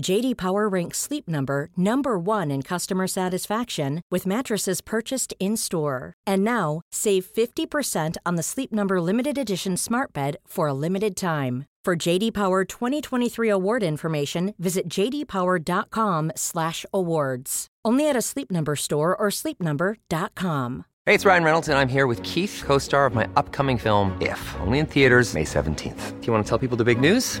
JD Power ranks Sleep Number number 1 in customer satisfaction with mattresses purchased in-store. And now, save 50% on the Sleep Number limited edition Smart Bed for a limited time. For JD Power 2023 award information, visit jdpower.com/awards. Only at a Sleep Number store or sleepnumber.com. Hey, it's Ryan Reynolds, and I'm here with Keith, co star of my upcoming film, If, only in theaters, May 17th. Do you want to tell people the big news?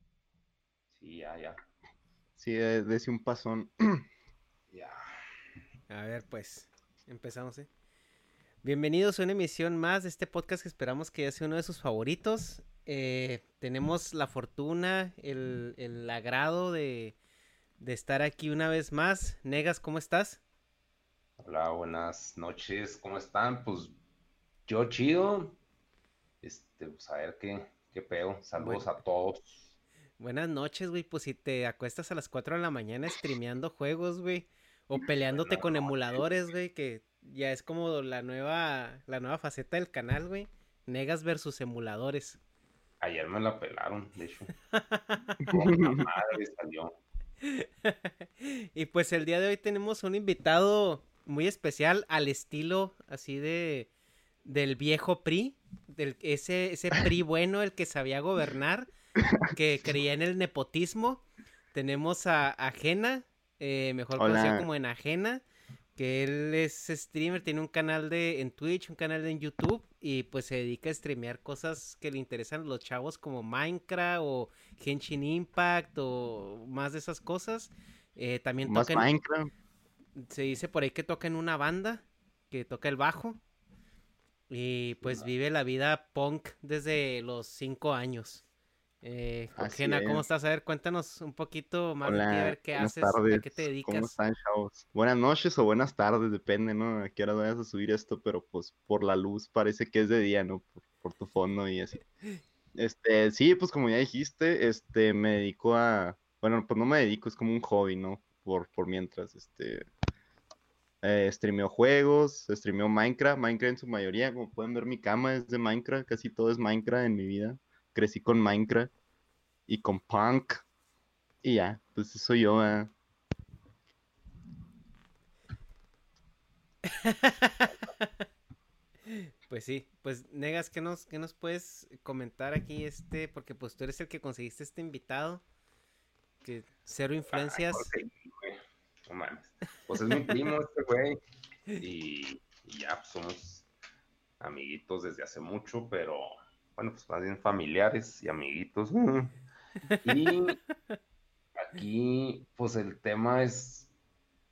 Sí, ya, ya. Eh, dese un pasón. Ya. A ver, pues, empezamos, ¿eh? Bienvenidos a una emisión más de este podcast que esperamos que sea uno de sus favoritos. Eh, tenemos la fortuna, el, el agrado de, de estar aquí una vez más. Negas, ¿cómo estás? Hola, buenas noches. ¿Cómo están? Pues yo chido. Este, pues a ver qué, qué pedo. Saludos a todos. Buenas noches, güey. Pues si te acuestas a las 4 de la mañana streameando juegos, güey. O peleándote con emuladores, güey. Que ya es como la nueva, la nueva faceta del canal, güey. Negas versus emuladores. Ayer me la pelaron, de hecho. Madre salió. y pues el día de hoy tenemos un invitado muy especial al estilo así de del viejo PRI, del ese ese PRI bueno, el que sabía gobernar, que creía en el nepotismo. Tenemos a Ajena, eh, mejor conocido como en Ajena, que él es streamer, tiene un canal de en Twitch, un canal en YouTube y pues se dedica a streamear cosas que le interesan a los chavos como Minecraft o Genshin Impact o más de esas cosas. Eh, también toca en- Minecraft. se dice por ahí que toca en una banda, que toca el bajo. Y pues vive la vida punk desde los cinco años. Eh, Jena, ¿cómo es. estás? A ver, cuéntanos un poquito más de ti, a Hola, ver qué haces, a qué te ¿Cómo dedicas. están, chavos? Buenas noches o buenas tardes, depende, ¿no? A qué hora vayas a subir esto, pero pues por la luz parece que es de día, ¿no? Por, por tu fondo y así. Este, sí, pues como ya dijiste, este, me dedico a, bueno, pues no me dedico, es como un hobby, ¿no? Por, por mientras, este, eh, streameo juegos, streameo Minecraft, Minecraft en su mayoría, como pueden ver mi cama es de Minecraft, casi todo es Minecraft en mi vida. Crecí con Minecraft y con Punk y ya, pues eso yo, ¿verdad? Pues sí, pues Negas, ¿qué nos, qué nos puedes comentar aquí este? Porque pues tú eres el que conseguiste este invitado. Que cero influencias. Ay, Jorge, güey. No mames. Pues es mi primo este güey. Y, y ya pues, somos amiguitos desde hace mucho, pero bueno, pues más bien familiares y amiguitos. Y aquí, pues el tema es,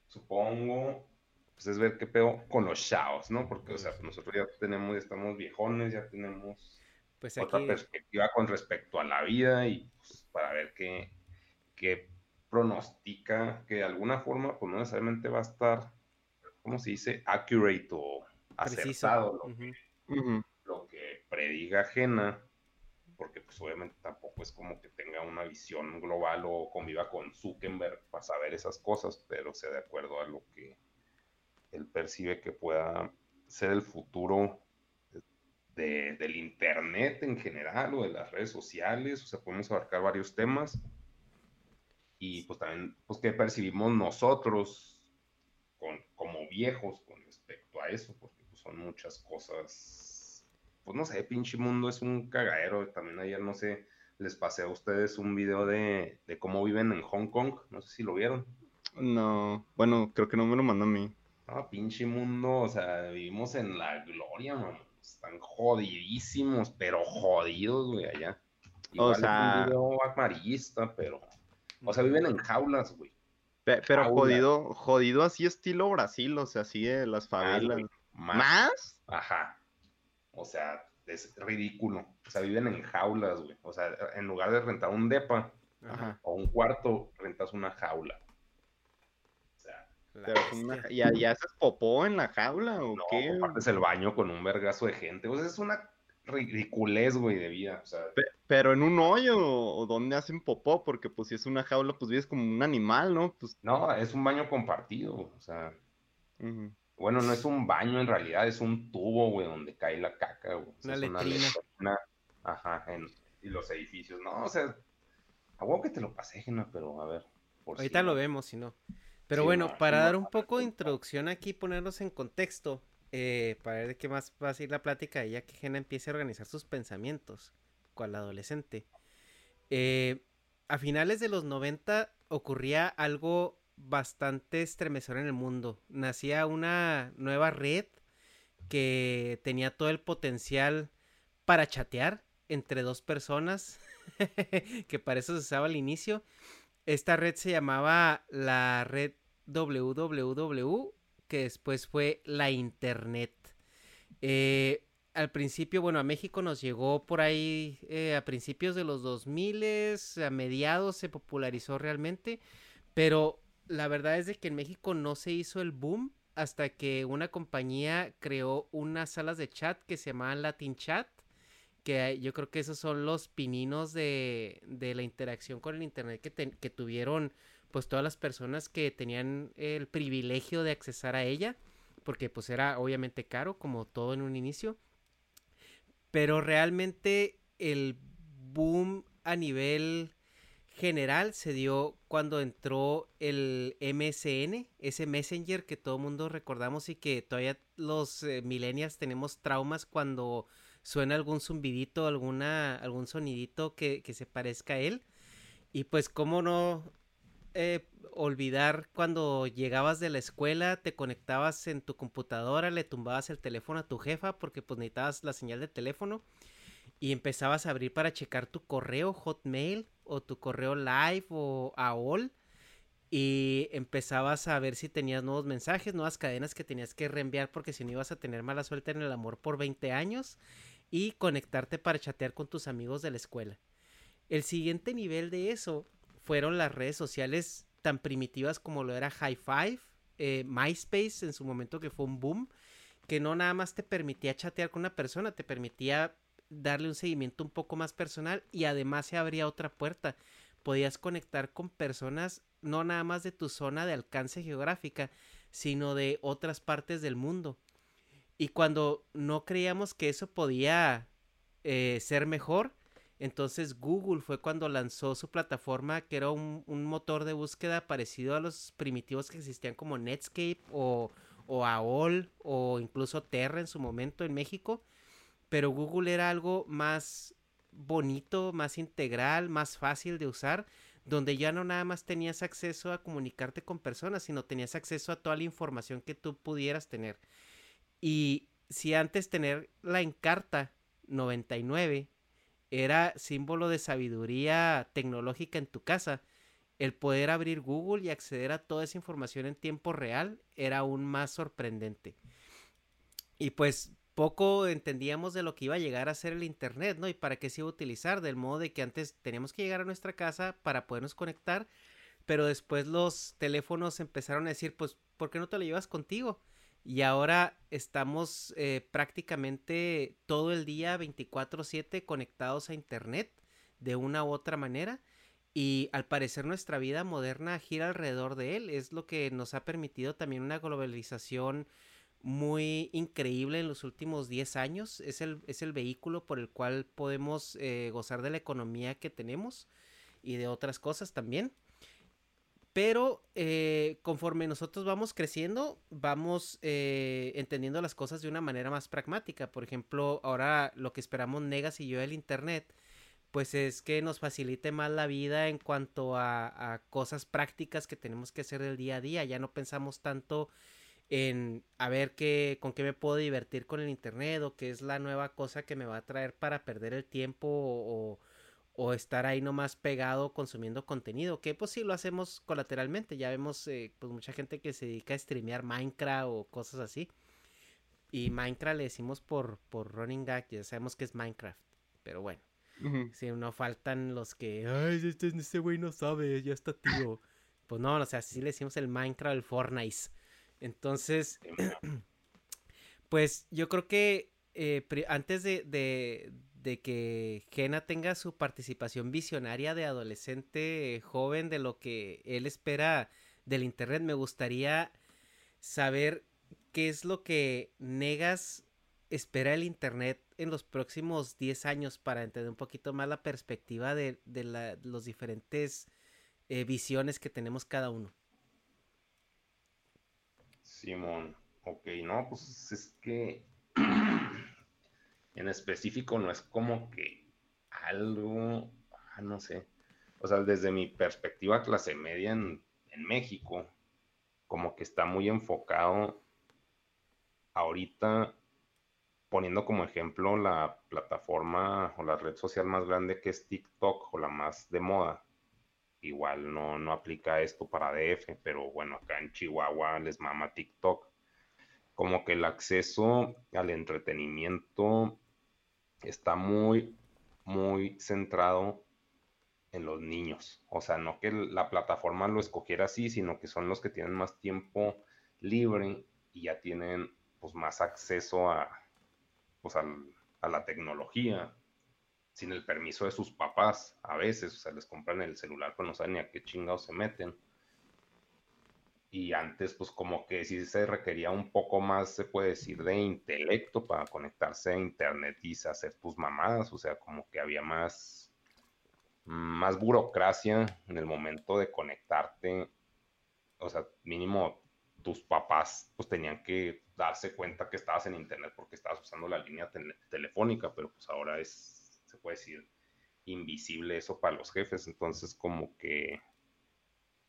supongo, pues es ver qué pedo con los chavos, ¿no? Porque, o sea, nosotros ya tenemos, ya estamos viejones, ya tenemos Pues otra perspectiva con respecto a la vida y pues, para ver qué, qué pronostica que de alguna forma, pues no necesariamente va a estar, ¿cómo se dice? Accurate o preciso. acertado. Ujú. lo prediga ajena, porque pues obviamente tampoco es como que tenga una visión global o conviva con Zuckerberg para saber esas cosas, pero sea de acuerdo a lo que él percibe que pueda ser el futuro de- del Internet en general o de las redes sociales, o sea, podemos abarcar varios temas. y pues también, pues que percibimos nosotros con, como viejos con respecto a eso, porque pues, son muchas cosas, pues no sé, pinche mundo es un cagadero, también ayer no sé, les pasé a ustedes un video de, de cómo viven en Hong Kong, no sé si lo vieron. No, bueno, creo que no me lo mandó a mí. Ah, pinche mundo, o sea, vivimos en la gloria, mamá. Están jodidísimos, pero jodidos, güey, allá. Igual O sea- es un video amarillista, pero. O sea, viven en jaulas, güey. Pe- pero jodido, jodido así estilo Brasil, o sea, así de las Más, favelas. ¿Más? Ajá. O sea, es ridículo. O sea, viven en jaulas, güey. O sea, en lugar de rentar un depa Ajá. o un cuarto, rentas una jaula. O sea, La Pero es una- bestia. ¿y, a- y haces popó en la jaula o no, qué? compartes el baño con un vergazo de gente. O sea, es una ridiculez, güey, de vida. O sea, Pe- pero en un hoyo o donde hacen popó, porque pues si es una jaula, pues vives como un animal, ¿no? Pues, no, es un baño compartido. O sea, ujú. Bueno, no es un baño en realidad, es un tubo, güey, donde cae la caca, güey. O sea, Una es letrina. letrina. Ajá, en, y los edificios. No, o sea, a huevo que te lo pasé, Gena, pero a ver. por si Ahorita lo vemos, si no. Pero Sí, bueno, no, para no, dar un poco de introducción aquí, ponernos en contexto, eh, para ver de qué más va a seguir la plática, ya que Jena empiece a organizar sus pensamientos, cual adolescente. Eh, a finales de los 90 ocurría algo bastante estremecedor en el mundo. Nacía una nueva red que tenía todo el potencial para chatear entre dos personas, que para eso se usaba al inicio. Esta red se llamaba la red www, que después fue la Internet. Eh, al principio, bueno, a México nos llegó por ahí eh, a principios de los 2000, a mediados se popularizó realmente, pero la verdad es de que en México no se hizo el boom hasta que una compañía creó unas salas de chat que se llamaban Latin Chat, que yo creo que esos son los pininos de, de la interacción con el Internet que, que tuvieron pues todas las personas que tenían el privilegio de accesar a ella, porque pues era obviamente caro, como todo en un inicio, pero realmente el boom a nivel general se dio cuando entró el MSN, ese Messenger que todo mundo recordamos y que todavía los eh, millennials tenemos traumas cuando suena algún zumbidito, alguna, algún sonidito que, que se parezca a él. Y pues cómo no eh, olvidar cuando llegabas de la escuela, te conectabas en tu computadora, le tumbabas el teléfono a tu jefa porque pues necesitabas la señal de teléfono y empezabas a abrir para checar tu correo Hotmail o tu correo Live o AOL y empezabas a ver si tenías nuevos mensajes, nuevas cadenas que tenías que reenviar porque si no ibas a tener mala suerte en el amor por 20 años y conectarte para chatear con tus amigos de la escuela. El siguiente nivel de eso fueron las redes sociales tan primitivas como lo era High Five, eh, MySpace en su momento que fue un boom, que no nada más te permitía chatear con una persona, te permitía darle un seguimiento un poco más personal y además se abría otra puerta. Podías conectar con personas no nada más de tu zona de alcance geográfica, sino de otras partes del mundo. Y cuando no creíamos que eso podía eh, ser mejor, entonces Google fue cuando lanzó su plataforma que era un, un motor de búsqueda parecido a los primitivos que existían como Netscape o, o AOL o incluso Terra en su momento en México. Pero Google era algo más bonito, más integral, más fácil de usar, donde ya no nada más tenías acceso a comunicarte con personas, sino tenías acceso a toda la información que tú pudieras tener. Y si antes tener la Encarta 99 era símbolo de sabiduría tecnológica en tu casa, el poder abrir Google y acceder a toda esa información en tiempo real era aún más sorprendente. Y pues poco entendíamos de lo que iba a llegar a ser el Internet, ¿no? Y para qué se iba a utilizar, del modo de que antes teníamos que llegar a nuestra casa para podernos conectar, pero después los teléfonos empezaron a decir, pues, ¿por qué no te lo llevas contigo? Y ahora estamos eh, prácticamente todo el día 24/7 conectados a Internet de una u otra manera. Y al parecer nuestra vida moderna gira alrededor de él. Es lo que nos ha permitido también una globalización muy increíble en los últimos 10 años. Es el, es el vehículo por el cual podemos eh, gozar de la economía que tenemos y de otras cosas también. Pero eh, conforme nosotros vamos creciendo, vamos eh, entendiendo las cosas de una manera más pragmática. Por ejemplo, ahora lo que esperamos Negas y yo del Internet, pues es que nos facilite más la vida en cuanto a, a cosas prácticas que tenemos que hacer del día a día. Ya no pensamos tanto en a ver qué, con qué me puedo divertir con el internet o qué es la nueva cosa que me va a traer para perder el tiempo o, o estar ahí nomás pegado consumiendo contenido, que pues sí lo hacemos colateralmente, ya vemos eh, pues mucha gente que se dedica a streamear Minecraft o cosas así. Y Minecraft le decimos por, por running gag, ya sabemos que es Minecraft, pero bueno. Si no faltan los que, ay, este, este güey no sabe, ya está tío. pues no, o sea, sí le decimos el Minecraft, el Fortnite. Entonces, pues yo creo que eh, antes de, de, que Jena tenga su participación visionaria de adolescente joven de lo que él espera del Internet, me gustaría saber qué es lo que Negas espera el Internet en los próximos 10 años para entender un poquito más la perspectiva de, de la, los diferentes eh, visiones que tenemos cada uno. Simón, ok, no, pues es que en específico no es como que algo, ah, no sé, o sea, desde mi perspectiva clase media en, en México, como que está muy enfocado ahorita poniendo como ejemplo la plataforma o la red social más grande que es TikTok o la más de moda igual no, no aplica esto para DF, pero bueno, acá en Chihuahua les mama TikTok. Como que el acceso al entretenimiento está muy, muy centrado en los niños. O sea, no que la plataforma lo escogiera así, sino que son los que tienen más tiempo libre y ya tienen pues más acceso a, pues, a la tecnología sin el permiso de sus papás a veces, o sea, les compran el celular pero no saben ni a qué chingados se meten. Y antes, pues como que sí se requería un poco más, se puede decir, de intelecto para conectarse a internet y hacer tus mamadas, o sea, como que había más, más burocracia en el momento de conectarte, o sea, mínimo tus papás pues tenían que darse cuenta que estabas en internet porque estabas usando la línea telefónica, pero pues ahora es se puede decir, invisible eso para los jefes. Entonces, como que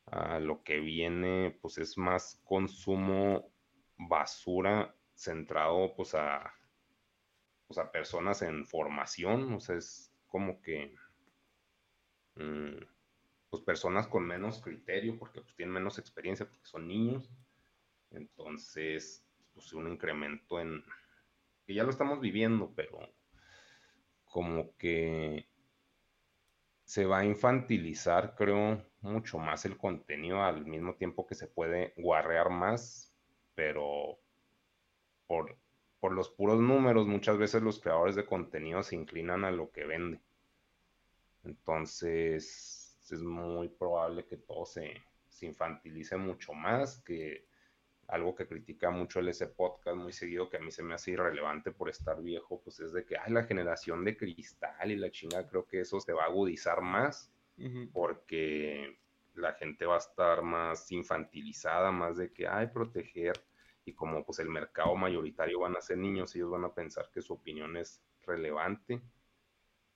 ah, lo que viene, pues es más consumo basura centrado, pues a, pues, a personas en formación. O sea, es como que, mm, pues personas con menos criterio, porque pues tienen menos experiencia, porque son niños. Entonces, pues un incremento en, que ya lo estamos viviendo, pero como que se va a infantilizar, creo, mucho más el contenido al mismo tiempo que se puede guarrear más, pero por, por los puros números muchas veces los creadores de contenido se inclinan a lo que vende. Entonces es muy probable que todo se, se infantilice mucho más, que algo que critica mucho el ese podcast muy seguido, que a mí se me hace irrelevante por estar viejo, pues es de que, ay, la generación de cristal y la chinga, creo que eso se va a agudizar más, porque la gente va a estar más infantilizada, más de que, ay, proteger, y como pues el mercado mayoritario van a ser niños, ellos van a pensar que su opinión es relevante,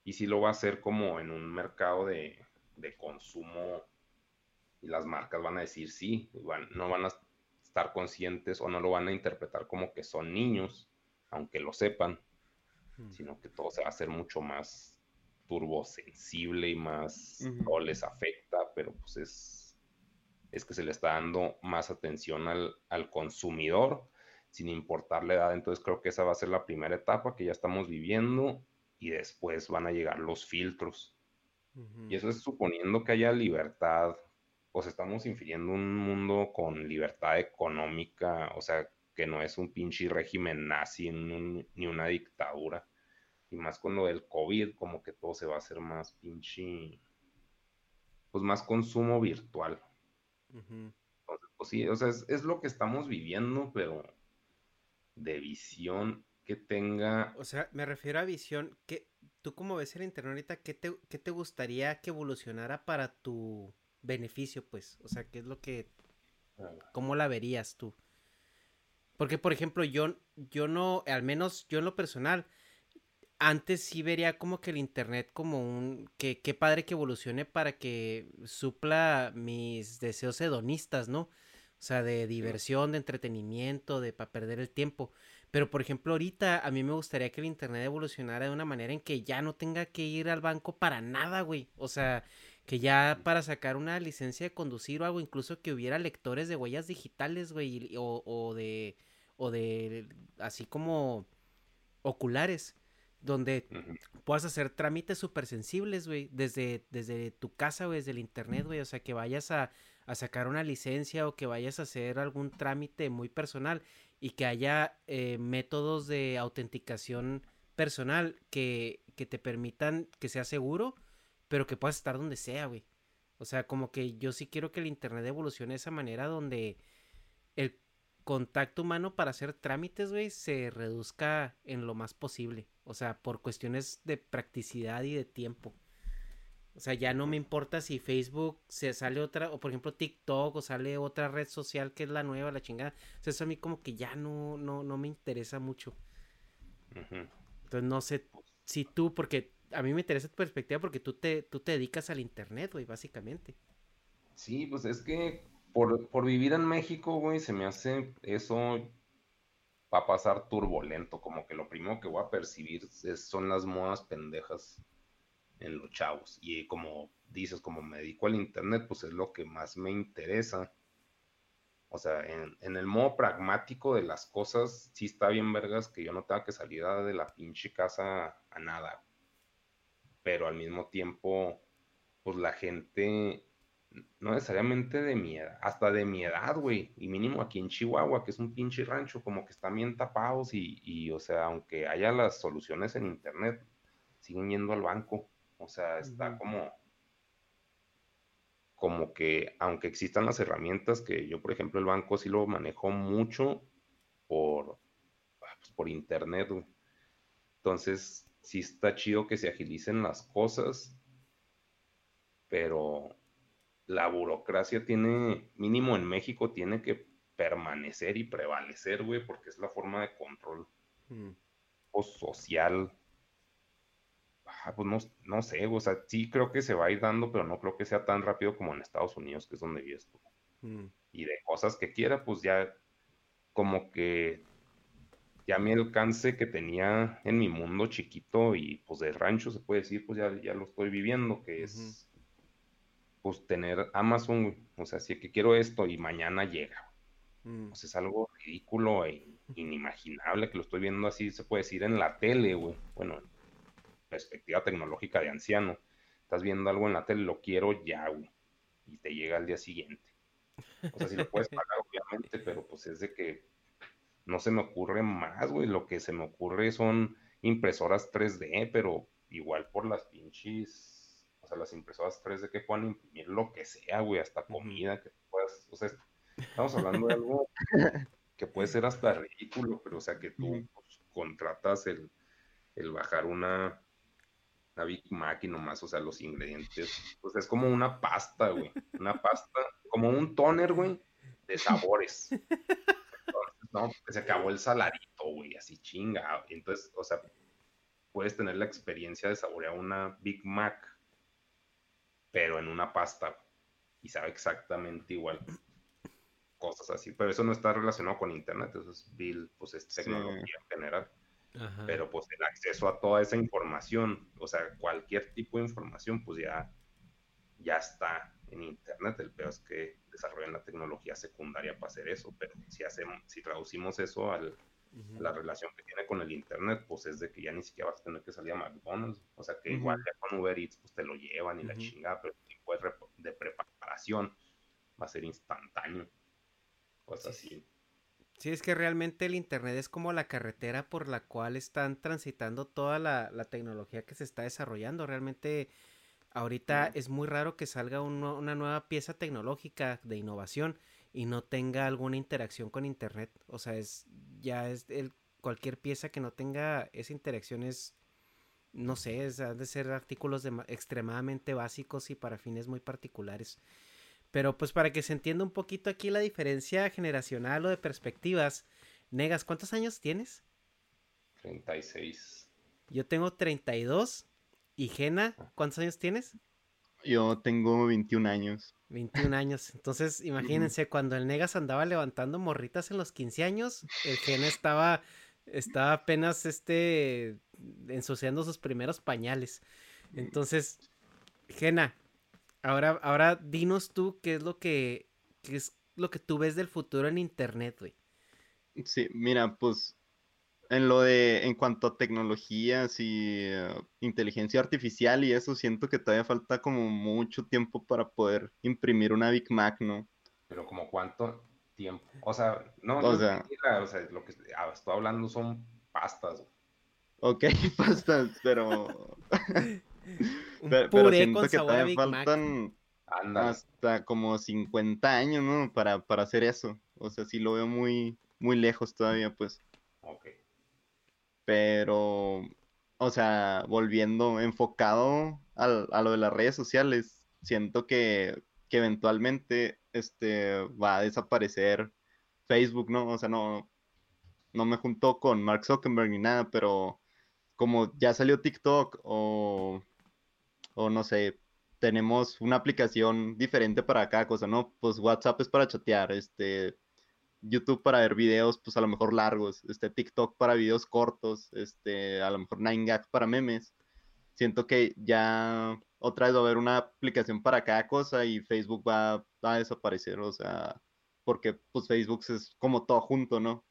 y si lo va a hacer como en un mercado de, de consumo, y las marcas van a decir sí, no van a estar conscientes o no lo van a interpretar como que son niños, aunque lo sepan, sino que todo se va a hacer mucho más turbosensible y más no les afecta, pero pues es, es que se le está dando más atención al, al consumidor sin importar la edad. Entonces creo que esa va a ser la primera etapa que ya estamos viviendo y después van a llegar los filtros. Y eso es suponiendo que haya libertad pues estamos infiriendo un mundo con libertad económica, o sea, que no es un pinche régimen nazi ni una dictadura. Y más con lo del COVID, como que todo se va a hacer más pinche, pues más consumo virtual. Entonces, pues sí, o sea, es, lo que estamos viviendo, pero de visión que tenga... O sea, me refiero a visión, que tú como ves el internet ahorita, ¿qué te, qué te gustaría que evolucionara para tu beneficio, pues? O sea, ¿qué es lo que... ¿Cómo la verías tú? Porque, por ejemplo, yo, yo no, al menos yo en lo personal, antes sí vería como que el internet como un que qué padre que evolucione para que supla mis deseos hedonistas, ¿no? O sea, de diversión, de entretenimiento, de para perder el tiempo. Pero por ejemplo, ahorita a mí me gustaría que el internet evolucionara de una manera en que ya no tenga que ir al banco para nada, güey. O sea, que ya para sacar una licencia de conducir o algo, incluso que hubiera lectores de huellas digitales, güey, o, o de o de así como oculares donde puedas hacer trámites súper sensibles, güey, desde, desde tu casa, güey, desde el internet, güey, o sea, que vayas a, a, sacar una licencia o que vayas a hacer algún trámite muy personal y que haya eh, métodos de autenticación personal que, que te permitan que sea seguro, pero que puedas estar donde sea, güey. O sea, como que yo sí quiero que el internet evolucione de esa manera donde el contacto humano para hacer trámites, güey, se reduzca en lo más posible. O sea, por cuestiones de practicidad y de tiempo. O sea, ya no me importa si Facebook se sale otra, o por ejemplo TikTok, o sale otra red social que es la nueva, la chingada. O sea, eso a mí como que ya no, no, no me interesa mucho. Entonces no sé si tú, porque a mí me interesa tu perspectiva porque tú te, tú te dedicas al internet, güey, básicamente. Sí, pues es que por, por vivir en México, güey, se me hace eso va a pasar turbulento, como que lo primero que voy a percibir son las modas pendejas en los chavos. Y como dices, como me dedico al internet, pues es lo que más me interesa. O sea, en, en, el modo pragmático de las cosas, sí está bien vergas que yo no tenga que salir de la pinche casa a nada. Pero al mismo tiempo, pues la gente no necesariamente de mi edad, hasta de mi edad, güey, y mínimo aquí en Chihuahua, que es un pinche rancho, como que están bien tapados y, y, o sea, aunque haya las soluciones en internet, siguen yendo al banco, o sea, está como, como que, aunque existan las herramientas, que yo, por ejemplo, el banco sí lo manejo mucho por, ah, pues, por internet, güey. Entonces, sí está chido que se agilicen las cosas, pero la burocracia tiene, mínimo en México, tiene que permanecer y prevalecer, güey, porque es la forma de control mm. o social. Ah, pues no, no, sé, o sea, sí creo que se va a ir dando, pero no creo que sea tan rápido como en Estados Unidos, que es donde vives tú. Mm. Y de cosas que quiera, pues ya como que ya mi alcance que tenía en mi mundo chiquito y pues de rancho se puede decir, pues ya, ya lo estoy viviendo, que es pues tener Amazon, o sea, si es que quiero esto y mañana llega. Mm. Pues es algo ridículo e inimaginable que lo estoy viendo así, se puede decir en la tele, güey. Bueno, perspectiva tecnológica de anciano. Estás viendo algo en la tele, lo quiero ya, güey. Y te llega al día siguiente. O sea, si lo puedes pagar, obviamente, pero pues es de que no se me ocurre más, güey. Lo que se me ocurre son impresoras 3D, pero igual por las pinches o sea, las impresoras 3D que puedan imprimir lo que sea, güey, hasta comida que puedas, o sea, estamos hablando de algo que puede ser hasta ridículo, pero o sea, que tú pues, contratas el, el bajar una, una Big Mac y nomás, o sea, los ingredientes, pues es como una pasta, güey, una pasta, como un toner, güey, de sabores. No, se acabó el saladito, güey, así chinga. Entonces, o sea, puedes tener la experiencia de saborear una Big Mac pero en una pasta y sabe exactamente igual. Cosas así, pero eso no está relacionado con internet, eso es Bill, pues es tecnología en general. Pero pues el acceso a toda esa información, o sea, cualquier tipo de información, pues ya, ya está en internet. El peor es que desarrollan la tecnología secundaria para hacer eso, pero si hacemos, si traducimos eso al, la relación que tiene con el internet, pues es de que ya ni siquiera vas a tener que salir a McDonald's. O sea que igual ya con Uber Eats, pues te lo llevan y la chingada, pero el tiempo de, preparación va a ser instantáneo. Cosas así. Sí, es que realmente el Internet es como la carretera por la cual están transitando toda la, tecnología que se está desarrollando. Realmente ahorita es muy raro que salga una nueva pieza tecnológica de innovación y no tenga alguna interacción con internet. O sea, es ya es el cualquier pieza que no tenga esa interacción es no sé, es, han de ser artículos de, extremadamente básicos y para fines muy particulares. Pero pues para que se entienda un poquito aquí la diferencia generacional o de perspectivas, Negas, ¿cuántos años tienes? 36. Yo tengo 32. ¿Y Jena, cuántos años tienes? Yo tengo 21 años. 21 años. Entonces, imagínense, cuando el Negas andaba levantando morritas en los 15 años, el Jena estaba, estaba apenas este, ensuciando sus primeros pañales. Entonces, Jena, ahora, ahora dinos tú qué es lo que, qué es lo que tú ves del futuro en Internet, güey. Sí, mira, pues en lo de, en cuanto a tecnologías y eh, inteligencia artificial y eso, siento que todavía falta como mucho tiempo para poder imprimir una Big Mac, ¿no? Pero como cuánto tiempo. O sea, no, O no sea- mentira, o sea, lo que ah, estoy hablando son pastas. Ok, pastas, pero, pero, pero siento que todavía faltan Anda, hasta como 50 años, ¿no? Para, para hacer eso. O sea, sí lo veo muy, muy lejos todavía, pues. ok. Pero, o sea, volviendo enfocado al- a lo de las redes sociales, siento que, que eventualmente este, va a desaparecer Facebook, ¿no? O sea, no, no me junto con Mark Zuckerberg ni nada, pero como ya salió TikTok o, o no sé, tenemos una aplicación diferente para cada cosa, ¿no? Pues WhatsApp es para chatear, este, YouTube para ver videos, pues a lo mejor largos, este TikTok para videos cortos, este, a lo mejor 9gag para memes. Siento que ya otra vez va a haber una aplicación para cada cosa y Facebook va, a desaparecer, o sea, porque pues Facebook es como todo junto, ¿no?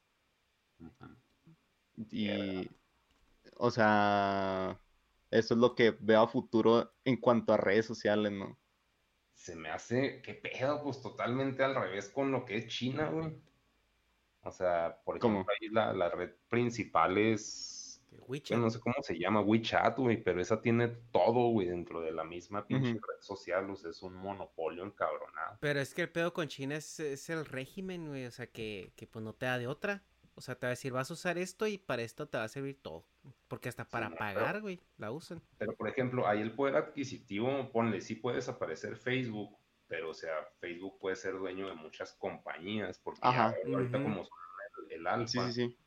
Y, o sea, eso es lo que veo a futuro en cuanto a redes sociales, ¿no? Se me hace, qué pedo, pues totalmente al revés con lo que es China, güey. O sea, por ¿Cómo? ejemplo, ahí la, la red principal es, WeChat. yo no sé cómo se llama, WeChat, güey, pero esa tiene todo, güey, dentro de la misma pinche red social, o sea, es un monopolio encabronado. Pero es que el pedo con China es, es el régimen, güey. O sea, que, que pues no te da de otra. O sea, te va a decir, vas a usar esto y para esto te va a servir todo. Porque hasta para no, pagar, güey, la usan. Pero, por ejemplo, ahí el poder adquisitivo, ponle, sí puede desaparecer Facebook, pero, o sea, Facebook puede ser dueño de muchas compañías, porque ya ahorita como son el, el alfa, Sí, sí, sí.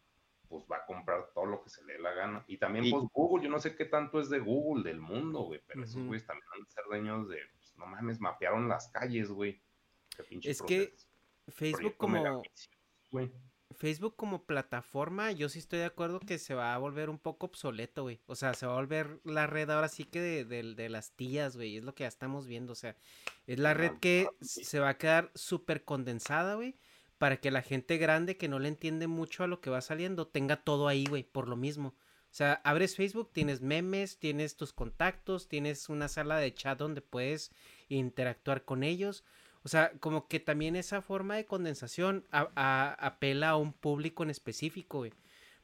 pues va a comprar todo lo que se le dé la gana. Y también, Y- pues, Google, yo no sé qué tanto es de Google, del mundo, güey, pero esos güeyes también han de ser dueños de, pues, no mames, mapearon las calles, güey. Qué pinche Es que Facebook proyecto como, güey. Facebook como plataforma, yo sí estoy de acuerdo que se va a volver un poco obsoleto, güey. O sea, se va a volver la red ahora sí que de, de- de las tías, güey. Es lo que ya estamos viendo. O sea, es la red que se va a quedar súper condensada, güey. Para que la gente grande que no le entiende mucho a lo que va saliendo tenga todo ahí, güey, por lo mismo. O sea, abres Facebook, tienes memes, tienes tus contactos, tienes una sala de chat donde puedes interactuar con ellos. O sea, como que también esa forma de condensación a- a- apela a un público en específico, güey.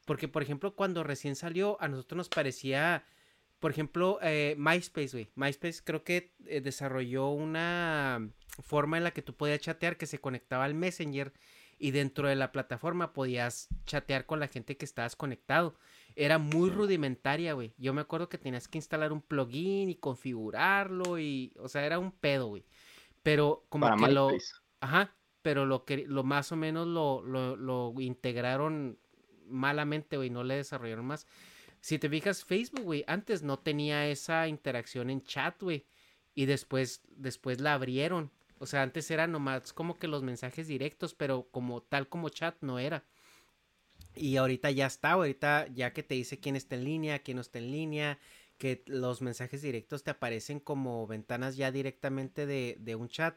Porque, por ejemplo, cuando recién salió, a nosotros nos parecía, por ejemplo, eh, MySpace, güey. MySpace creo que eh, desarrolló una forma en la que tú podías chatear que se conectaba al Messenger y dentro de la plataforma podías chatear con la gente que estabas conectado. Era muy rudimentaria, güey. Yo me acuerdo que tenías que instalar un plugin y configurarlo y, o sea, era un pedo, güey. Pero como Para que lo. Ajá, pero lo que lo más o menos lo, lo, lo integraron malamente, güey, no le desarrollaron más. Si te fijas, Facebook, güey, antes no tenía esa interacción en chat, güey, y después, después la abrieron. O sea, antes era nomás como que los mensajes directos, pero como tal como chat no era. Y ahorita ya está, ahorita ya que te dice quién está en línea, quién no está en línea, que los mensajes directos te aparecen como ventanas ya directamente de, de un chat.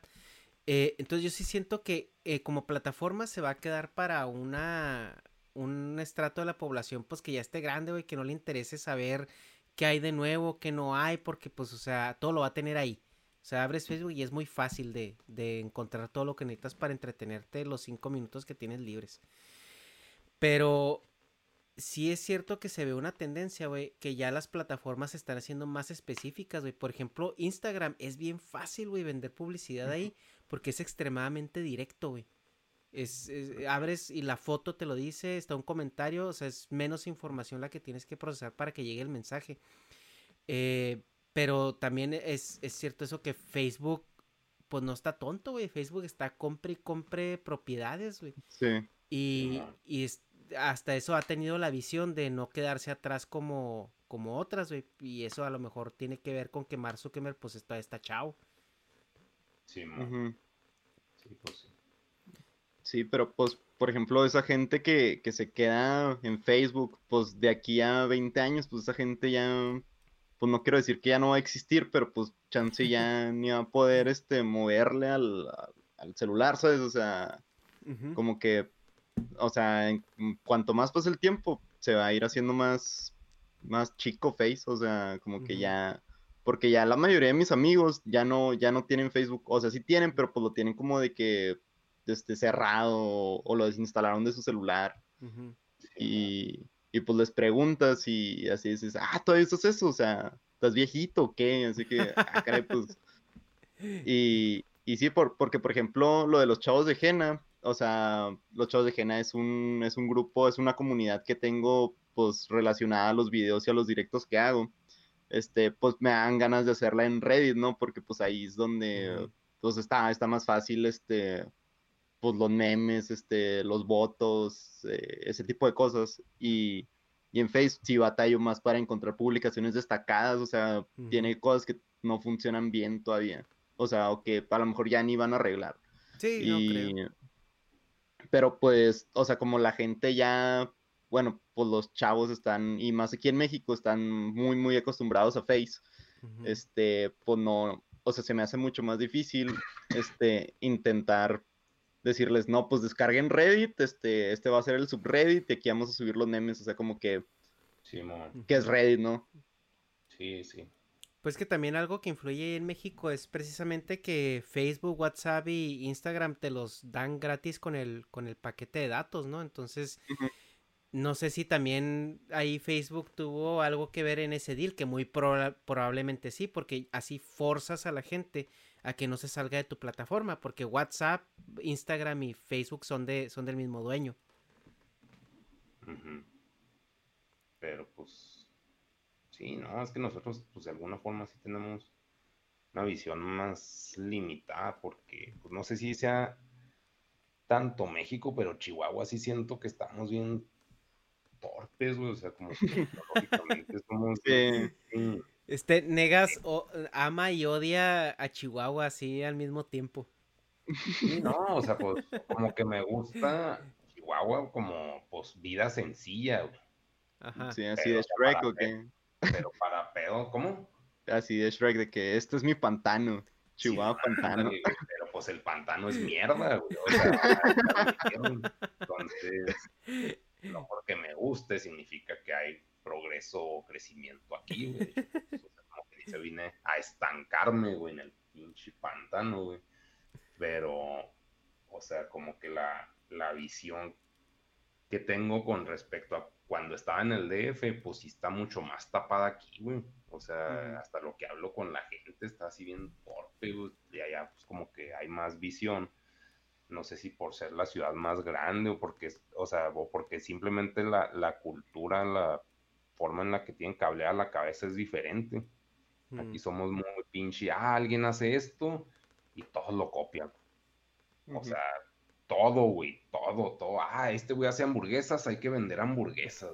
Eh, entonces yo sí siento que eh, como plataforma se va a quedar para una un estrato de la población pues que ya esté grande, güey, que no le interese saber qué hay de nuevo, qué no hay, porque pues, o sea, todo lo va a tener ahí. O sea, abres Facebook y es muy fácil de, de encontrar todo lo que necesitas para entretenerte los cinco minutos que tienes libres. Pero sí es cierto que se ve una tendencia, güey, que ya las plataformas se están haciendo más específicas, güey. Por ejemplo, Instagram es bien fácil, güey, vender publicidad ahí porque es extremadamente directo, güey. Es, es- abres y la foto te lo dice, está un comentario, o sea, es menos información la que tienes que procesar para que llegue el mensaje. Eh, pero también es, es cierto eso que Facebook pues no está tonto, güey. Facebook está compre y compre propiedades, güey. Sí. Y, y hasta eso ha tenido la visión de no quedarse atrás como, como otras, güey. Y eso a lo mejor tiene que ver con que Mark Zuckerberg, pues está, está chao. Sí, sí, pues sí. Sí, pero pues, por ejemplo, esa gente que, que se queda en Facebook, pues de aquí a 20 años, pues esa gente ya pues no quiero decir que ya no va a existir, pero pues chance ya ni va a poder este, moverle al, celular, ¿sabes? O sea, como que, o sea, en, cuanto más pasa el tiempo, se va a ir haciendo más, más chico Face, o sea, como que ya, porque ya la mayoría de mis amigos ya no, ya no tienen Facebook, o sea, sí tienen, pero pues lo tienen como de que este, cerrado o, lo desinstalaron de su celular. Y, y pues les preguntas y así dices, ah, todavía estás eso, o sea, ¿estás viejito o qué? Así que, ah, caray, pues. Y, y sí, por, porque por ejemplo, lo de los chavos de Jena, o sea, los chavos de Jena es un, es un grupo, es una comunidad que tengo, pues, relacionada a los videos y a los directos que hago. Este, pues me dan ganas de hacerla en Reddit, ¿no? Porque pues ahí es donde, pues está, está más fácil, este, pues los memes, este, los votos, eh, ese tipo de cosas. Y, en Facebook sí batallo más para encontrar publicaciones destacadas, o sea, tiene cosas que no funcionan bien todavía. O sea, o que a lo mejor ya ni van a arreglar. Sí, no creo. Pero pues, o sea, como la gente ya, bueno, pues los chavos están, y más aquí en México, están muy, muy acostumbrados a Face. Este, pues no, o sea, se me hace mucho más difícil, este, intentar decirles, no, pues descarguen Reddit, este, este va a ser el subreddit y aquí vamos a subir los memes, o sea, como que... Sí, Que es Reddit, ¿no? Sí, sí. Pues que también algo que influye en México es precisamente que Facebook, WhatsApp y Instagram te los dan gratis con el, con el paquete de datos, ¿no? Entonces, no sé si también ahí Facebook tuvo algo que ver en ese deal, que muy probablemente sí, porque así forzas a la gente a que no se salga de tu plataforma, porque WhatsApp, Instagram y Facebook son de son del mismo dueño. Pero pues sí, no, es que nosotros pues de alguna forma sí tenemos una visión más limitada porque pues no sé si sea tanto México, pero Chihuahua sí siento que estamos bien torpes, o sea, como que somos este, Negas ama y odia a Chihuahua así al mismo tiempo. no, o sea, pues como que me gusta Chihuahua como pues vida sencilla, Ajá. Sí, así de Shrek o qué. Pero para pedo, ¿cómo? Así de Shrek, de que esto es mi pantano. Chihuahua pantano. pero pues el pantano es mierda, güey. O sea, entonces, no porque me guste significa que hay progreso o crecimiento aquí, güey. como que dice, vine a estancarme, güey, en el pinche pantano, güey. Pero, o sea, como que la, la visión que tengo con respecto a cuando estaba en el DF, pues sí está mucho más tapada aquí, güey. O sea, hasta lo que hablo con la gente está así bien torpe, güey. Y allá, pues como que hay más visión. No sé si por ser la ciudad más grande o porque, o sea, o porque simplemente la, la cultura, la forma en la que tienen cableada la cabeza es diferente. Aquí somos muy pinche, ah, alguien hace esto y todos lo copian. O sea, todo, güey, todo, todo. Ah, este güey hace hamburguesas, hay que vender hamburguesas.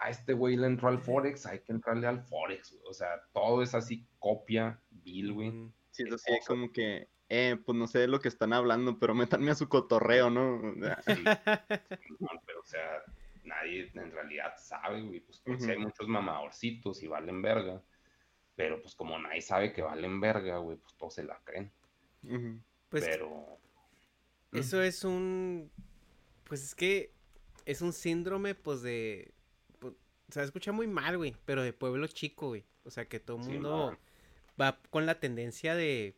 Ah, este güey le entró al Forex, hay que entrarle al Forex. O sea, todo es así, copia, bill, güey. Sí, es así como que, eh, pues no sé de lo que están hablando, pero métanme a su cotorreo, ¿no? Sí, pero o sea, nadie en realidad sabe, güey, pues porque hay muchos mamadorcitos y valen verga, pero pues como nadie sabe que valen verga, güey, pues todos se la creen. Pues pero... Eso es un... Pues es que es un síndrome, pues de... Pues, o sea, escucha muy mal, güey, pero de pueblo chico, güey. O sea, que todo el mundo va con la tendencia de...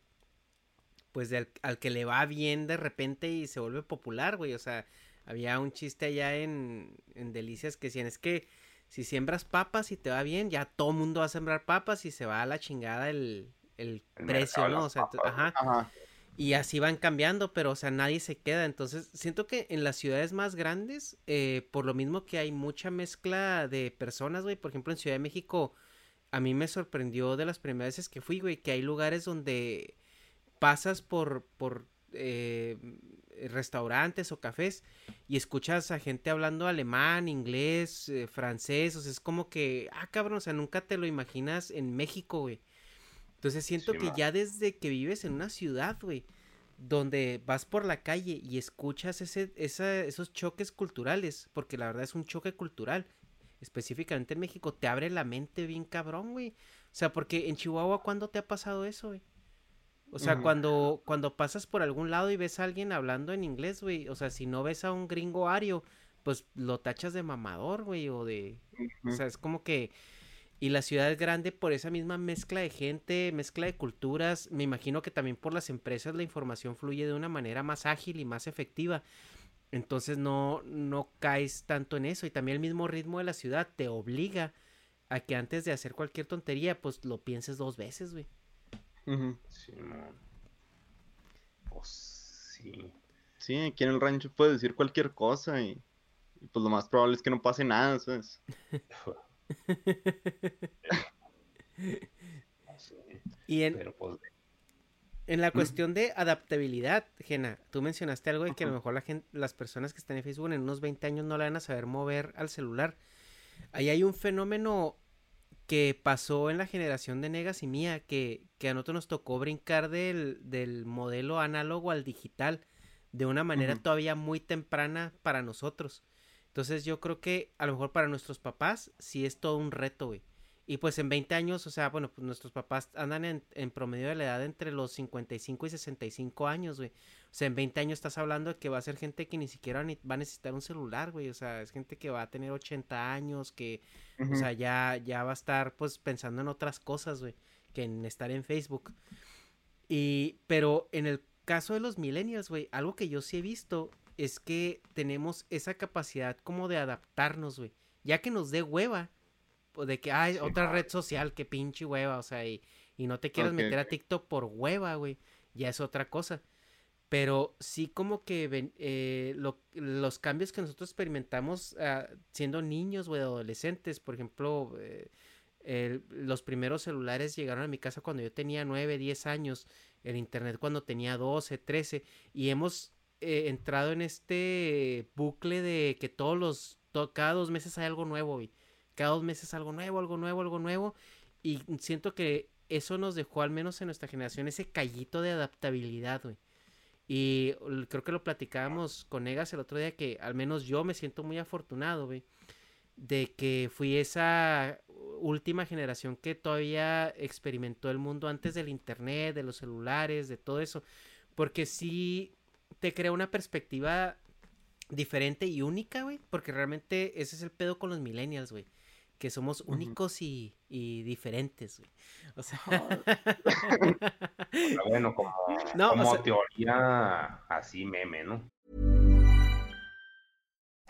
Pues de al que le va bien de repente y se vuelve popular, güey. O sea, había un chiste allá en, en Delicias que decían, es que si siembras papas y te va bien, ya todo mundo va a sembrar papas y se va a la chingada el, el, precio, ¿no? O sea, ajá. Y así van cambiando, pero, o sea, nadie se queda. Entonces, siento que en las ciudades más grandes, eh, por lo mismo que hay mucha mezcla de personas, güey, por ejemplo, en Ciudad de México, a mí me sorprendió de las primeras veces que fui, güey, que hay lugares donde pasas por, por eh, restaurantes o cafés y escuchas a gente hablando alemán, inglés, eh, francés, o sea, es como que, ah, cabrón, o sea, nunca te lo imaginas en México, güey. Entonces siento Sí, que ya desde que vives en una ciudad, güey, donde vas por la calle y escuchas ese, esa- esos choques culturales, porque la verdad es un choque cultural, específicamente en México, te abre la mente bien cabrón, güey. O sea, porque en Chihuahua, ¿cuándo te ha pasado eso, güey? O sea, cuando, cuando pasas por algún lado y ves a alguien hablando en inglés, güey, o sea, si no ves a un gringo ario, pues lo tachas de mamador, güey, o de... O sea, es como que... Y la ciudad es grande por esa misma mezcla de gente, mezcla de culturas. Me imagino que también por las empresas la información fluye de una manera más ágil y más efectiva. Entonces no, no caes tanto en eso. Y también el mismo ritmo de la ciudad te obliga a que antes de hacer cualquier tontería, pues lo pienses dos veces, güey. Pues sí. Sí, aquí en el rancho puedes decir cualquier cosa y, y pues lo más probable es que no pase nada, ¿sabes? No sé, Y en, pero pues En la cuestión de adaptabilidad, Jena, tú mencionaste algo de que a lo mejor la gente, las personas que están en Facebook en unos 20 años no la van a saber mover al celular. Ahí hay un fenómeno que pasó en la generación de Negas y mía, que, que a nosotros nos tocó brincar del, del modelo análogo al digital de una manera todavía muy temprana para nosotros. Entonces yo creo que a lo mejor para nuestros papás sí es todo un reto, güey. Y pues en 20 años, o sea, bueno, pues nuestros papás andan en, en promedio de la edad entre los 55 y 65 años, güey. O sea, en 20 años estás hablando de que va a ser gente que ni siquiera va a necesitar un celular, güey. O sea, es gente que va a tener 80 años, que, o sea, ya, ya va a estar pues pensando en otras cosas, güey, que en estar en Facebook. Y, pero en el caso de los millennials, güey, algo que yo sí he visto es que tenemos esa capacidad como de adaptarnos, güey. Ya que nos dé hueva, o de que hay Sí, otra red social, que pinche hueva, o sea, y, y no te quieres Ok, meter a ok. TikTok por hueva, güey, ya es otra cosa. Pero sí como que eh, lo- los cambios que nosotros experimentamos ah, siendo niños o adolescentes, por ejemplo, eh, el- los primeros celulares llegaron a mi casa cuando yo tenía 9, 10 años, el internet cuando tenía 12, 13, y hemos eh, entrado en este bucle de que todos los, cada dos meses hay algo nuevo, güey. Cada dos meses algo nuevo, algo nuevo, algo nuevo, y siento que eso nos dejó, al menos en nuestra generación, ese callito de adaptabilidad, güey. Y creo que lo platicábamos con Negas el otro día que al menos yo me siento muy afortunado, güey, de que fui esa última generación que todavía experimentó el mundo antes del internet, de los celulares, de todo eso, porque sí te crea una perspectiva diferente y única, güey, porque realmente ese es el pedo con los millennials, güey, que somos únicos y, y diferentes, güey. O sea, bueno, como, No, o como sea- teoría así meme, ¿no?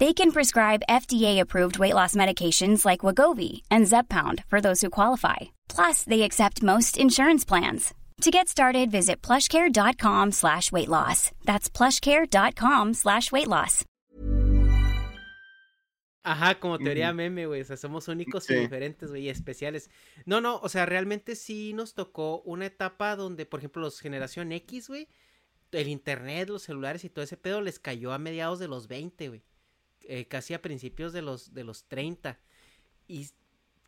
They can prescribe FDA-approved weight loss medications like Wagovi and Zepbound for those who qualify. Plus, they accept most insurance plans. To get started, visit plushcare.com slash weight loss. That's plushcare.com slash weight loss. Ajá, como teoría meme, güey. O sea, somos únicos Sí. y diferentes, güey, y especiales. No, no, o sea, realmente sí nos tocó una etapa donde, por ejemplo, los generación X, güey, el internet, los celulares y todo ese pedo les cayó a mediados de los 20, güey. Eh, casi a principios de los, de los 30. Y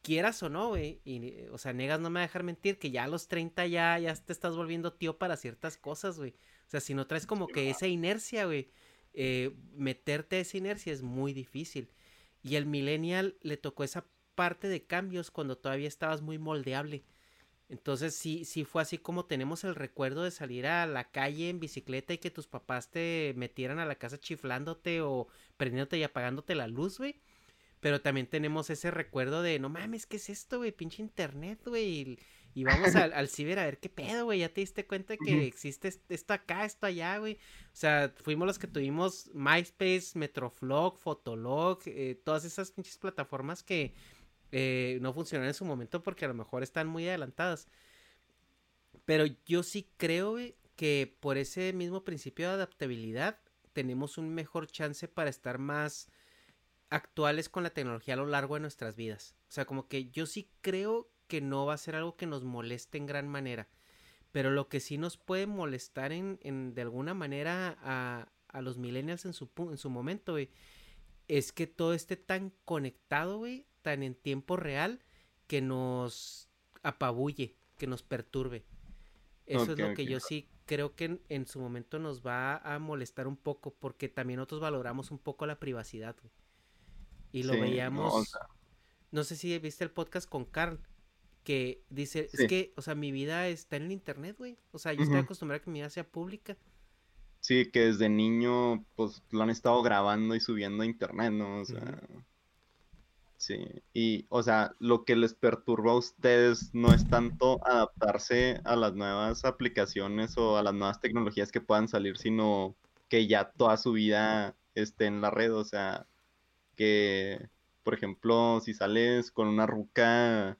quieras o no, güey, y, o sea, Negas no me va a dejar mentir que ya a los 30 ya, ya te estás volviendo tío para ciertas cosas, güey. O sea, si no traes como que esa inercia, güey, eh, meterte a esa inercia es muy difícil. Y el millennial le tocó esa parte de cambios cuando todavía estabas muy moldeable. Entonces sí, sí fue así como tenemos el recuerdo de salir a la calle en bicicleta y que tus papás te metieran a la casa chiflándote o prendiéndote y apagándote la luz, güey. Pero también tenemos ese recuerdo de, no mames, ¿qué es esto, güey? Pinche internet, güey. Y, vamos al, al, ciber a ver qué pedo, güey. Ya te diste cuenta que existe esto acá, esto allá, güey. O sea, fuimos los que tuvimos MySpace, Metroflog, Fotolog, eh, todas esas pinches plataformas que eh, no funcionan en su momento porque a lo mejor están muy adelantadas. Pero yo sí creo que por ese mismo principio de adaptabilidad tenemos un mejor chance para estar más actuales con la tecnología a lo largo de nuestras vidas. O sea, como que yo sí creo que no va a ser algo que nos moleste en gran manera. Pero lo que sí nos puede molestar en, en de alguna manera a, a los millennials en su, en su momento, es que todo esté tan conectado, güey, en tiempo real que nos apabulle, que nos perturbe. Eso es lo que yo sí creo que en, su momento nos va a molestar un poco porque también nosotros valoramos un poco la privacidad. Y lo veíamos... No, sé si viste el podcast con Carl que dice, es que, o sea, mi vida está en el internet, güey. O sea, yo estoy acostumbrado a que mi vida sea pública. Sí, que desde niño, pues, lo han estado grabando y subiendo a internet, ¿no? O sea... Sí, y o sea, lo que les perturba a ustedes no es tanto adaptarse a las nuevas aplicaciones o a las nuevas tecnologías que puedan salir, sino que ya toda su vida esté en la red, o sea, que, por ejemplo, si sales con una ruca,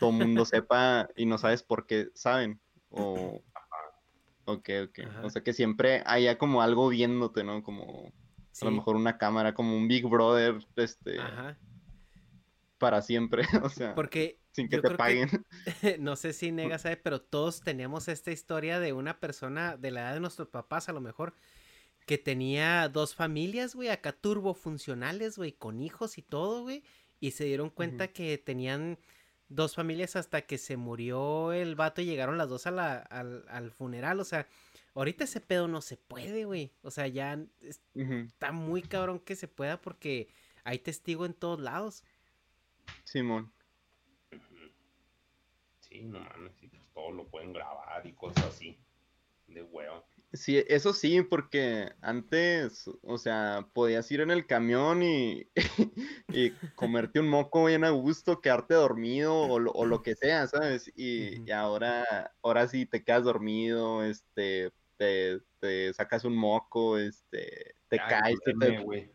todo el mundo sepa y no sabes por qué saben, o... Ok, ok. O sea, que siempre haya como algo viéndote, ¿no? Como a lo mejor una cámara, como un Big Brother, este... Ajá para siempre, o sea, porque sin que te paguen. no sé si Nega sabe, pero todos teníamos esta historia de una persona de la edad de nuestros papás, a lo mejor, que tenía dos familias, güey, acá turbo funcionales, güey, con hijos y todo, güey, y se dieron cuenta que tenían dos familias hasta que se murió el vato y llegaron las dos a la, al, al, funeral, o sea, ahorita ese pedo no se puede, güey, o sea, ya está muy cabrón que se pueda porque hay testigo en todos lados. Simón. Sí, no mames, pues todo lo pueden grabar y cosas así. De huevo. Sí, eso sí, porque antes, o sea, podías ir en el camión y, y comerte un moco bien a gusto, quedarte dormido o lo, o lo que sea, ¿sabes? Y, y, ahora, ahora sí te quedas dormido, este, te, te sacas un moco, este, te caes, te,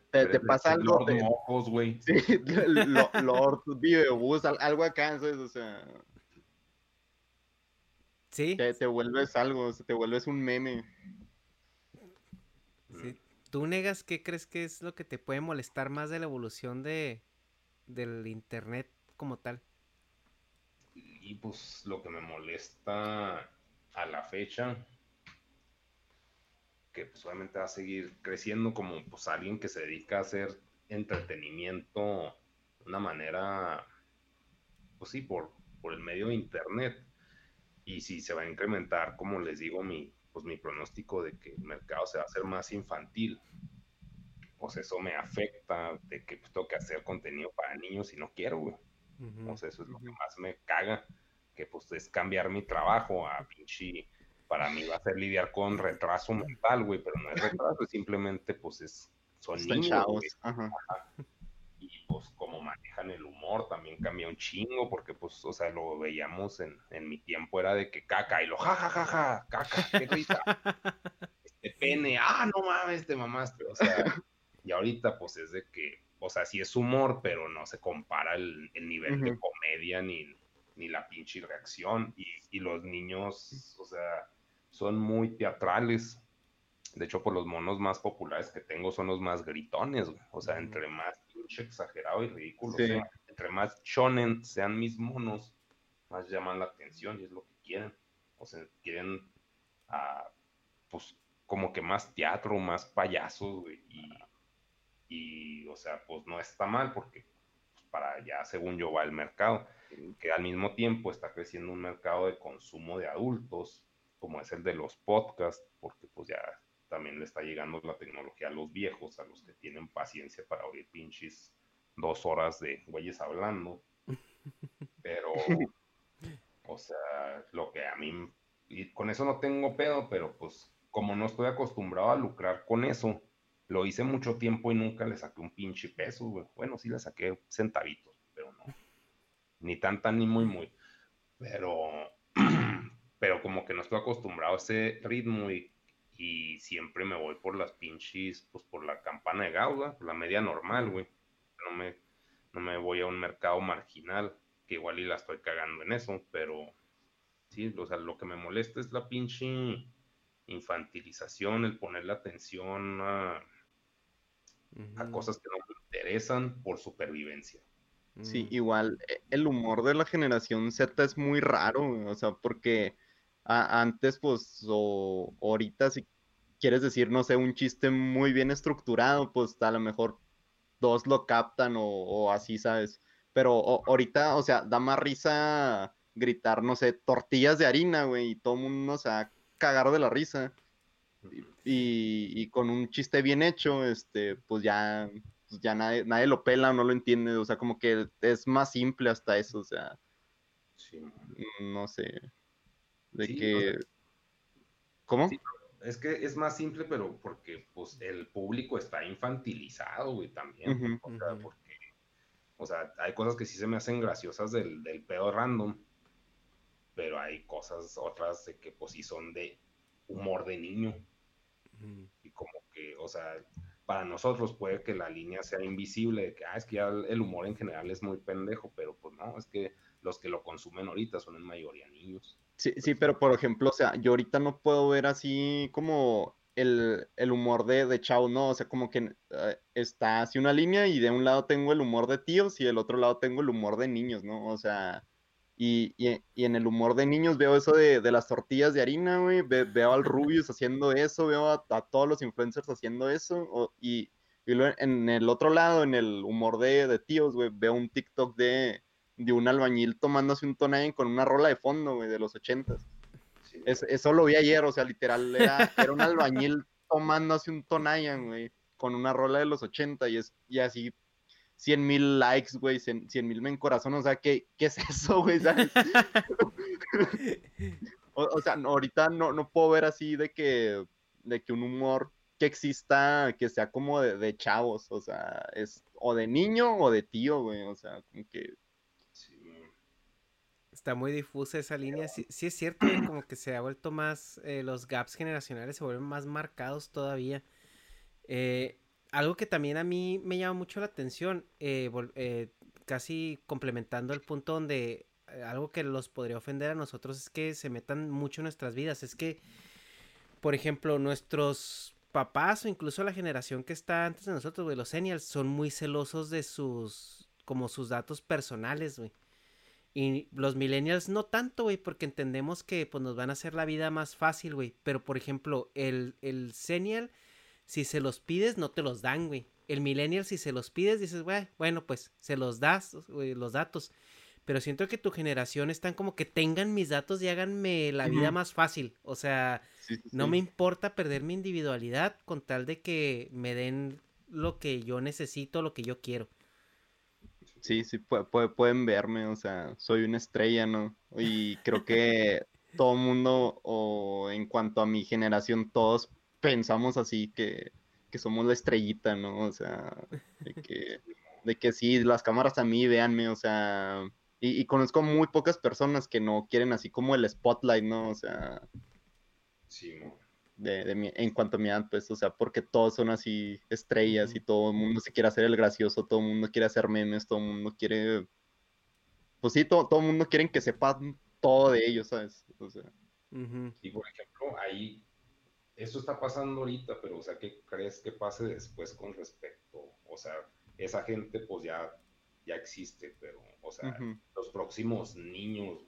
te, te, pasa algo. Lord mocos, güey. Sí, Lord Bus, algo acá, ¿sabes? O sea. Sí. Te, te, vuelves algo, te vuelves un meme. Sí. ¿Tú negas qué crees que es lo que te puede molestar más de la evolución de del internet como tal? Y pues lo que me molesta a la fecha que pues obviamente va a seguir creciendo como pues alguien que se dedica a hacer entretenimiento de una manera, pues sí, por, por el medio de internet. Y si se va a incrementar, como les digo, mi, pues mi pronóstico de que el mercado se va a hacer más infantil, pues eso me afecta de que pues, tengo que hacer contenido para niños y no quiero, güey. Pues eso es lo que más me caga, que pues es cambiar mi trabajo a pinche para mí va a ser lidiar con retraso mental, güey, pero no es retraso, simplemente pues es, son niños, Y pues como manejan el humor también cambia un chingo, porque pues, o sea, lo veíamos en, en mi tiempo, era de que caca, y lo ja, ja, ja, ja, caca, qué risa. este pene, ah, no mames, te mamaste, o sea, y ahorita pues es de que, o sea, sí es humor, pero no se compara el, el nivel de comedia ni, ni la pinche reacción, y, y los niños, o sea, son muy teatrales. De hecho, por los monos más populares que tengo son los más gritones, O sea, entre más pinche exagerado y ridículo entre más shonen sean mis monos, más llaman la atención y es lo que quieren. O sea, quieren, ah, pues, como que más teatro, más payasos, Y, y, o sea, pues no está mal porque pues, para allá, según yo, va el mercado. Que al mismo tiempo está creciendo un mercado de consumo de adultos como es el de los podcasts, porque pues ya también le está llegando la tecnología a los viejos, a los que tienen paciencia para oír pinches dos horas de güeyes hablando. Pero, O sea, lo que a mí, y con eso no tengo pedo, pero pues como no estoy acostumbrado a lucrar con eso, lo hice mucho tiempo y nunca le saqué un pinche peso, güey. Bueno, sí le saqué no. Ni tan, tan, ni muy, muy. Pero, pero como que no estoy acostumbrado a ese ritmo y, y siempre me voy por las pinches, pues por la campana de Gauda, por la media normal, güey. No me, no me voy a un mercado marginal, que igual y la estoy cagando en eso, pero sí, o sea, lo que me molesta es la pinche infantilización, el ponerle atención a, a cosas que no me interesan por supervivencia. Sí, igual e, el humor de la generación Z es muy raro, o sea, porque antes, pues, o ahorita, si quieres decir, no sé, un chiste muy bien estructurado, pues a lo mejor dos lo captan o, así, ¿sabes? Pero ahorita, o sea, da más risa gritar, no sé, tortillas de harina, güey, y todo el mundo, o sea, cagar de la risa. Y, con un chiste bien hecho, este, pues ya, ya nadie, nadie lo pela, no lo entiende, o sea, como que es más simple hasta eso, o sea, no sé, de que... ¿Cómo? es que es más simple, pero porque pues el público está infantilizado, güey, también. o sea, porque, o sea, hay cosas que sí se me hacen graciosas del, del pedo random, pero hay cosas otras de que pues sí son de humor de niño. Y como que, o sea, para nosotros puede que la línea sea invisible, de que, ah, es que ya el humor en general es muy pendejo, pero pues no, es que los que lo consumen ahorita son en mayoría niños. Sí, sí, pero por ejemplo, o sea, yo ahorita no puedo ver así como el, humor de, de Chao, ¿no? O sea, como que eh, está así una línea y de un lado tengo el humor de tíos y del otro lado tengo el humor de niños, ¿no? O sea, y, en el humor de niños veo eso de, las tortillas de harina, güey, veo al Rubius haciendo eso, veo a, todos los influencers haciendo eso, y, en el otro lado, en el humor de, de tíos, güey, veo un TikTok de de un albañil tomándose un Tonayan con una rola de fondo, güey, de los ochentas. eso lo vi ayer, o sea, literal, era, un albañil tomándose un Tonayan, güey, con una rola de los 80 y, es, y así 100 mil likes, güey, 100 mil me corazón, o sea, ¿qué, qué es eso, güey? o, sea, ahorita no, no puedo ver así de que, de que un humor que exista, que sea como de, de chavos, o sea, es o de niño o de tío, güey, o sea, como que Está muy difusa esa línea. Sí, es cierto, como que se ha vuelto más, eh, los gaps generacionales se vuelven más marcados todavía. Eh, algo que también a mí me llama mucho la atención, eh, casi complementando el punto donde algo que los podría ofender a nosotros es que se metan mucho en nuestras vidas. Es que, por ejemplo, nuestros papás o incluso la generación que está antes de nosotros, güey, los seniors, son muy celosos de sus, como sus datos personales, güey. Y los millennials no tanto, güey, porque entendemos que pues nos van a hacer la vida más fácil, güey. Pero por ejemplo, el, el senial, si se los pides, no te los dan, güey. El millennial, si se los pides, dices, güey, bueno, pues se los das, los datos. Pero siento que tu generación están como que tengan mis datos y háganme la vida más fácil. O sea, no me importa perder mi individualidad con tal de que me den lo que yo necesito, lo que yo quiero. Sí, sí, pueden verme, o sea, soy una estrella, ¿no? Y creo que todo mundo, o en cuanto a mi generación, todos pensamos así que, somos la estrellita, ¿no? O sea, de que, de que sí, las cámaras a mí, véanme, o sea, y, y conozco muy pocas personas que no quieren así como el spotlight, ¿no? O sea, sí, no de, en cuanto a mi edad, pues, o sea, porque todos son así estrellas y todo el mundo se quiere hacer el gracioso, todo el mundo quiere hacer memes, todo el mundo quiere, pues sí, todo, todo el mundo quiere que sepan todo de ellos, ¿sabes? O sea. Y por ejemplo, ahí, eso está pasando ahorita, pero, o sea, ¿qué crees que pase después con respecto? O sea, esa gente, pues ya, ya existe, pero, o sea, los próximos niños,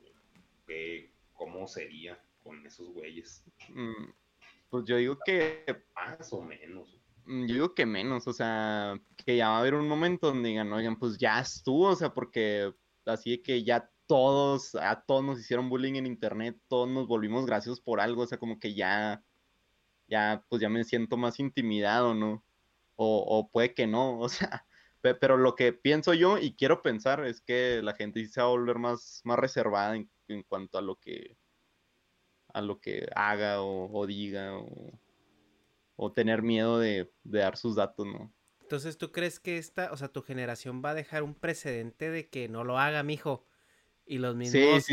¿cómo sería con esos güeyes? Mm, pues yo digo que. Más o menos. Mm, yo digo que menos, o sea, que ya va a haber un momento donde digan, oigan, pues ya estuvo, o sea, porque así de que ya todos, a todos nos hicieron bullying en internet, todos nos volvimos graciosos por algo, o sea, como que ya, ya, pues ya me siento más intimidado, ¿no? O, o puede que no, o sea, pero lo que pienso yo y quiero pensar es que la gente sí se va a volver más, más reservada en cuanto a lo que a lo que haga o, diga o, tener miedo de, dar sus datos, ¿no? Entonces, ¿tú crees que esta, o sea, tu generación va a dejar un precedente de que no lo haga, mijo? Y los mismos,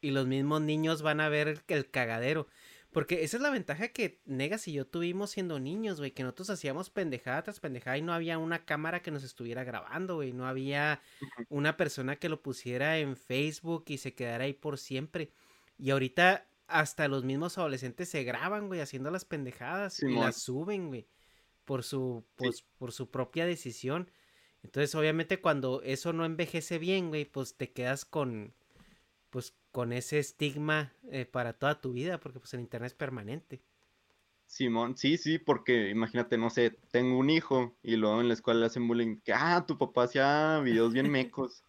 y, los mismos niños van a ver el cagadero. Porque esa es la ventaja que Negas y yo tuvimos siendo niños, güey, que nosotros hacíamos pendejada tras pendejada y no había una cámara que nos estuviera grabando, güey, no había una persona que lo pusiera en Facebook y se quedara ahí por siempre. Y ahorita hasta los mismos adolescentes se graban, güey, haciendo las pendejadas y las suben, güey, por su, pues, por su propia decisión. Entonces, obviamente, cuando eso no envejece bien, güey, pues te quedas con, pues con ese estigma eh, para toda tu vida, porque pues el internet es permanente. Simón, sí, sí, porque imagínate, no sé, tengo un hijo y luego en la escuela le hacen bullying, que, ah, tu papá hacía videos bien mecos,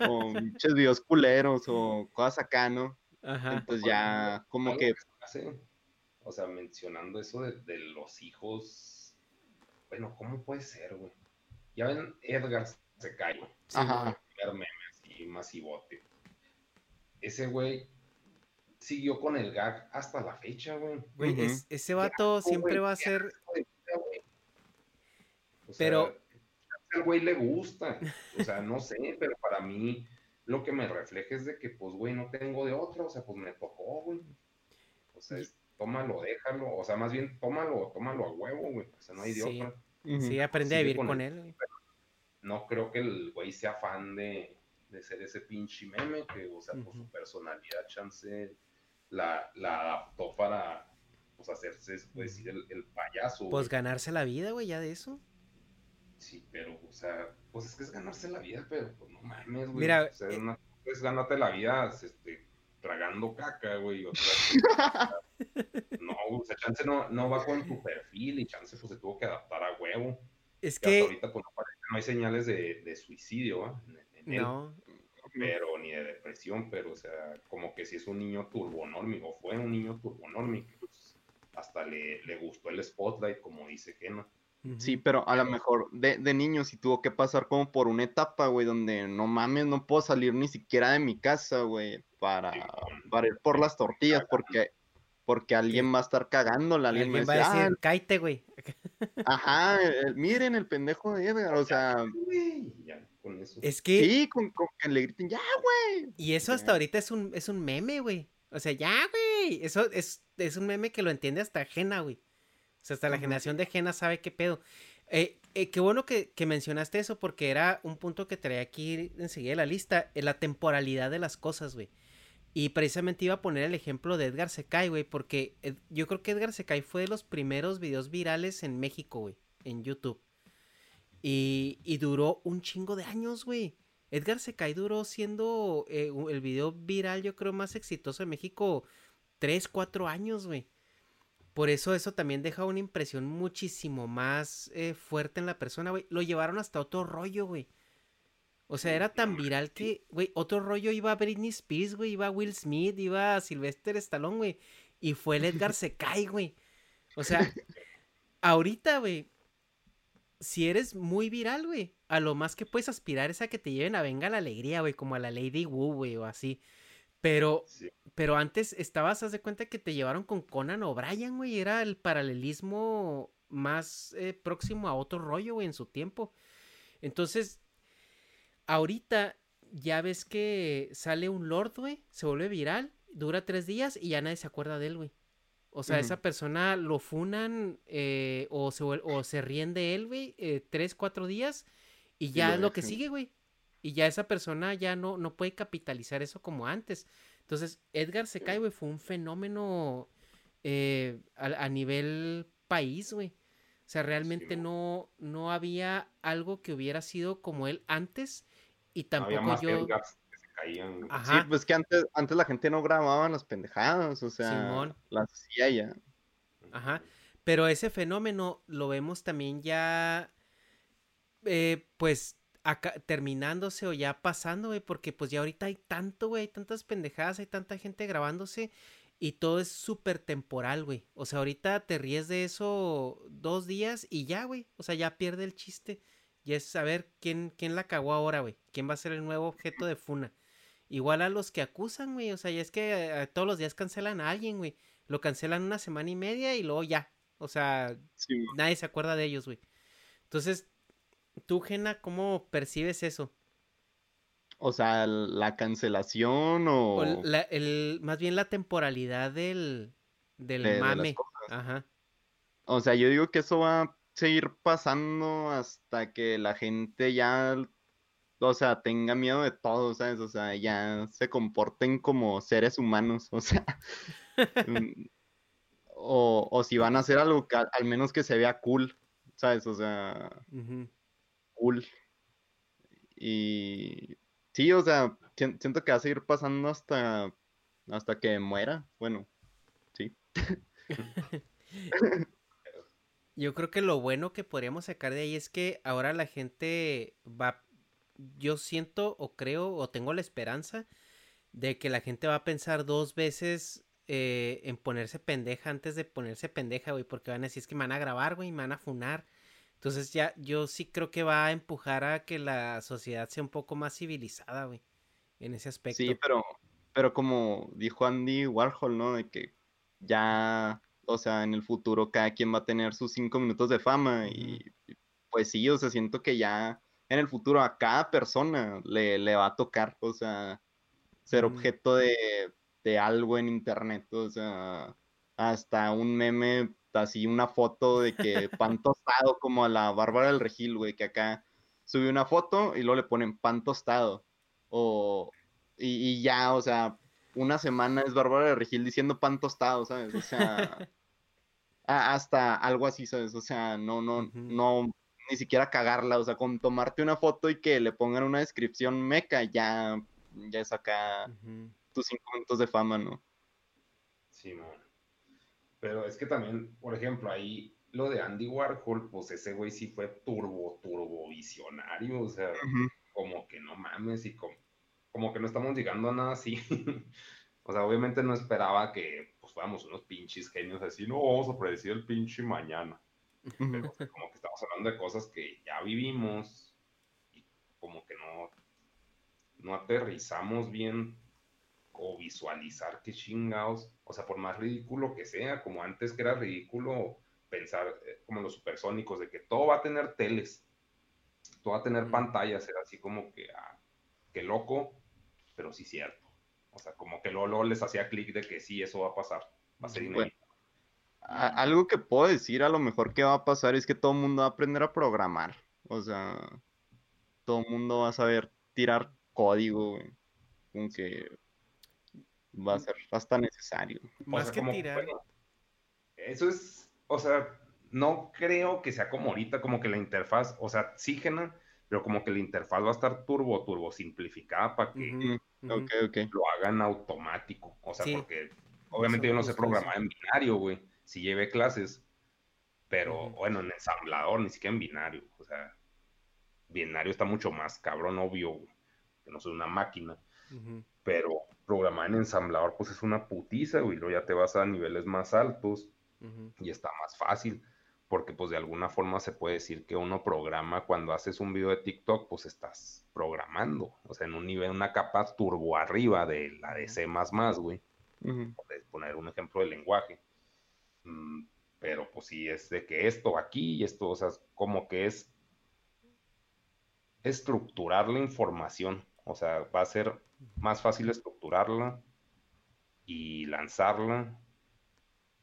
o muchos videos culeros, o cosas acá, ¿no? Ajá. Entonces ya, como que... O sea, mencionando eso de, los hijos, bueno, ¿cómo puede ser, güey? Ya ven, Edgar se cae, Ajá. meme así masivote ese güey siguió con el gag hasta la fecha, güey. Güey, ese vato siempre va a ser. pero. Al güey le gusta. O sea, no sé, pero para mí lo que me refleja es de que, pues, güey, no tengo de otra. O sea, pues me tocó, güey. O sea, tómalo, déjalo. O sea, más bien, tómalo, tómalo a huevo, güey. O sea, no hay de otra. Sí, aprende a vivir con, él. No creo que el güey sea fan de, de ser ese pinche meme que, o sea, por su personalidad, chance, la, la adaptó para, pues, hacerse, pues, decir, el, payaso. Pues ganarse la vida, güey, ya de eso. Sí, pero, o sea, pues es que es ganarse la vida, pero, pues, no mames, güey. Mira, o sea, eh, una, es ganarte la vida, este, tragando caca, güey, otra no, o sea, chance no, no va con tu perfil y chance, pues, se tuvo que adaptar a huevo. Es que... ahorita, pues, no, no hay señales de, de suicidio, ¿eh? no, pero ni de depresión, pero o sea, como que si es un niño turbonórmico, fue un niño turbonórmico, pues, hasta le, le, gustó el spotlight, como dice Kena. Sí, pero a lo mejor de, de niño sí tuvo que pasar como por una etapa, güey, donde no mames, no puedo salir ni siquiera de mi casa, güey, para, para ir por las tortillas, porque porque alguien va a estar cagándola, alguien, va a decir, ah, cállate, güey. Ajá, miren el pendejo de Edgar, o sea, es que. Sí, con, que le griten, ya, güey. Y eso hasta ahorita es un, es un meme, güey. O sea, ya, güey. Eso es, es un meme que lo entiende hasta Jena, güey. O sea, hasta la generación de Jena sabe qué pedo. Eh, eh, qué bueno que, que, mencionaste eso porque era un punto que traía aquí enseguida de la lista, eh, la temporalidad de las cosas, güey. Y precisamente iba a poner el ejemplo de Edgar Secai, güey, porque yo creo que Edgar Secai fue de los primeros videos virales en México, güey, en YouTube. Y, duró un chingo de años, güey. Edgar Secay duró siendo eh, el video viral, yo creo, más exitoso en México, tres, cuatro años, güey. Por eso eso también deja una impresión muchísimo más eh, fuerte en la persona, güey. Lo llevaron hasta otro rollo, güey. O sea, era tan viral que, güey, otro rollo iba a Britney Spears, güey, iba a Will Smith, iba a Sylvester Stallone, güey. Y fue el Edgar Secay, güey. O sea, ahorita, güey, si eres muy viral, güey, a lo más que puedes aspirar es a que te lleven a Venga la Alegría, güey, como a la Lady Wu, güey, o así. Pero, pero antes estabas, haz de cuenta que te llevaron con Conan O'Brien, güey, era el paralelismo más eh, próximo a otro rollo, güey, en su tiempo. Entonces, ahorita ya ves que sale un Lord, güey, se vuelve viral, dura tres días y ya nadie se acuerda de él, güey. O sea, esa persona lo funan eh, o, se, o se ríen de él, güey, eh, tres, cuatro días y ya es lo que sigue, güey. Y ya esa persona ya no, no puede capitalizar eso como antes. Entonces, Edgar se cae, güey, fue un fenómeno eh, a, nivel país, güey. O sea, realmente no, no había algo que hubiera sido como él antes y tampoco yo... Sí, pues que antes, antes la gente no grababa las pendejadas, o sea, las hacía ya. Ajá. Pero ese fenómeno lo vemos también ya, eh, pues, acá, terminándose o ya pasando, güey, porque pues ya ahorita hay tanto, güey, hay tantas pendejadas, hay tanta gente grabándose y todo es súper temporal, güey. O sea, ahorita te ríes de eso dos días y ya, güey. O sea, ya pierde el chiste. Y es saber quién, quién la cagó ahora, güey. ¿Quién va a ser el nuevo objeto de Funa? Igual a los que acusan, güey. O sea, ya es que eh, todos los días cancelan a alguien, güey. Lo cancelan una semana y media y luego ya. O sea, nadie se acuerda de ellos, güey. Entonces, tú, Gena, ¿cómo percibes eso? O sea, la cancelación o... el, más bien la temporalidad del, del mame. Ajá. O sea, yo digo que eso va a seguir pasando hasta que la gente ya, o sea, tenga miedo de todo, ¿sabes? O sea, ya se comporten como seres humanos, o sea. Mm, o, o, si van a hacer algo que al menos que se vea cool, ¿sabes? O sea, cool. Y sí, o sea, siento que va a seguir pasando hasta, hasta que muera. Bueno, sí. Yo creo que lo bueno que podríamos sacar de ahí es que ahora la gente va, yo siento o creo o tengo la esperanza de que la gente va a pensar dos veces eh, en ponerse pendeja antes de ponerse pendeja, güey, porque van a decir es que me van a grabar, güey, me van a funar. Entonces ya, yo sí creo que va a empujar a que la sociedad sea un poco más civilizada, güey, en ese aspecto. Sí, pero, pero como dijo Andy Warhol, ¿no? De que ya o sea, en el futuro cada quien va a tener sus cinco minutos de fama y pues sí, o sea, siento que ya en el futuro a cada persona le, va a tocar, o sea, ser objeto de, de, algo en internet, o sea, hasta un meme, así una foto de que pan tostado como a la Bárbara del Regil, güey, que acá sube una foto y luego le ponen pan tostado, o, y, y ya, o sea, una semana es Bárbara de Regil diciendo pan tostado, ¿sabes? O sea, hasta algo así, ¿sabes? O sea, no, no, no, ni siquiera cagarla, o sea, con tomarte una foto y que le pongan una descripción meca, ya, ya es acá tus cinco minutos de fama, ¿no? Sí, man. Pero es que también, por ejemplo, ahí lo de Andy Warhol, pues ese güey sí fue turbo, turbo visionario, o sea, como que no mames y como, como que no estamos llegando a nada así. o sea, obviamente no esperaba que pues fuéramos unos pinches genios así, no vamos a predecir el pinche mañana. Pero como que estamos hablando de cosas que ya vivimos y como que no, no aterrizamos bien o visualizar qué chingados, o sea, por más ridículo que sea, como antes que era ridículo pensar eh, como los supersónicos, de que todo va a tener teles, todo va a tener pantallas, era así como que, ah, qué loco, pero sí cierto. O sea, como que luego, les hacía clic de que sí, eso va a pasar, va a ser algo que puedo decir a lo mejor que va a pasar es que todo el mundo va a aprender a programar. O sea, todo el mundo va a saber tirar código, Aunque va a ser hasta necesario. Más que tirar. eso es, o sea, no creo que sea como ahorita, como que la interfaz, o sea, sí, pero como que la interfaz va a estar turbo, turbo simplificada para que lo hagan automático. O sea, porque obviamente yo no sé programar en binario, güey. Si llevé clases, pero bueno, en ensamblador, ni siquiera en binario. O sea, binario está mucho más cabrón, obvio, que no soy una máquina. Pero programar en ensamblador, pues es una putiza, güey. Luego ya te vas a niveles más altos y está más fácil porque pues de alguna forma se puede decir que uno programa cuando haces un video de TikTok, pues estás programando, o sea, en un nivel, una capa turbo arriba de la de C++, güey. Puedes poner un ejemplo de lenguaje. Mm, pero pues sí es de que esto aquí y esto, o sea, como que es estructurar la información, o sea, va a ser más fácil estructurarla y lanzarla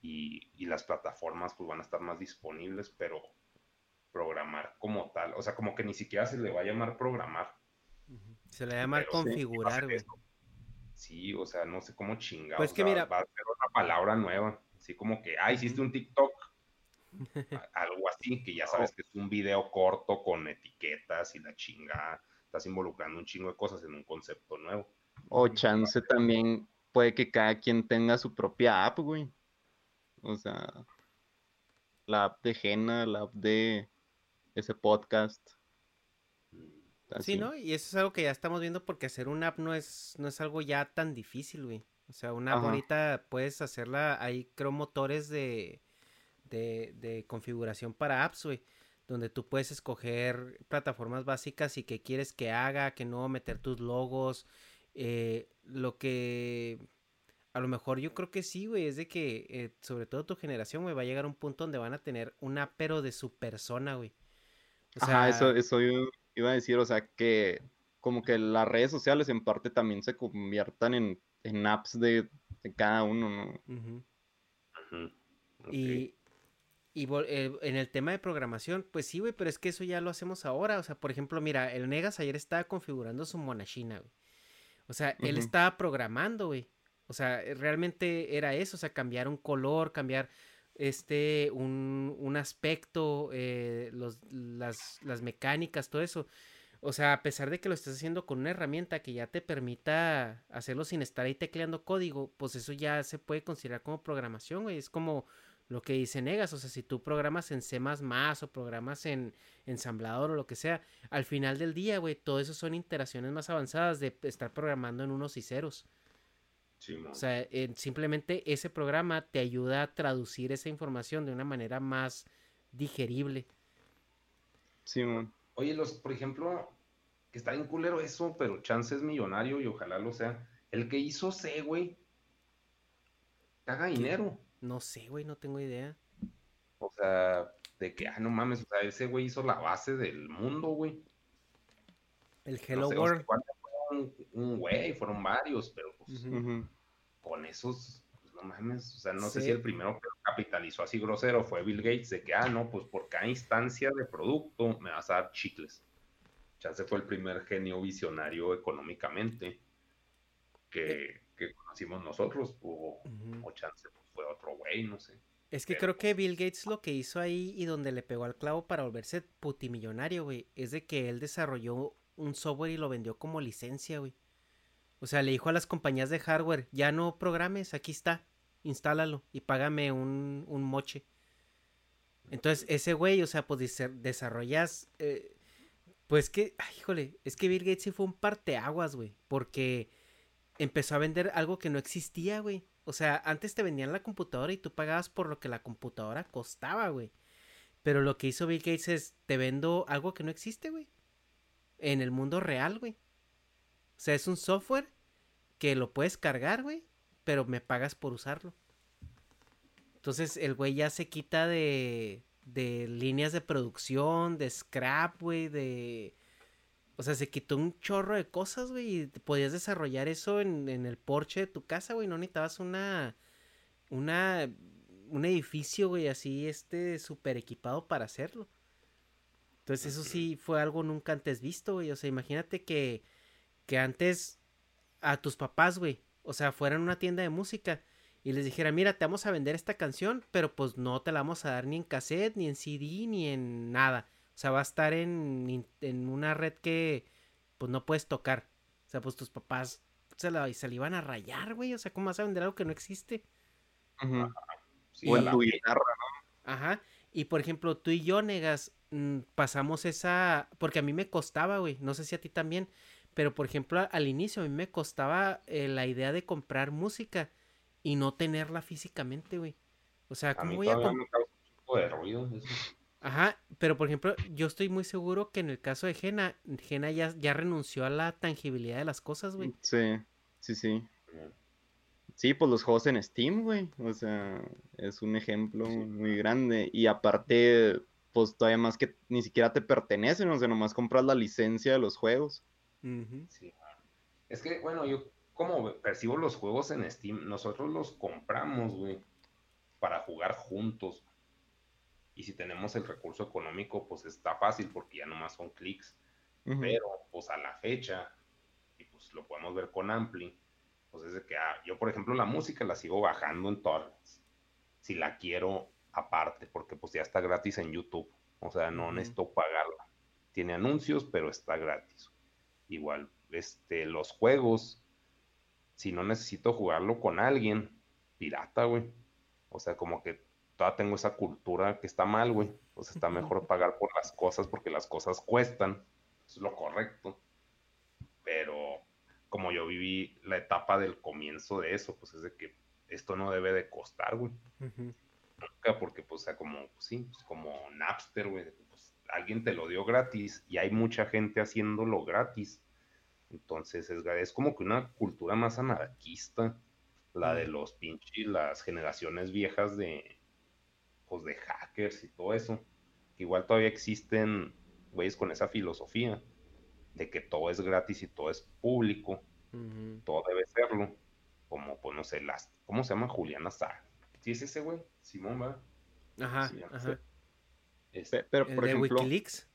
y, las plataformas pues van a estar más disponibles, pero programar como tal, o sea, como que ni siquiera se le va a llamar programar. Se le va a llamar configurar, Sí, o sea, no sé cómo chingar. Pues que mira, va a ser una palabra nueva, así como que, ah, hiciste un TikTok, algo así, que ya sabes que es un video corto con etiquetas y la chingada, estás involucrando un chingo de cosas en un concepto nuevo. O chance también puede que cada quien tenga su propia app, güey. O sea, la app de Jena, la app de ese podcast. Sí, ¿no? Y eso es algo que ya estamos viendo porque hacer una app no es, no es algo ya tan difícil, güey. O sea, una ahorita puedes hacerla, hay creo motores de, de, de configuración para apps, güey. Donde tú puedes escoger plataformas básicas y qué quieres que haga, que no meter tus logos, Eh, lo que a lo mejor yo creo que sí, güey, es de que eh, sobre todo tu generación, güey, va a llegar a un punto donde van a tener una pero de su persona, güey. O sea, eso, eso yo iba a decir, o sea, que como que las redes sociales en parte también se conviertan en, en apps de, cada uno, ¿no? Y, y eh, en el tema de programación, pues sí, güey, pero es que eso ya lo hacemos ahora. O sea, por ejemplo, mira, el Negas ayer estaba configurando su monachina, güey. O sea, él estaba programando, güey. O sea, realmente era eso, o sea, cambiar un color, cambiar este, un, un aspecto, eh, los, las, las mecánicas, todo eso. O sea, a pesar de que lo estés haciendo con una herramienta que ya te permita hacerlo sin estar ahí tecleando código, pues eso ya se puede considerar como programación, güey. Es como lo que dice Negas. O sea, si tú programas en C o programas en ensamblador o lo que sea, al final del día, güey, todo eso son interacciones más avanzadas de estar programando en unos y ceros. o sea, simplemente ese programa te ayuda a traducir esa información de una manera más digerible. Sí, Oye, los, por ejemplo, que está en culero eso, pero chance es millonario y ojalá lo sea. El que hizo C, güey, caga dinero. No sé, güey, no tengo idea. O sea, de que, ah, no mames, o sea, ese güey hizo la base del mundo, güey. El Hello World. un güey, fueron varios, pero pues con esos no mames, o sea, no sé si el primero que capitalizó así grosero fue Bill Gates, de que, ah, no, pues por cada instancia de producto me vas a dar chicles. Se fue el primer genio visionario económicamente que, que conocimos nosotros, o, chance pues, fue otro güey, no sé. Es que creo que Bill Gates lo que hizo ahí y donde le pegó al clavo para volverse putimillonario, güey, es de que él desarrolló un software y lo vendió como licencia, güey. O sea, le dijo a las compañías de hardware, ya no programes, aquí está instálalo y págame un, un moche. Entonces, ese güey, o sea, pues desarrollas. Eh, pues que, ay, híjole, es que Bill Gates sí fue un parteaguas, güey. Porque empezó a vender algo que no existía, güey. O sea, antes te vendían la computadora y tú pagabas por lo que la computadora costaba, güey. Pero lo que hizo Bill Gates es, te vendo algo que no existe, güey. En el mundo real, güey. O sea, es un software que lo puedes cargar, güey pero me pagas por usarlo. Entonces el güey ya se quita de, de líneas de producción, de scrap, güey, de... O sea, se quitó un chorro de cosas, güey, y podías desarrollar eso en, en el porche de tu casa, güey, no necesitabas una... Una... Un edificio, güey, así, este, súper equipado para hacerlo. Entonces eso sí fue algo nunca antes visto, güey. O sea, imagínate que, que antes a tus papás, güey, o sea, fueran una tienda de música y les dijera, mira, te vamos a vender esta canción, pero pues no te la vamos a dar ni en cassette, ni en CD, ni en nada. O sea, va a estar en, en una red que pues no puedes tocar. O sea, pues tus papás se la, se iban a rayar, güey. O sea, ¿cómo vas a vender algo que no existe? o en tu guitarra, ¿no? Ajá. Y por ejemplo, tú y yo, Negas, mm, pasamos esa. Porque a mí me costaba, güey. No sé si a ti también. Pero por ejemplo, al inicio a mí me costaba eh, la idea de comprar música y no tenerla físicamente, güey. O sea, ¿cómo voy a ruido Ajá, pero por ejemplo, yo estoy muy seguro que en el caso de Jena, Jena ya, ya renunció a la tangibilidad de las cosas, güey. Sí, sí, sí. Sí, pues los juegos en Steam, güey. O sea, es un ejemplo muy grande. Y aparte, pues todavía más que ni siquiera te pertenecen, o sea, nomás compras la licencia de los juegos. Es que, bueno, yo como percibo los juegos en Steam, nosotros los compramos, güey, para jugar juntos. Y si tenemos el recurso económico, pues está fácil porque ya nomás son clics. Pero, pues a la fecha, y pues lo podemos ver con Ampli, pues es de que ah, yo, por ejemplo, la música la sigo bajando en torrents. Si la quiero aparte, porque pues ya está gratis en YouTube. O sea, no necesito pagarla. Tiene anuncios, pero está gratis igual, este, los juegos, si no necesito jugarlo con alguien, pirata, güey. O sea, como que todavía tengo esa cultura que está mal, güey. Pues está mejor pagar por las cosas porque las cosas cuestan. Es lo correcto. Pero como yo viví la etapa del comienzo de eso, pues es de que esto no debe de costar, güey. Nunca, porque, pues, o sea, como, pues, sí, pues, como Napster, güey alguien te lo dio gratis y hay mucha gente haciéndolo gratis, Entonces es, es como que una cultura más anarquista, la de los pinches, las generaciones viejas de, pues de hackers y todo eso. Que igual todavía existen güeyes con esa filosofía de que todo es gratis y todo es público, todo debe serlo. Como, pues no sé, las, ¿cómo se llama? Juliana Sá. ¿Sí es ese güey? Simón, va. Ajá, ajá. Este, pero, por de ejemplo, Wikileaks?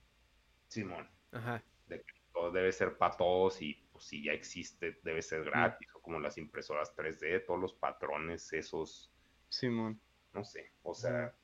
Simón. Ajá. De que todo debe ser para todos y pues si ya existe, debe ser gratis. O como las impresoras 3D, todos los patrones, esos. Simón. No sé, o sea.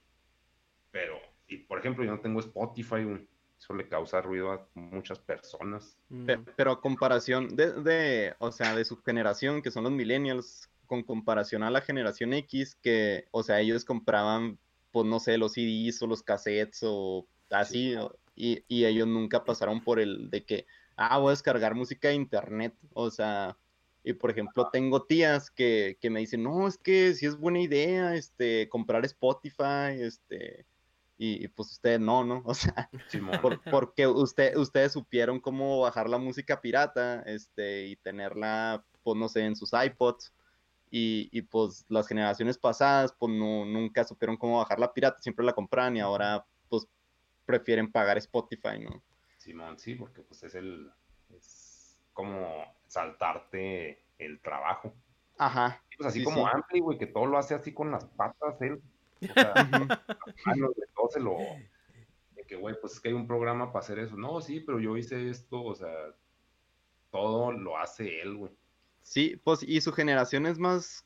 Pero, y por ejemplo, yo no tengo Spotify. Eso le causa ruido a muchas personas. Pe- Pero, a comparación de, de, o sea, de su generación, que son los millennials, con comparación a la generación X, que, o sea, ellos compraban, pues no sé, los CDs o los cassettes o así, y, y ellos nunca pasaron por el de que, ah, voy a descargar música de internet, o sea, y por ejemplo, tengo tías que, que me dicen, no, es que sí es buena idea, este, comprar Spotify, este, y, y, pues ustedes no, ¿no? O sea, por- porque usted, ustedes supieron cómo bajar la música pirata, este, y tenerla, pues no sé, en sus iPods. Y, y, pues las generaciones pasadas, pues no, nunca supieron cómo bajar la pirata, siempre la compraban y ahora pues prefieren pagar Spotify, ¿no? Simón, sí, porque pues es el. Es como saltarte el trabajo. Ajá. Pues así Sí, como sí. Ampli, güey, que todo lo hace así con las patas, él. O sea, las manos, todo se lo. De que, güey, pues es que hay un programa para hacer eso. No, sí, pero yo hice esto, o sea, todo lo hace él, güey. Sí, pues y su generación es más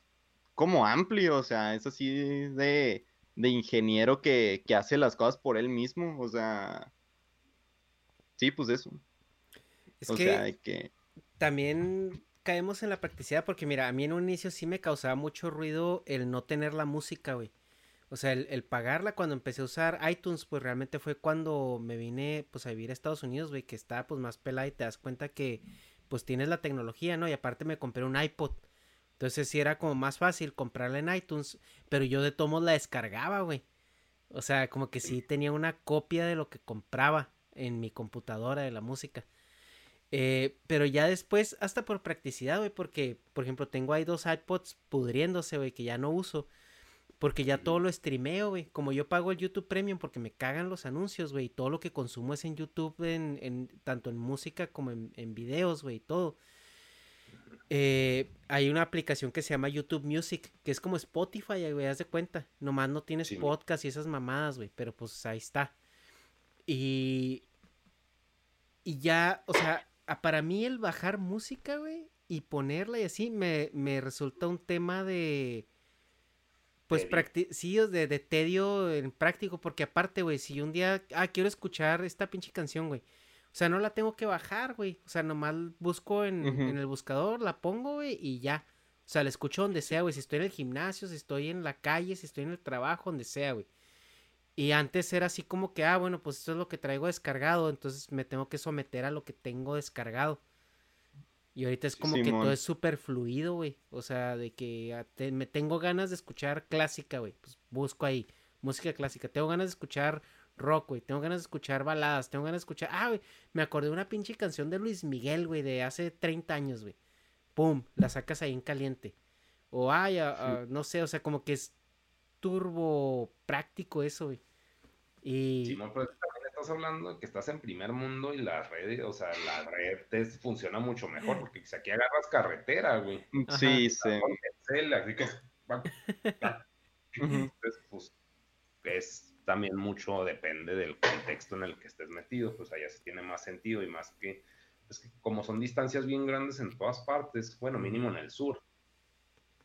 como amplio, o sea, es así de, de ingeniero que, que hace las cosas por él mismo, o sea, sí, pues eso. Es o que sea, que... también caemos en la practicidad porque mira, a mí en un inicio sí me causaba mucho ruido el no tener la música, güey. O sea, el, el pagarla cuando empecé a usar iTunes, pues realmente fue cuando me vine pues a vivir a Estados Unidos, güey, que está pues más pelada y te das cuenta que pues tienes la tecnología, ¿no? Y aparte me compré un iPod. Entonces sí era como más fácil comprarla en iTunes, pero yo de todos modos la descargaba, güey. O sea, como que sí tenía una copia de lo que compraba en mi computadora de la música. Eh, pero ya después, hasta por practicidad, güey, porque, por ejemplo, tengo ahí dos iPods pudriéndose, güey, que ya no uso. Porque ya todo lo streameo, güey. Como yo pago el YouTube Premium porque me cagan los anuncios, güey. y Todo lo que consumo es en YouTube, en, en- tanto en música como en, en videos, güey, todo. Eh, hay una aplicación que se llama YouTube Music, que es como Spotify, güey, haz de cuenta. Nomás no tienes Sí. podcast y esas mamadas, güey, pero pues ahí está. Y, y ya, o sea, para mí el bajar música, güey, y ponerla y así, me, me resulta un tema de... Pues sí, de, de tedio en práctico, porque aparte, güey, si un día, ah, quiero escuchar esta pinche canción, güey. O sea, no la tengo que bajar, güey. O sea, nomás busco en, en el buscador, la pongo, güey, y ya. O sea, la escucho donde sea, güey. Si estoy en el gimnasio, si estoy en la calle, si estoy en el trabajo, donde sea, güey. Y antes era así como que, ah, bueno, pues esto es lo que traigo descargado, entonces me tengo que someter a lo que tengo descargado. Y ahorita es Sí, como que todo es súper fluido, güey. O sea, de que te- me tengo ganas de escuchar clásica, güey. Pues busco ahí, música clásica. Tengo ganas de escuchar rock, güey. Tengo ganas de escuchar baladas. Tengo ganas de escuchar. Ah, güey. Me acordé de una pinche canción de Luis Miguel, güey, de hace 30 años, güey. Pum, la sacas ahí en caliente. O ay, no sé, o sea, como que es turbo práctico eso, güey. Y Simón, pero también estás hablando de que estás en primer mundo y las redes, o sea, la red te funciona mucho mejor, porque si aquí agarras carretera, güey. Ajá. Sí, sí. así que. Entonces, pues, es también mucho, depende del contexto en el que estés metido, pues allá sí tiene más sentido y más que, es que como son distancias bien grandes en todas partes, bueno, mínimo en el sur,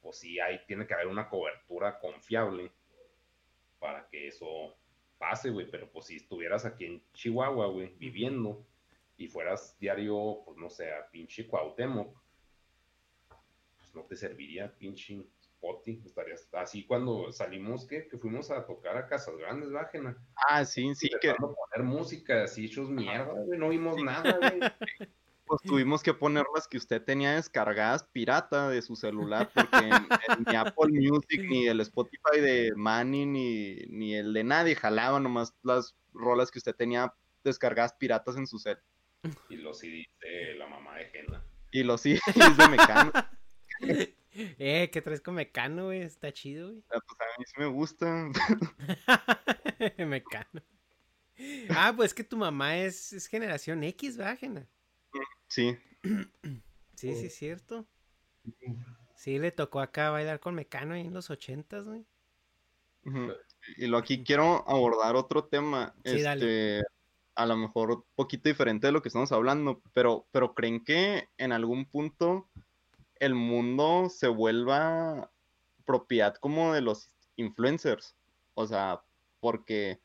pues sí hay, tiene que haber una cobertura confiable para que eso pase, güey, pero pues si estuvieras aquí en Chihuahua, güey, viviendo, y fueras diario, pues no sé, a pinche Cuauhtémoc, pues no te serviría pinche Spotify, estarías así cuando salimos, ¿qué? Que fuimos a tocar a Casas Grandes, Bájena, Ah, sí, sí, que poner música así hechos mierda, güey, no vimos nada, güey. pues tuvimos que poner las que usted tenía descargadas pirata de su celular, porque en ni Apple Music, ni el Spotify de Manny, ni, ni el de nadie jalaba nomás las rolas que usted tenía descargadas piratas en su cel. Y los CDs de la mamá de Jena. Y lo sí, es de Mecano. eh, ¿qué traes con Mecano, güey? Está chido, güey. Ah, pues a mí sí me gusta. Mecano. Ah, pues que tu mamá es, es generación X, ¿verdad, Jena? Sí. Sí, sí, es cierto. Sí, le tocó acá bailar con Mecano ahí en los ochentas, güey. Y lo aquí quiero abordar otro tema, Sí, dale. este, a lo mejor un poquito diferente de lo que estamos hablando, pero, pero ¿creen que en algún punto el mundo se vuelva propiedad como de los influencers? O sea, porque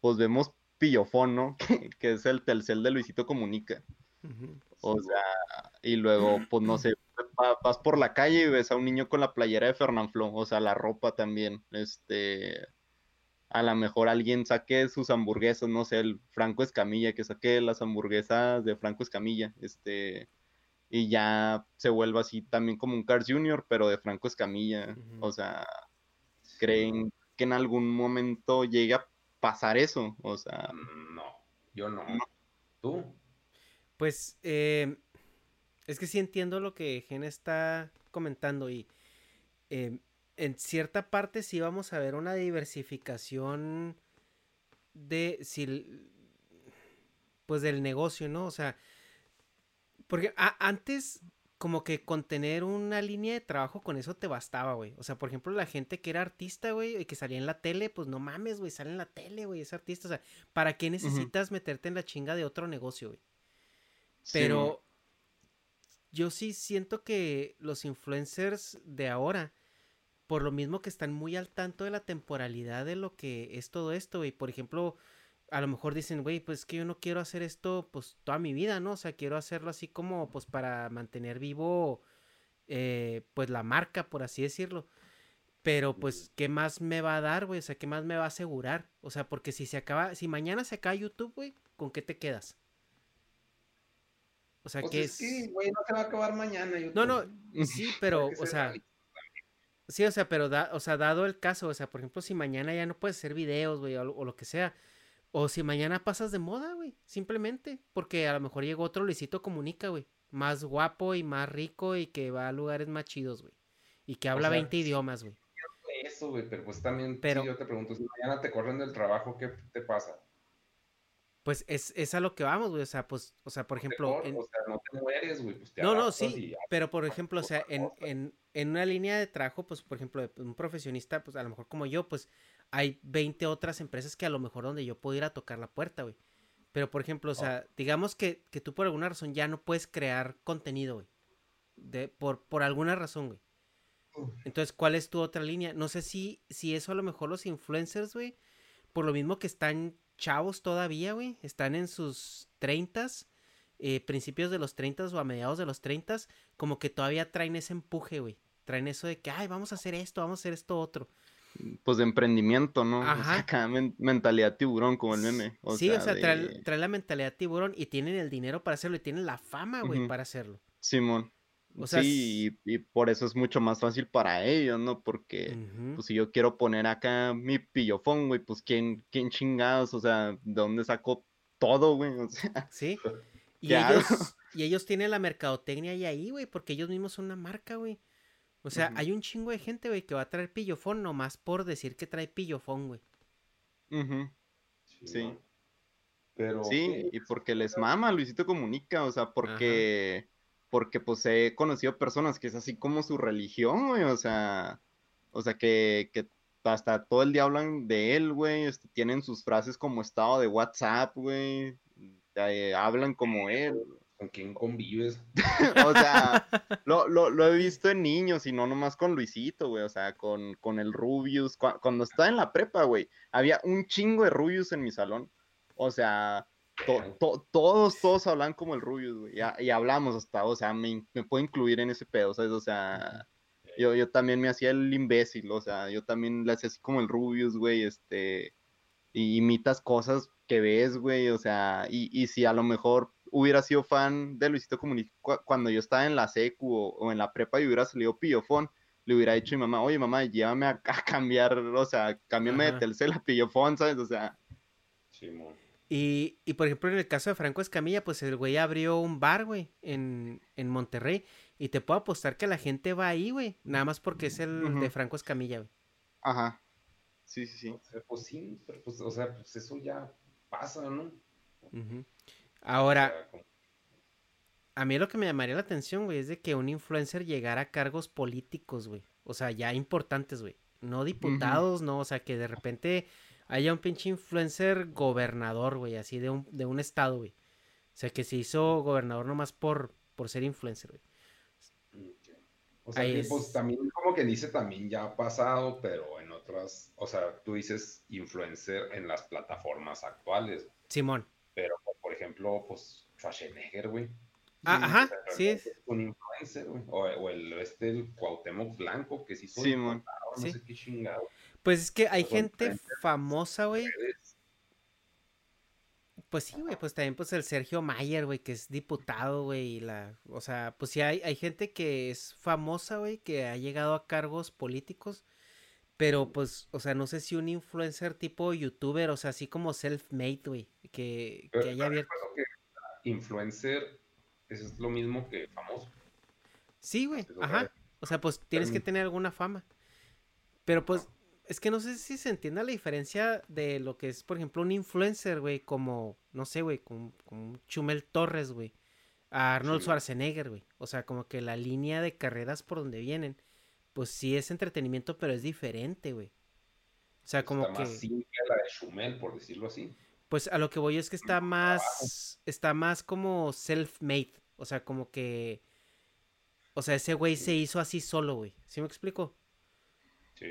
pues vemos Pillofón, ¿no? Que, es el Telcel de Luisito Comunica. Ujú. O sea, y luego, pues no sé, va- vas por la calle y ves a un niño con la playera de Fernanfloo, o sea, la ropa también, este, a lo mejor alguien saque sus hamburguesas, no sé, el Franco Escamilla, que saque las hamburguesas de Franco Escamilla, este, y ya se vuelva así también como un Cars Junior, pero de Franco Escamilla, o sea, ¿creen que en algún momento llegue a pasar eso? O sea, No, yo no. ¿Tú? Pues, eh, es que sí entiendo lo que Gen está comentando y eh, en cierta parte sí vamos a ver una diversificación de, si, pues del negocio, ¿no? O sea, porque a- antes como que con tener una línea de trabajo con eso te bastaba, güey. O sea, por ejemplo, la gente que era artista, güey, y que salía en la tele, pues no mames, güey, sale en la tele, güey, es artista. O sea, ¿para qué necesitas meterte en la chinga de otro negocio, güey? Pero yo sí siento que los influencers de ahora, por lo mismo que están muy al tanto de la temporalidad de lo que es todo esto, güey. Por ejemplo, a lo mejor dicen, güey, pues que yo no quiero hacer esto pues toda mi vida, ¿no? O sea, quiero hacerlo así como pues para mantener vivo eh, pues la marca, por así decirlo. Pero pues, ¿qué más me va a dar, güey? O sea, ¿qué más me va a asegurar? O sea, porque si se acaba, si mañana se acaba YouTube, güey, ¿con qué te quedas? O sea, Pues que es que, güey, no se va a acabar mañana. yo no, no, sí, pero, o sea, sí, o sea, pero, da, o sea, dado el caso, o sea, por ejemplo, si mañana ya no puedes hacer videos, güey, o, lo- o lo que sea, o si mañana pasas de moda, güey, simplemente, porque a lo mejor llegó otro Luisito Comunica, güey, más guapo y más rico y que va a lugares más chidos, güey, y que habla sea, 20 sí. idiomas, güey. Eso, güey, pero pues también, Pero- si yo te pregunto, si mañana te corren del trabajo, ¿qué te pasa? Pues es, es a lo que vamos, güey, o sea, pues, o sea, por ejemplo, en- O sea, no te mueres, güey, pues te No, no, sí, y pero por ejemplo, o sea, en, en, en una línea de trabajo, pues, por ejemplo, de un profesionista, pues, a lo mejor como yo, pues, hay 20 otras empresas que a lo mejor donde yo puedo ir a tocar la puerta, güey. Pero, por ejemplo, o sea, digamos que, que tú por alguna razón ya no puedes crear contenido, güey. De, por, por alguna razón, güey. Entonces, ¿cuál es tu otra línea? No sé si, si eso a lo mejor los influencers, güey, por lo mismo que están chavos todavía, güey, están en sus treintas, eh, principios de los treintas o a mediados de los treintas, como que todavía traen ese empuje, güey. Traen eso de que, ay, vamos a hacer esto, vamos a hacer esto otro. pues de emprendimiento, ¿no? O sea, Ajá. men- mentalidad tiburón como el meme. O sí, o sea, de- trae, trae la mentalidad tiburón y tienen el dinero para hacerlo y tienen la fama, güey, para hacerlo. Simón. O sea, sí, y, y por eso es mucho más fácil para ellos, ¿no? Porque, pues si yo quiero poner acá mi pillofón, güey, pues ¿quién, quién chingados, o sea, ¿de dónde saco todo, güey? O sea, Sí. Y ellos, y ellos tienen la mercadotecnia ahí ahí, güey, porque ellos mismos son una marca, güey. O sea, hay un chingo de gente, güey, que va a traer pillofón nomás por decir que trae pillofón, güey. sí. Sí, y porque les mama Luisito Comunica, o sea, porque, porque pues he conocido personas que es así como su religión, güey, o sea, o sea, que, que hasta todo el día hablan de él, güey, este, tienen sus frases como estado de WhatsApp, güey, eh, hablan como él, ¿Con quién convives? o sea, lo, lo, lo he visto en niños y no nomás con Luisito, güey, o sea, con, con el Rubius, Cu- cuando estaba en la prepa, güey, había un chingo de Rubius en mi salón, o sea, to- to- todos, todos hablan como el Rubius, güey, y, ha- y hablamos hasta, o sea, me, puedo incluir en ese pedo, ¿sabes? O sea, yo, yo también me hacía el imbécil, o sea, yo también le hacía así como el Rubius, güey, este, y imitas cosas que ves, güey, o sea, y, y si a lo mejor hubiera sido fan de Luisito Comunica cu- cuando yo estaba en la secu o, o en la prepa y hubiera salido pillofón, le hubiera dicho a mi mamá, oye mamá, llévame a, a cambiar, o sea, cámbiame de. Telcel a pillofón, ¿sabes? O sea, Simón. Y, y por ejemplo, en el caso de Franco Escamilla, pues el güey abrió un bar, güey, en, en Monterrey. Y te puedo apostar que la gente va ahí, güey. Nada más porque es el de Franco Escamilla, güey. Ajá. Sí, sí, sí. O sea, pues sí, pero pues, o sea, pues eso ya pasa, ¿no? O Ahora, a mí lo que me llamaría la atención, güey, es de que un influencer llegara a cargos políticos, güey. O sea, ya importantes, güey. No diputados, no. O sea, que de repente haya un pinche influencer gobernador, güey, así de un, de un estado, güey. O sea, que se hizo gobernador nomás por, por ser influencer, güey. O sea, que, es- pues también, como que dice, también ya ha pasado, pero en otras, o sea, tú dices influencer en las plataformas actuales, Simón. pero por ejemplo, pues Schwarzenegger, güey. Ah, ajá, sí es. un influencer, güey. O, o el, este, el Cuauhtémoc Blanco, que sí hizo diputado, no Sí. sé qué chingado. Pues es que hay gente famosa, güey. Pues sí, güey, pues también pues el Sergio Mayer, güey, que es diputado, güey, y la, o sea, pues sí hay, hay gente que es famosa, güey, que ha llegado a cargos políticos, pero pues, o sea, no sé si un influencer tipo youtuber, o sea, así como self-made, güey, que, Pero que haya abierto. que influencer es lo mismo que famoso. Sí, güey, ajá, o sea, pues tienes que tener alguna fama, pero pues, es que no sé si se entienda la diferencia de lo que es, por ejemplo, un influencer, güey, como, no sé, güey, como, Chumel Torres, güey. a Arnold Sí. Schwarzenegger, güey. O sea, como que la línea de carreras por donde vienen, pues sí es entretenimiento, pero es diferente, güey. O sea, como Está que, más simple la de Schumel, por decirlo así. pues a lo que voy es que está más, está más como self-made. O sea, como que, o sea, ese güey se hizo así solo, güey. ¿Sí me explico? Sí.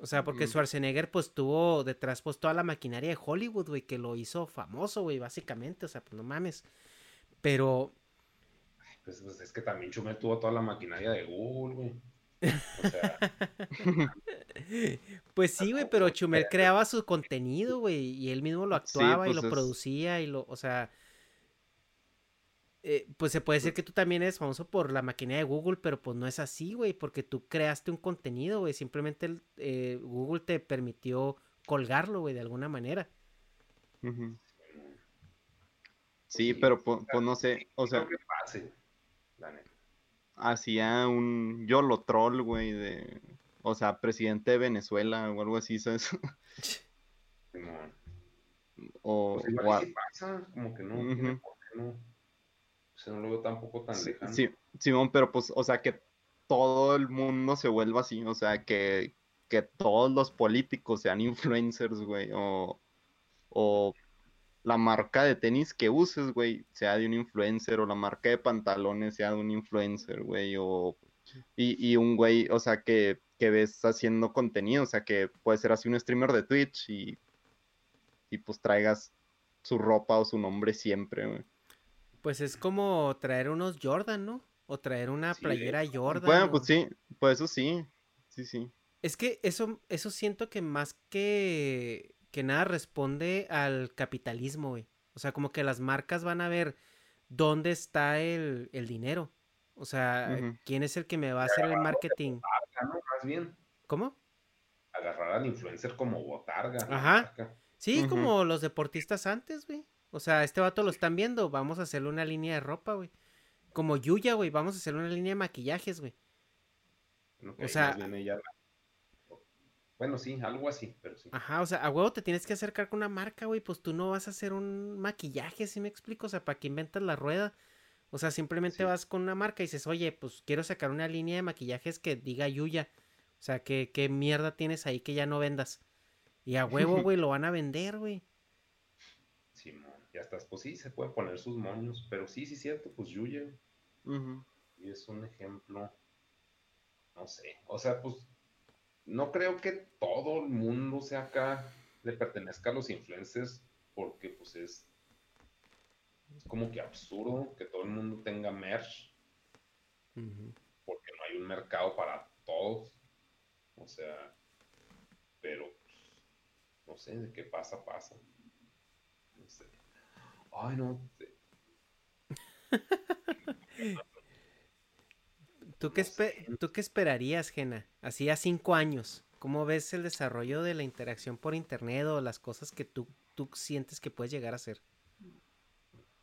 O sea, porque. Schwarzenegger pues tuvo detrás pues toda la maquinaria de Hollywood, güey, que lo hizo famoso, güey, básicamente, o sea, pues no mames. Pero, Pues, pues, es que también Chumel tuvo toda la maquinaria de Google, güey. O sea, pues sí, güey, pero Chumel creaba su contenido, güey, y él mismo lo Sí, actuaba y pues lo es- producía y lo, o sea, eh, pues se puede decir que tú también eres famoso por la maquinaria de Google, pero pues no es así, güey, porque tú creaste un contenido, güey, simplemente el- eh, Google te permitió colgarlo, güey, de alguna manera. Sí, pero pues, pues, no sé, o sea, hacía un YOLO troll, güey, de, o sea, presidente de Venezuela o algo así, ¿sabes? O, Pues igual o pasa, como que no tiene por qué no. O sea, no lo veo tampoco tan Sí, lejano. sí, Simón, pero pues, o sea, que todo el mundo se vuelva así, o sea, que, que todos los políticos sean influencers, güey, o, o la marca de tenis que uses, güey, sea de un influencer, o la marca de pantalones sea de un influencer, güey, o, y, y un güey, o sea, que, que ves haciendo contenido, o sea, que puede ser así un streamer de Twitch y, y pues traigas su ropa o su nombre siempre, güey. Pues es como traer unos Jordan, ¿no? O traer una Sí, playera Jordan. Bueno, o- pues sí, pues eso sí, sí, sí. Es que eso, eso siento que más que, que nada responde al capitalismo, güey. O sea, como que las marcas van a ver dónde está el, el dinero. O sea, quién es el que me va a hacer el marketing. Botarga, ¿no? Más bien, ¿Cómo? agarrar al influencer como botarga. Ajá. marca. Sí, como los deportistas antes, güey. O sea, este vato lo están viendo, vamos a hacerle una línea de ropa, güey. Como Yuya, güey, vamos a hacerle una línea de maquillajes, güey. Que O sea- ella Bueno, sí, algo así, pero sí. Ajá, o sea, a huevo te tienes que acercar con una marca, güey, pues tú no vas a hacer un maquillaje, ¿sí me explico? O sea, ¿para qué inventas la rueda? O sea, simplemente Sí. vas con una marca y dices, oye, pues quiero sacar una línea de maquillajes que diga Yuya. O sea, ¿qué, qué mierda tienes ahí que ya no vendas? Y a huevo, güey, lo van a vender, güey. Ya estás. Pues sí, se puede poner sus moños, pero sí, sí, cierto, pues Yuya. Y es un ejemplo, no sé, o sea, pues no creo que todo el mundo sea acá, le pertenezca a los influencers, porque pues es, es como que absurdo que todo el mundo tenga merch, porque no hay un mercado para todos, o sea, pero pues, no sé, de qué pasa, pasa. No sé. Ay, no, ¿Tú qué, ¿Tú qué esperarías, Jena? Así a cinco años. ¿Cómo ves el desarrollo de la interacción por internet o las cosas que tú, tú sientes que puedes llegar a hacer?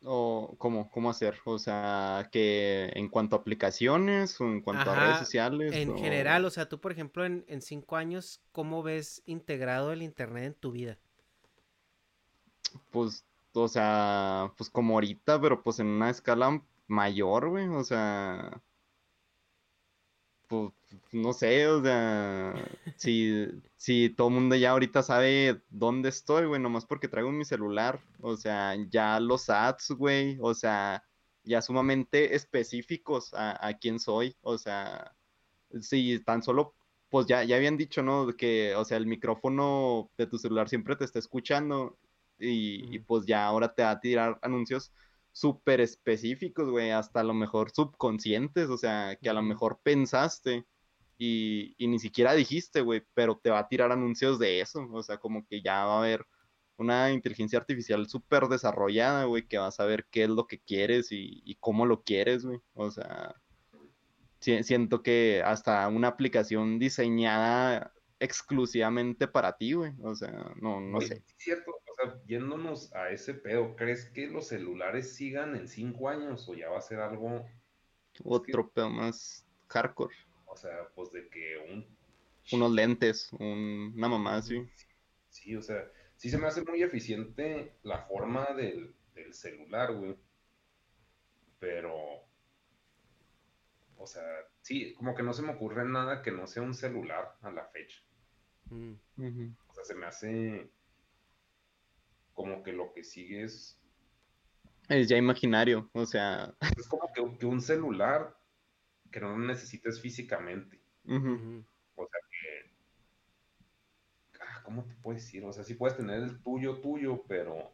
¿O cómo, cómo hacer? O sea, que en cuanto a aplicaciones o en cuanto a redes sociales. En o- general, o sea, tú, por ejemplo, en, en cinco años, ¿cómo ves integrado el internet en tu vida? Pues, o sea, pues como ahorita, pero pues en una escala mayor, güey. O sea, pues no sé, o sea, si, si todo el mundo ya ahorita sabe dónde estoy, güey, nomás porque traigo mi celular. O sea, ya los ads, güey, o sea, ya sumamente específicos a, a quién soy. O sea, si tan solo, pues ya, ya habían dicho, ¿no? Que, o sea, el micrófono de tu celular siempre te está escuchando y, pues ya ahora te va a tirar anuncios súper específicos, güey, hasta a lo mejor subconscientes, o sea, que a lo mejor pensaste y, y ni siquiera dijiste, güey, pero te va a tirar anuncios de eso, o sea, como que ya va a haber una inteligencia artificial súper desarrollada, güey, que va a saber qué es lo que quieres y, y cómo lo quieres, güey, o sea, si- siento que hasta una aplicación diseñada exclusivamente para ti, güey, o sea, no, no Oye, sé. sí es cierto, sea, yéndonos a ese pedo, ¿crees que los celulares sigan en cinco años o ya va a ser algo, Otro pedo más hardcore. o sea, pues de que un... Unos lentes, un- una mamá así. Sí, o sea, sí se me hace muy eficiente la forma del, del celular, güey. Pero, o sea, sí, como que no se me ocurre nada que no sea un celular a la fecha. Mm. O sea, se me hace como que lo que sigue es, Es ya imaginario, o sea, es como que, que un celular que no lo necesites físicamente. O sea que, ah, ¿cómo te puedes decir? O sea, sí puedes tener el tuyo tuyo, pero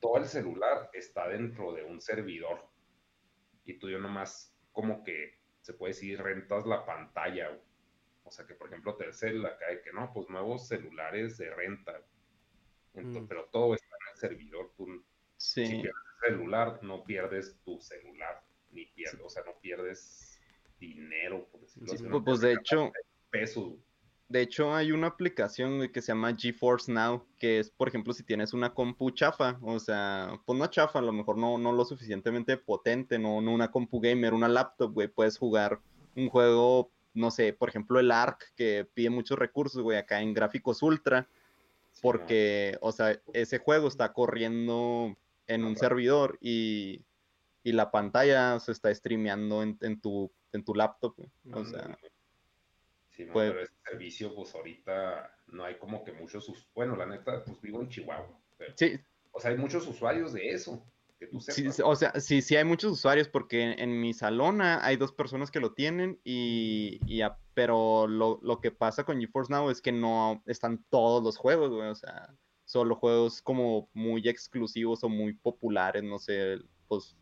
todo el celular está dentro de un servidor. Y tú yo nomás como que se puede decir rentas la pantalla. güey. O sea que, por ejemplo, Telcel acá de que no, pues nuevos celulares de renta. Entonces, Mm. Pero todo está servidor. Tú, si pierdes el celular, no pierdes tu celular. Ni pierdes, o sea, no pierdes dinero, por decirlo Sí, así. Pues, no pues, de hecho, güey. de hecho hay una aplicación que se llama GeForce Now, que es, por ejemplo, si tienes una compu chafa, o sea, pues no chafa, a lo mejor no, no lo suficientemente potente, no, no una compu gamer, una laptop, güey, puedes jugar un juego, no sé, por ejemplo, el ARC, que pide muchos recursos, güey, acá en gráficos ultra, porque, o sea, ese juego está corriendo en un servidor y, y la pantalla se está streameando en, en tu, en tu laptop. O sea, Sí, pues- pero ese servicio, pues ahorita no hay como que muchos, bueno, la neta, pues vivo en Chihuahua, pero, sí, o sea, hay muchos usuarios de eso, que tú sí, sepas. sí, o sea, sí, sí hay muchos usuarios porque en, en mi salona hay dos personas que lo tienen y, y a- pero lo, lo que pasa con GeForce Now es que no están todos los juegos, güey, o sea, solo juegos como muy exclusivos o muy populares, no sé, pues,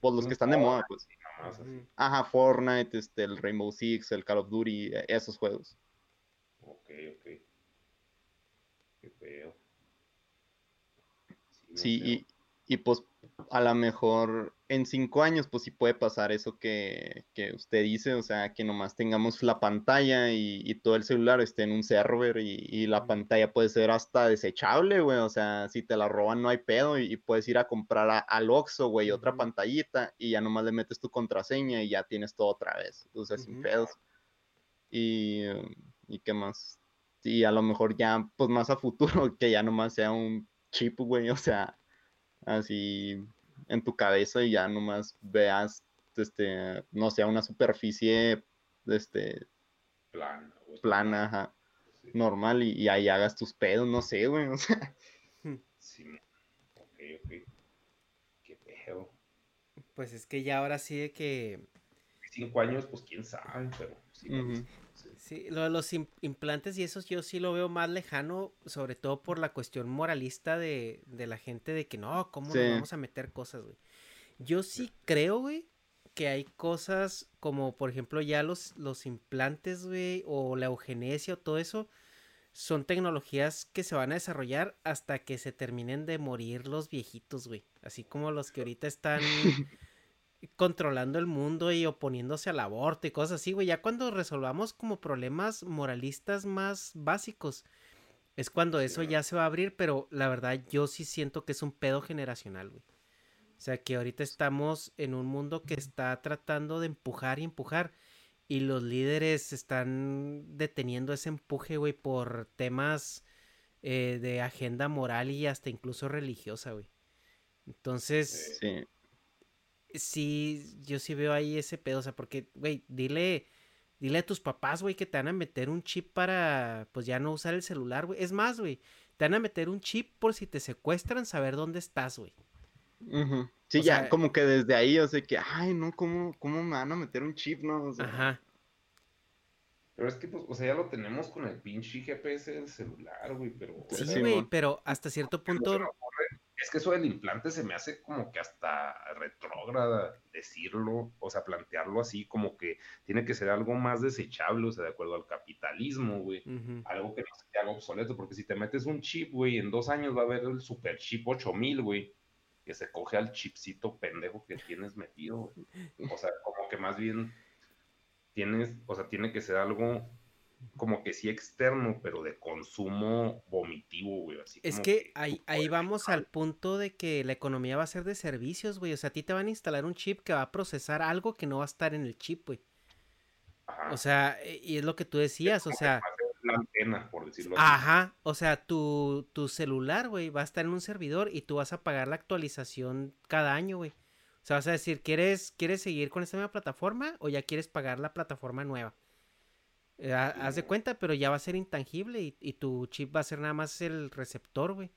pues los que están de moda, pues. Ajá, Fortnite, este, el Rainbow Six, el Call of Duty, eh, esos juegos. Ok, ok. Qué feo. no Sí. Y, pues a lo mejor en cinco años pues sí puede pasar eso que, que usted dice, o sea, que nomás tengamos la pantalla y, y todo el celular esté en un server y, y la pantalla puede ser hasta desechable, güey, o sea, si te la roban no hay pedo y, y puedes ir a comprar a- al Oxxo, güey, otra pantallita y ya nomás le metes tu contraseña y ya tienes todo otra vez, o sea, sin pedos. Y, ¿y qué más? Y a lo mejor ya, pues más a futuro, que ya nomás sea un chip, güey, o sea, así en tu cabeza y ya nomás veas, este, no sé, una superficie, este, Plana, güey. plana, ajá, Sí, normal y, y ahí hagas tus pedos, no sé, güey, o sea, sí, ok, ok. Qué feo. Pues es que ya ahora sí de que... Cinco años, pues quién sabe, pero sí. Ujú. Sí. Lo de los im- implantes y esos yo sí lo veo más lejano, sobre todo por la cuestión moralista de, de la gente de que no, ¿cómo Sí. nos vamos a meter cosas, güey? Yo sí creo, güey, que hay cosas como, por ejemplo, ya los, los implantes, güey, o la eugenesia o todo eso, son tecnologías que se van a desarrollar hasta que se terminen de morir los viejitos, güey. Así como los que ahorita están controlando el mundo y oponiéndose al aborto y cosas así, güey. Ya cuando resolvamos como problemas moralistas más básicos, es cuando eso ya se va a abrir, pero la verdad yo sí siento que es un pedo generacional, güey. O sea, que ahorita estamos en un mundo que está tratando de empujar y empujar. Y los líderes están deteniendo ese empuje, güey, por temas eh, de agenda moral y hasta incluso religiosa, güey. Entonces, Sí. Sí, yo sí veo ahí ese pedo, o sea, porque, güey, dile, dile a tus papás, güey, que te van a meter un chip para, pues ya no usar el celular, güey. Es más, güey, te van a meter un chip por si te secuestran, saber dónde estás, güey. Ujú. Sí, O ya sea- como que desde ahí, o sea que, ay, no, ¿cómo, cómo me van a meter un chip, no? O sea, Ajá. Pero es que, pues, o sea, ya lo tenemos con el pinche GPS del celular, güey, pero... Sí, güey, pero hasta cierto punto, Es que eso del implante se me hace como que hasta retrógrada decirlo, o sea, plantearlo así, como que tiene que ser algo más desechable, o sea, de acuerdo al capitalismo, güey. Algo que no se te haga obsoleto, porque si te metes un chip, güey, en dos años va a haber el super chip 8000, güey, que se coge al chipcito pendejo que tienes metido, güey. O sea, como que más bien tienes, o sea, tiene que ser algo como que sí externo, pero de consumo vomitivo, güey. Así Es como que ahí, ahí vamos al punto de que la economía va a ser de servicios, güey. O sea, a ti te van a instalar un chip que va a procesar algo que no va a estar en el chip, güey. Ajá. O sea, e- y es lo que tú decías, o sea, la antena, por decirlo así. ajá, o sea, tu, tu celular, güey, va a estar en un servidor y tú vas a pagar la actualización cada año, güey. O sea, vas a decir, ¿quieres, ¿quieres seguir con esta nueva plataforma o ya quieres pagar la plataforma nueva? Eh, ha- haz de cuenta, pero ya va a ser intangible y, y tu chip va a ser nada más el receptor, güey,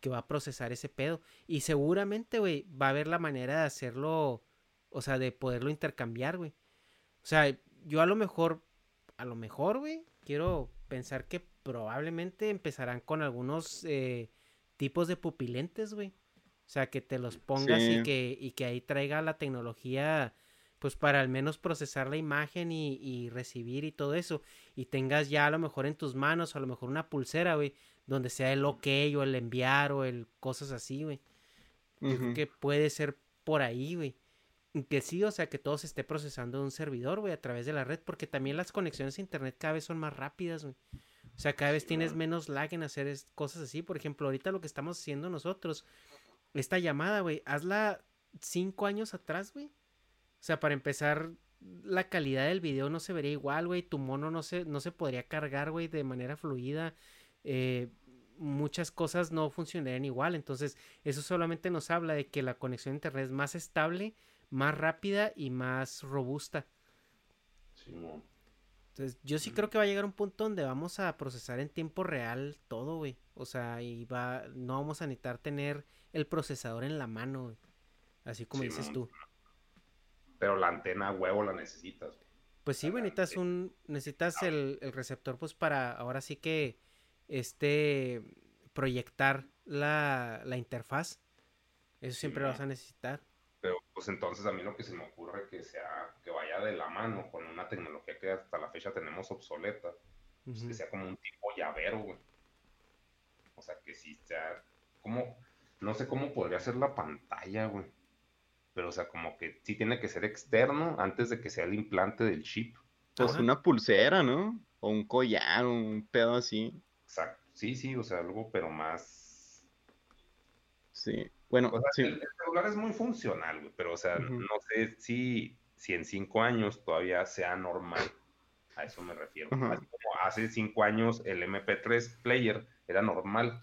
que va a procesar ese pedo. Y seguramente, güey, va a haber la manera de hacerlo, o sea, de poderlo intercambiar, güey. O sea, yo a lo mejor, a lo mejor, güey, quiero pensar que probablemente empezarán con algunos eh, tipos de pupilentes, güey. O sea, que te los pongas y que, y que ahí traiga la tecnología, pues para al menos procesar la imagen y, y recibir y todo eso. Y tengas ya a lo mejor en tus manos, a lo mejor una pulsera, güey, donde sea el ok o el enviar o el cosas así, güey. Yo creo que puede ser por ahí, güey. Que sí, o sea, que todo se esté procesando en un servidor, güey, a través de la red, porque también las conexiones a internet cada vez son más rápidas, güey. O sea, cada vez tienes menos lag en hacer es- cosas así. Por ejemplo, ahorita lo que estamos haciendo nosotros, esta llamada, güey, hazla cinco años atrás, güey. O sea, para empezar, la calidad del video no se vería igual, güey. Tu mono no se, no se podría cargar, güey, de manera fluida. Eh, muchas cosas no funcionarían igual. Entonces, eso solamente nos habla de que la conexión a internet es más estable, más rápida y más robusta. Simón. Entonces, yo sí creo que va a llegar un punto donde vamos a procesar en tiempo real todo, güey. O sea, y va, no vamos a necesitar tener el procesador en la mano, güey. Así como dices Simón. tú. Pero la antena huevo la necesitas. güey. Pues sí, güey, necesitas un, necesitas el, el receptor, pues para ahora sí que, este, proyectar la, la interfaz. Eso siempre lo vas a necesitar. Pero pues entonces a mí lo que se me ocurre que sea, que vaya de la mano con una tecnología que hasta la fecha tenemos obsoleta. pues, que sea como un tipo llavero, güey. O sea, que sí sea, como, no sé cómo podría ser la pantalla, güey. Pero, o sea, como que sí tiene que ser externo antes de que sea el implante del chip. Pues Ajá. una pulsera, ¿no? O un collar, un pedo así. Exacto. Sí, sí, o sea, algo, pero más. Sí. Bueno, O sea, sí. el, el celular es muy funcional, güey, pero, o sea, no sé si, si en cinco años todavía sea normal. A eso me refiero. Así como hace cinco años el MP3 player era normal.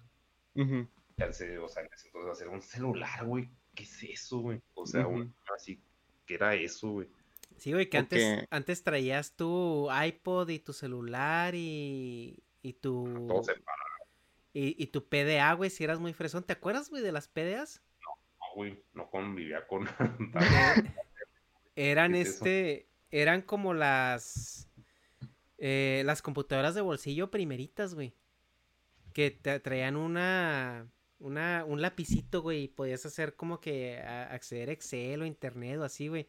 Ya se- o sea, en ese entonces hacer un celular, güey. ¿Qué es eso, güey? O sea, Ujú. un- así, ¿qué era eso, güey? Sí, güey, que antes, traías tu iPod y tu celular y, y tu... Todo separado, Y, y tu PDA, güey, si eras muy fresón. ¿Te acuerdas, güey, de las PDAs? güey. No convivía con. Eran este, eran como las, eh, las computadoras de bolsillo primeritas, güey. Que te traían una, una, un lapicito, güey, y podías hacer como que a- acceder a Excel o Internet o así, güey.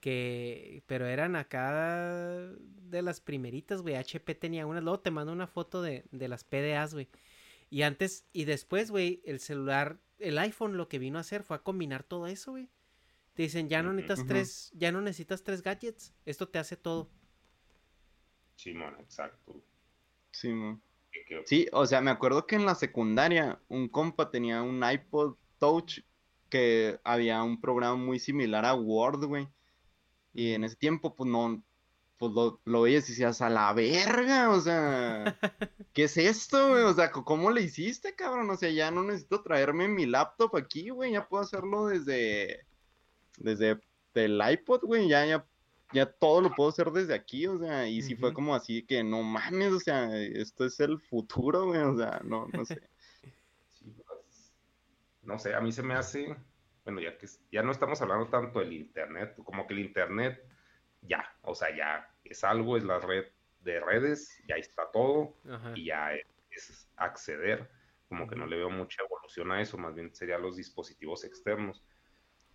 Que, pero eran acá de las primeritas, güey. HP tenía unas. Luego te mando una foto de, de las PDAs, güey. Y antes y después, güey, el celular, el iPhone lo que vino a hacer fue a combinar todo eso, güey. Te dicen, ya no necesitas tres, ya no necesitas tres gadgets, esto te hace todo. Simón, exacto. Sí, que- Sí, o sea, me acuerdo que en la secundaria un compa tenía un iPod Touch que había un programa muy similar a Word, güey. Y en ese tiempo, pues no, pues lo, lo veías y decías, a la verga, o sea, ¿qué es esto, güey? O sea, ¿cómo le hiciste, cabrón? O sea, ya no necesito traerme mi laptop aquí, güey, ya puedo hacerlo desde, desde el iPod, güey, ya, ya, ya todo lo puedo hacer desde aquí, o sea, y si fue como así que no mames, o sea, esto es el futuro, güey, o sea, no, no sé. Sí, pues, no sé, a mí se me hace, bueno, ya que es- ya no estamos hablando tanto del internet, como que el internet ya, o sea, ya es algo, es la red de redes, ya está todo Ajá. y ya es, es acceder, como que no le veo mucha evolución a eso, más bien serían los dispositivos externos.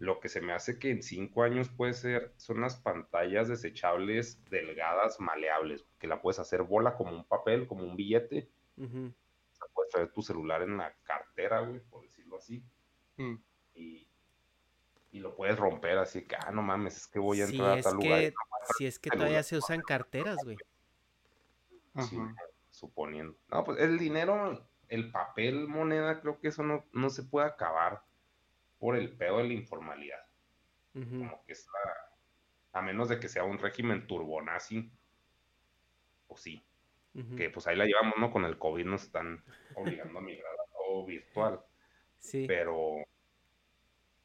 Lo que se me hace que en cinco años puede ser, son las pantallas desechables delgadas, maleables, que la puedes hacer bola como un papel, como un billete, Ujú. o sea, puedes traer tu celular en la cartera, güey, por decirlo así, Mm. y, y lo puedes romper así que, ah, no mames, es que voy a Si entrar a tal lugar. que, no voy a si es que todavía se usan carteras, güey. Sí, suponiendo. No, pues el dinero, el papel, moneda, creo que eso no, no se puede acabar por el pedo de la informalidad. Como que es la, a menos de que sea un régimen turbonazi, pues sí, que pues ahí la llevamos, ¿no? Con el COVID nos están obligando a migrar a todo virtual, Sí. pero,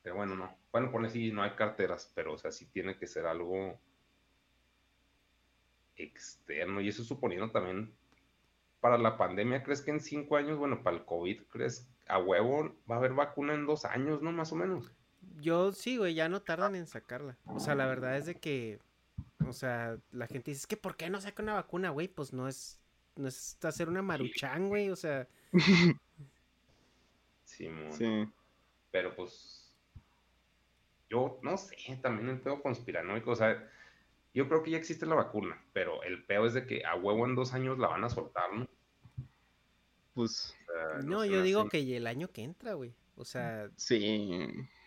pero bueno, no. Bueno, pone sí, no hay carteras, pero o sea, sí tiene que ser algo externo, y eso suponiendo también para la pandemia, ¿crees que en cinco años, bueno, para el COVID, ¿crees a huevo va a haber vacuna en dos años, ¿no? Más o menos. Yo sí, güey, ya no tardan en sacarla. O sea, la verdad es de que, o sea, la gente dice, es que ¿por qué no saca una vacuna, güey? Pues no es, no es hacer una maruchan, güey, o sea, Simón. Sí. Pero pues, yo no sé, también el pedo conspiranoico, o sea, yo creo que ya existe la vacuna, pero el pedo es de que a huevo en dos años la van a soltar, ¿no? Pues no, yo digo que el año que entra, güey. O sea, sí.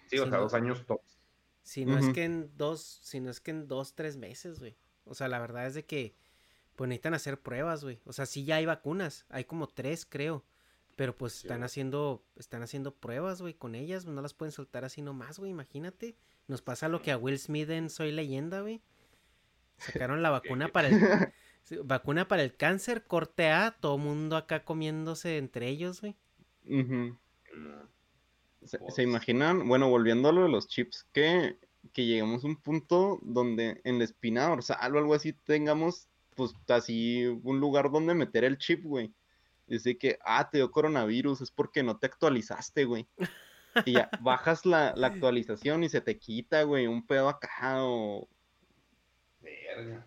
Sí, o si sea, no- dos años tops. si no es que en dos, si no es que en dos, tres meses, güey. O sea, la verdad es de que, pues necesitan hacer pruebas, güey. O sea, sí ya hay vacunas, hay como tres, creo. Pero pues Sí, están haciendo, están haciendo pruebas, güey, con ellas, no las pueden soltar así nomás, güey, imagínate. Nos pasa lo que a Will Smith en Soy Leyenda, güey. Sacaron la vacuna para el, vacuna para el cáncer, corte A, todo mundo acá comiéndose entre ellos, güey. Ujú. No. ¿Se, Pues, se imaginan? Bueno, volviendo a lo de los chips, que, que lleguemos a un punto donde en la espina dorsal o algo así tengamos, pues así, un lugar donde meter el chip, güey. Dice que, ah, te dio coronavirus, es porque no te actualizaste, güey. Y ya bajas la, la actualización y se te quita, güey, un pedo acá, o, Verga,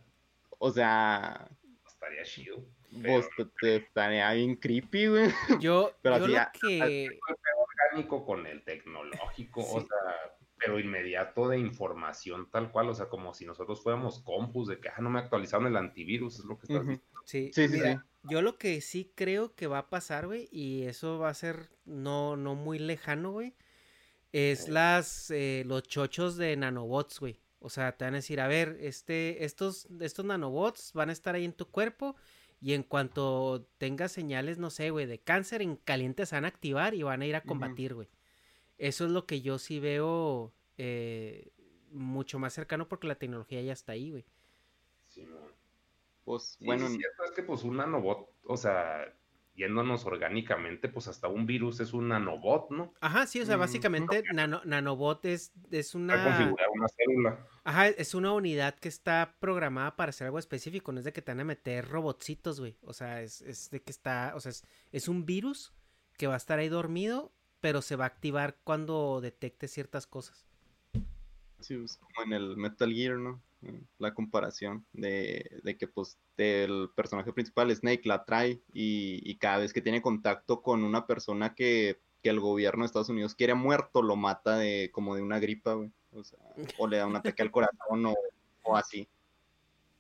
o sea, estaría chido. pues te, te estaría bien creepy, güey. Yo, Pero yo así lo a- que... orgánico con el tecnológico, o sea, pero inmediato de información tal cual, o sea, como si nosotros fuéramos compus de que, ah, no me actualizaron el antivirus, es lo que estás diciendo. Sí, Sí, sí, mira, yo lo que sí creo que va a pasar, güey, y eso va a ser no, no muy lejano, güey, es las, eh, los chochos de nanobots, güey. O sea, te van a decir, a ver, este, estos, estos nanobots van a estar ahí en tu cuerpo y en cuanto tengas señales, no sé, güey, de cáncer, en caliente se van a activar y van a ir a combatir, güey. Eso es lo que yo sí veo eh, mucho más cercano porque la tecnología ya está ahí, güey. Simón. Pues Sí, bueno, sí, cierto, es que pues un nanobot, o sea, yéndonos orgánicamente, pues hasta un virus es un nanobot, ¿no? Ajá, sí, o sea, Mm, básicamente nano- nanobot es, es Para una... configurar una célula. Ajá, es una unidad que está programada para hacer algo específico, no es de que te van a meter robotcitos, güey. O sea, es, es de que está, o sea, es, es un virus que va a estar ahí dormido, pero se va a activar cuando detecte ciertas cosas. Sí, pues, como en el Metal Gear, ¿no? La comparación de, de que pues el personaje principal, Snake, la trae y, y cada vez que tiene contacto con una persona que, que el gobierno de Estados Unidos quiere muerto, lo mata de como de una gripa. O o le da un ataque al corazón o, o así.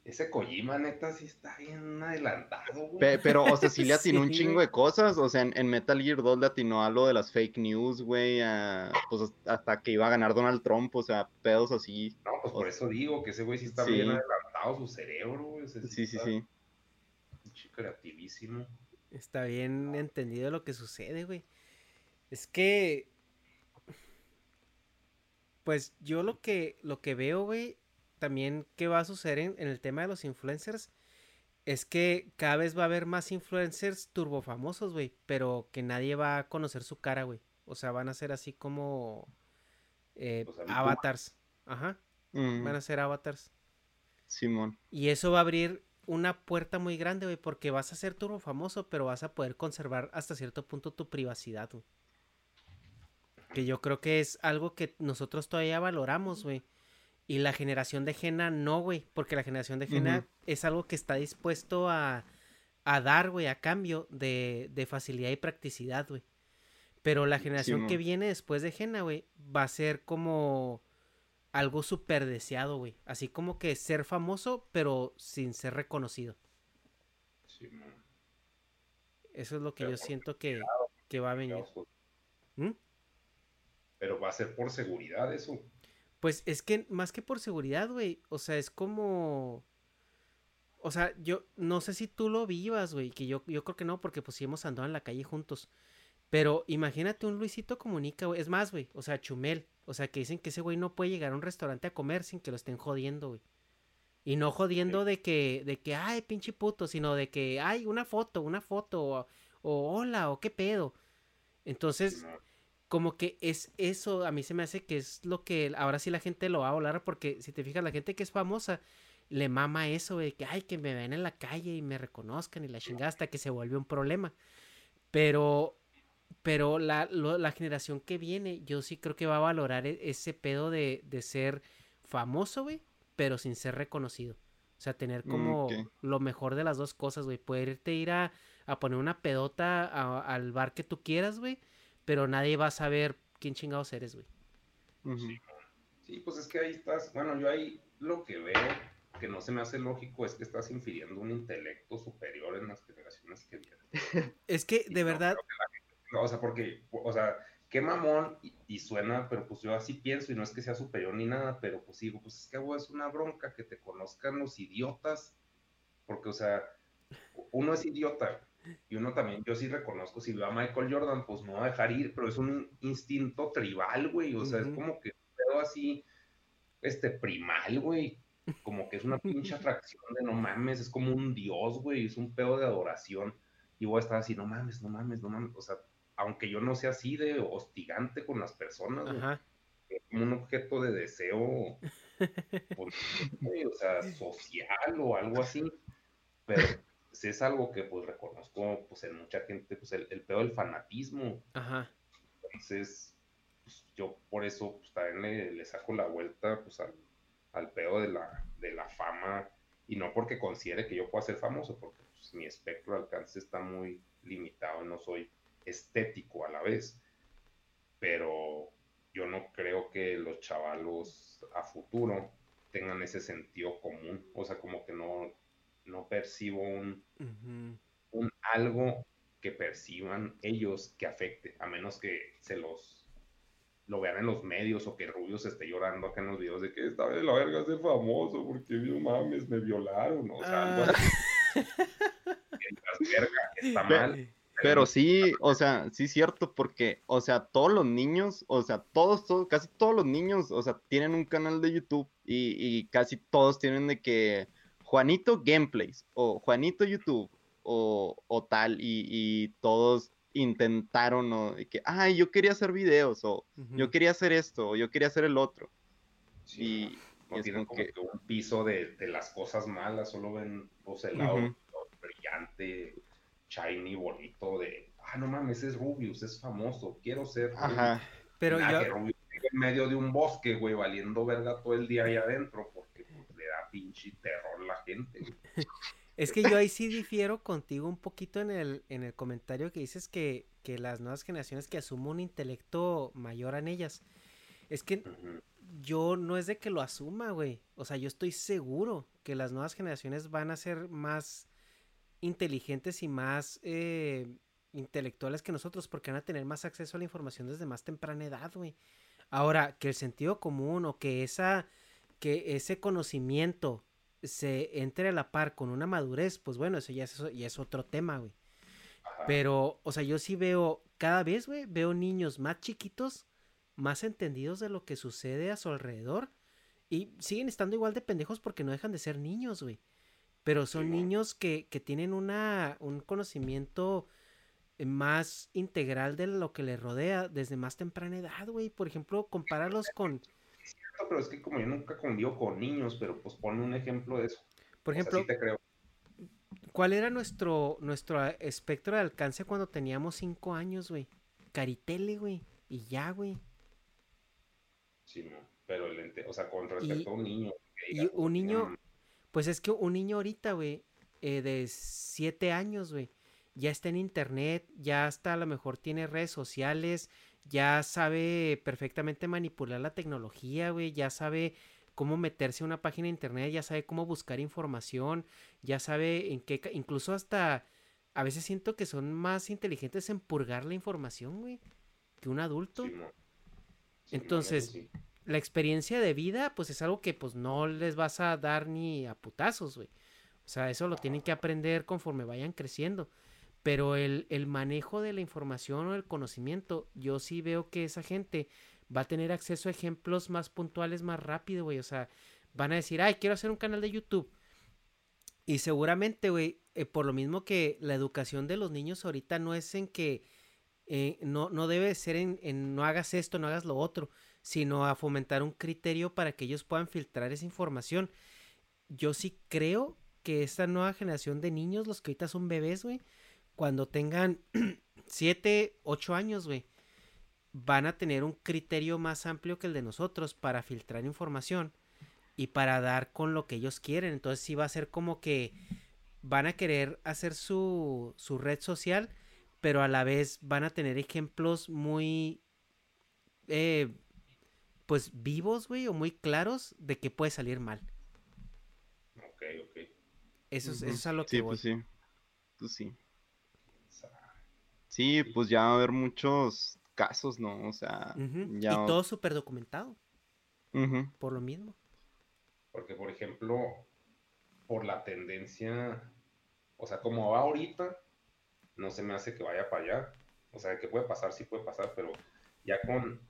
Ese Kojima, neta, sí está bien adelantado, güey. pero, o sea, sí le atinó un Sí, chingo de cosas. O sea, en, en Metal Gear 2 le atinó a lo de las fake news, güey. a- Pues hasta que iba a ganar Donald Trump. O sea, pedos así. No, pues por eso digo que ese güey sí está Sí. bien adelantado, su cerebro, güey. ese Sí, sí, está sí. pinche creativísimo. Está bien entendido lo que sucede, güey. Es que. Pues yo lo que, lo que veo, güey, también que va a suceder en, en el tema de los influencers, es que cada vez va a haber más influencers turbofamosos, güey, pero que nadie va a conocer su cara, güey. O sea, van a ser así como eh, O sea, VTuber. avatars. Ajá, Mm, van a ser avatars. Simón. Y eso va a abrir una puerta muy grande, güey, porque vas a ser turbo famoso, pero vas a poder conservar hasta cierto punto tu privacidad, güey. Que yo creo que es algo que nosotros todavía valoramos, güey. Y la generación de Jena no, güey, porque la generación de Jena es algo que está dispuesto a, a dar, güey, a cambio de, de facilidad y practicidad, güey. Pero la generación que viene después de Jena, güey, va a ser como algo súper deseado, güey. Así como que ser famoso, pero sin ser reconocido. Sí, man. Eso es lo que Pero yo siento que, que va a venir. ¿Mm? Pero va a ser por seguridad eso. Pues es que más que por seguridad, güey. O sea, es como. O sea, yo no sé si tú lo vivas, güey. Que yo, yo creo que no, porque pues sí hemos andado en la calle juntos. Pero imagínate un Luisito Comunica, güey. Es más, güey. O sea, Chumel. O sea, que dicen que ese güey no puede llegar a un restaurante a comer sin que lo estén jodiendo, güey. Y no jodiendo de que, de que, ay, pinche puto, sino de que, ay, una foto, una foto, o, o hola, o qué pedo. Entonces. Como que es eso, a mí se me hace que es lo que ahora sí la gente lo va a volar, porque si te fijas, la gente que es famosa le mama eso, de que, ay, que me ven en la calle y me reconozcan y la chingada hasta que se vuelve un problema. Pero, pero la, lo- la generación que viene, yo sí creo que va a valorar e- ese pedo de, de ser famoso, güey, pero sin ser reconocido. O sea, tener Mm, como lo mejor de las dos cosas, güey. Poder irte a ir a, a poner una pedota a- al bar que tú quieras, güey. Pero nadie va a saber quién chingados eres, güey. Sí, pues es que ahí estás. Bueno, yo ahí lo que veo que no se me hace lógico es que estás infiriendo un intelecto superior en las generaciones que vienen. Es que, Y de no verdad, creo que la gente- no, o sea, porque, o sea, qué mamón y, y suena, pero pues yo así pienso y no es que sea superior ni nada, pero pues digo, pues es que güey, es una bronca que te conozcan los idiotas, porque, o sea, uno es idiota y uno también, yo sí reconozco, si veo a Michael Jordan, pues no va a dejar ir, pero es un instinto tribal, güey, o sea, es como que un pedo así, este, primal, güey, como que es una pinche atracción de no mames, es como un dios, güey, es un pedo de adoración, y voy a estar así, no mames, no mames, no mames, o sea, aunque yo no sea así de hostigante con las personas, güey, es como un objeto de deseo, pues, güey, o sea, social o algo así, pero sí es algo que pues reconozco pues en mucha gente, pues el, el pedo del fanatismo, Ajá. entonces pues, yo por eso pues también le, le saco la vuelta pues al, al pedo de la, de la fama. Y no porque considere que yo pueda ser famoso, porque pues, mi espectro de alcance está muy limitado, no soy estético a la vez, pero yo no creo que los chavalos a futuro tengan ese sentido común, o sea, como que no, no percibo un, un algo que perciban ellos que afecte, a menos que se los lo vean en los medios o que Rubius esté llorando acá en los videos de que esta vez la verga ser famoso porque no mames, me violaron, o sea, algo Ah. así. Verga, está mal. Pero sí, o sea, sí es cierto, porque, o sea, todos los niños, o sea, todos, todos, casi todos los niños, o sea, tienen un canal de YouTube y, y casi todos tienen de que Juanito Gameplays o Juanito YouTube o, o tal, y, y todos intentaron, o que, ay, yo quería hacer videos, o yo quería hacer esto, o yo quería hacer el otro. Sí, Y, no tienen como que- que un piso de, de las cosas malas, solo ven pues, el lado Ujú. brillante, shiny, bonito de, ah, no mames, es Rubius, es famoso, quiero ser Rubius". Ajá, Pero que yo, Rubius vive en medio de un bosque, güey, valiendo verga todo el día ahí adentro, da pinche terror la gente. es que yo ahí sí difiero contigo un poquito en el, en el comentario que dices que, que las nuevas generaciones que asumo un intelecto mayor en ellas. Es que yo no es de que lo asuma, güey. O sea, yo estoy seguro que las nuevas generaciones van a ser más inteligentes y más eh, intelectuales que nosotros porque van a tener más acceso a la información desde más temprana edad, güey. Ahora, que el sentido común o que esa que ese conocimiento se entre a la par con una madurez, pues bueno, eso ya es, ya es otro tema, güey. Pero, o sea, yo sí veo, cada vez, güey, veo niños más chiquitos, más entendidos de lo que sucede a su alrededor. Y siguen estando igual de pendejos porque no dejan de ser niños, güey. Pero son niños que, que tienen una, un conocimiento más integral de lo que les rodea desde más temprana edad, güey. Por ejemplo, compáralos con... pero es que como yo nunca convivo con niños, pero pues pone un ejemplo de eso. Por ejemplo, ¿cuál era nuestro, nuestro espectro de alcance cuando teníamos cinco años, güey? Caritele, güey. Y ya, güey. Sí, no. Pero, el o sea, con respecto a un niño. y un niño, pues es que un niño ahorita, güey, eh, de siete años, güey, ya está en internet, ya hasta a lo mejor tiene redes sociales, ya sabe perfectamente manipular la tecnología, güey, ya sabe cómo meterse a una página de internet, ya sabe cómo buscar información, ya sabe en qué, incluso hasta, a veces siento que son más inteligentes en purgar la información, güey, que un adulto. Entonces, la experiencia de vida, pues es algo que pues no les vas a dar ni a putazos, güey. O sea, eso lo tienen que aprender conforme vayan creciendo. Pero el, el, manejo de la información o el conocimiento, yo sí veo que esa gente va a tener acceso a ejemplos más puntuales más rápido, güey. O sea, van a decir, ay, quiero hacer un canal de YouTube. Y seguramente, güey, eh, por lo mismo que la educación de los niños ahorita no es en que eh, no, no debe ser en, en, no hagas esto, no hagas lo otro, sino a fomentar un criterio para que ellos puedan filtrar esa información. Yo sí creo que esta nueva generación de niños, los que ahorita son bebés, güey, cuando tengan 7, 8 años, güey, van a tener un criterio más amplio que el de nosotros para filtrar información y para dar con lo que ellos quieren. Entonces sí va a ser como que van a querer hacer su, su red social, pero a la vez van a tener ejemplos muy, eh, pues vivos, güey, o muy claros de que puede salir mal. Ok, ok. Eso, es, eso es a lo que sí, Pues sí, pues sí. Sí, pues ya va a haber muchos casos, ¿no? O sea, ya... Y todo súper documentado. Por lo mismo. Porque, por ejemplo, por la tendencia, o sea, como va ahorita, no se me hace que vaya para allá. O sea, que puede pasar, sí puede pasar, pero ya con,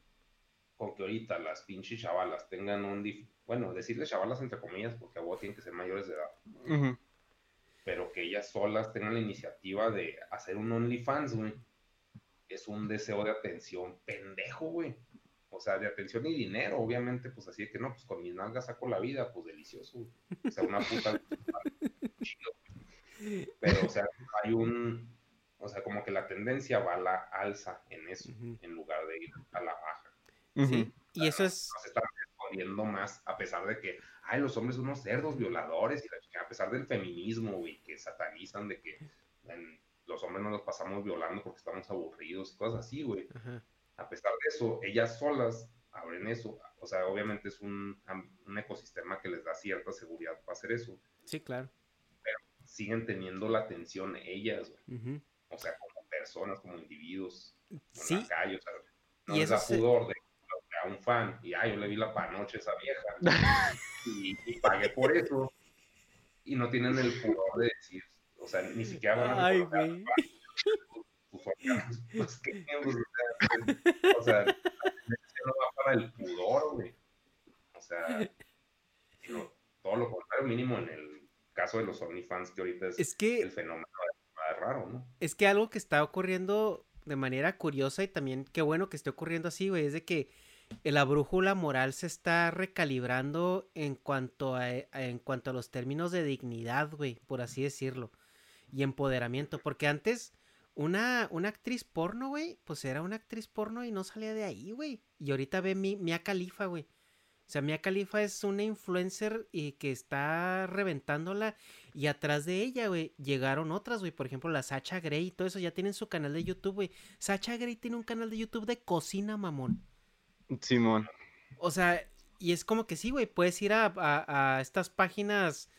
con que ahorita las pinches chavalas tengan un... Bueno, decirles chavalas entre comillas, porque a vos tienen que ser mayores de edad pero que ellas solas tengan la iniciativa de hacer un OnlyFans, güey, es un deseo de atención pendejo, güey. O sea, de atención y dinero, obviamente, pues así de que no, pues con mis nalgas saco la vida, pues delicioso, güey. O sea, una puta. Pero, o sea, hay un. O sea, como que la tendencia va a la alza en eso, en lugar de ir a la baja. Sí, y eso es. se está respondiendo más, a pesar de que ay, los hombres son unos cerdos violadores, y a pesar del feminismo, güey, que satanizan de que los hombres no nos pasamos violando porque estamos aburridos y cosas así, güey. A pesar de eso, ellas solas abren eso. O sea, obviamente es un, ecosistema que les da cierta seguridad para hacer eso. Sí, claro. Pero siguen teniendo la atención ellas, güey. O sea, como personas, como individuos. Sí. En la calle, o sea, no y les da pudor de un fan y ay, yo le vi la panoche a esa vieja y, pagué por eso y no tienen el pudor de decir, o sea, ni siquiera van a Ay, güey. Pues, ¿qué, o sea, no va para el pudor, güey. O sea, todo lo contrario, mínimo en el caso de los OnlyFans, que ahorita es, que, el fenómeno más raro, ¿no? Es que algo que está ocurriendo de manera curiosa y también qué bueno que esté ocurriendo así, güey, es de que la brújula moral se está recalibrando en cuanto a, en cuanto a los términos de dignidad, güey, por así decirlo, y empoderamiento, porque antes una, una actriz porno, güey, pues era una actriz porno y no salía de ahí, güey, y ahorita ve mi, Mia Califa, güey. O sea, Mia Califa es una influencer y que está reventándola. Y atrás de ella, güey, llegaron otras, güey. Por ejemplo, la Sacha Grey y todo eso ya tienen su canal de YouTube, güey. Sacha Grey tiene un canal de YouTube de cocina, mamón. Simón. O sea, y es como que sí, güey, puedes ir a, a, estas páginas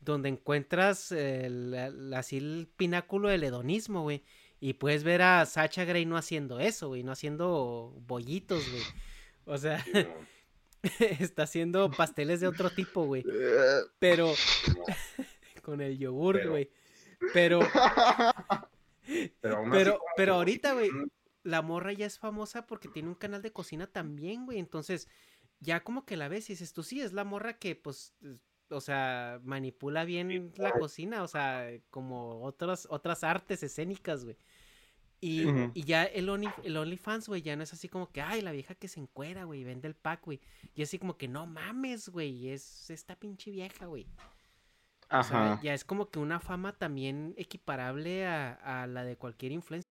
donde encuentras el, el- así el pináculo del hedonismo, güey. Y puedes ver a Sacha Grey no haciendo eso, güey, no haciendo bollitos, güey. O sea, está haciendo pasteles de otro tipo, güey. Pero con el yogur, güey. Pero, Pero, pero, pero ahorita, güey, la morra ya es famosa porque tiene un canal de cocina también, güey. Entonces, ya como que la ves y dices, tú sí, es la morra que, pues, es- o sea, manipula bien la cocina, o sea, como otras, otras artes escénicas, güey. Y, ya el, Only, el OnlyFans, güey, ya no es así como que, ay, la vieja que se encuera, güey, vende el pack, güey. Y así como que, no mames, güey, es esta pinche vieja, güey. O sea, Ajá. ya es como que una fama también equiparable a, a la de cualquier influencer.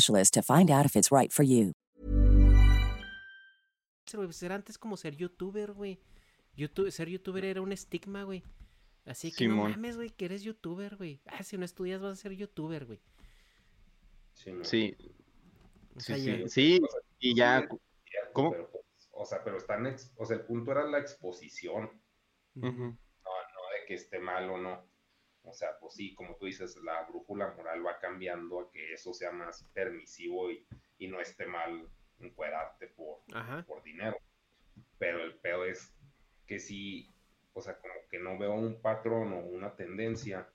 to find out if it's right for you. era antes como ser youtuber, güey. YouTube, ser youtuber era un estigma, güey. Así que no Simón. mames, güey, que eres youtuber, güey. Ah, si no estudias vas a ser youtuber, güey. Sí, no. Sí, O sí, sea, sí. ya- Sí, y ya. ¿Cómo? pero, pues, o sea, pero están, ex- o sea, el punto era la exposición, Ujú. no de que esté mal o no. O sea, pues sí, como tú dices, la brújula moral va cambiando a que eso sea más permisivo y, y no esté mal encuerarte por, Ajá. por dinero. Pero el peor es que sí, o sea, como que no veo un patrón o una tendencia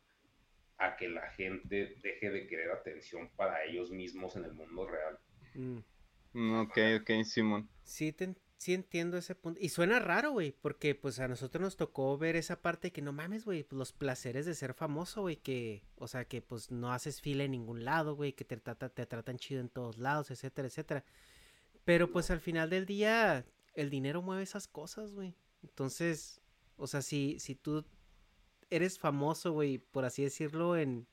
a que la gente deje de querer atención para ellos mismos en el mundo real. Mm. Mm, Ok, ok, Simón. Sí, te sí entiendo ese punto. Y suena raro, güey, porque pues a nosotros nos tocó ver esa parte que no mames, güey, pues los placeres de ser famoso, güey, que, o sea, que pues no haces fila en ningún lado, güey, que te, trata, te tratan chido en todos lados, etcétera, etcétera. Pero pues al final del día, el dinero mueve esas cosas, güey. Entonces, o sea, si, si tú eres famoso, güey, por así decirlo, en,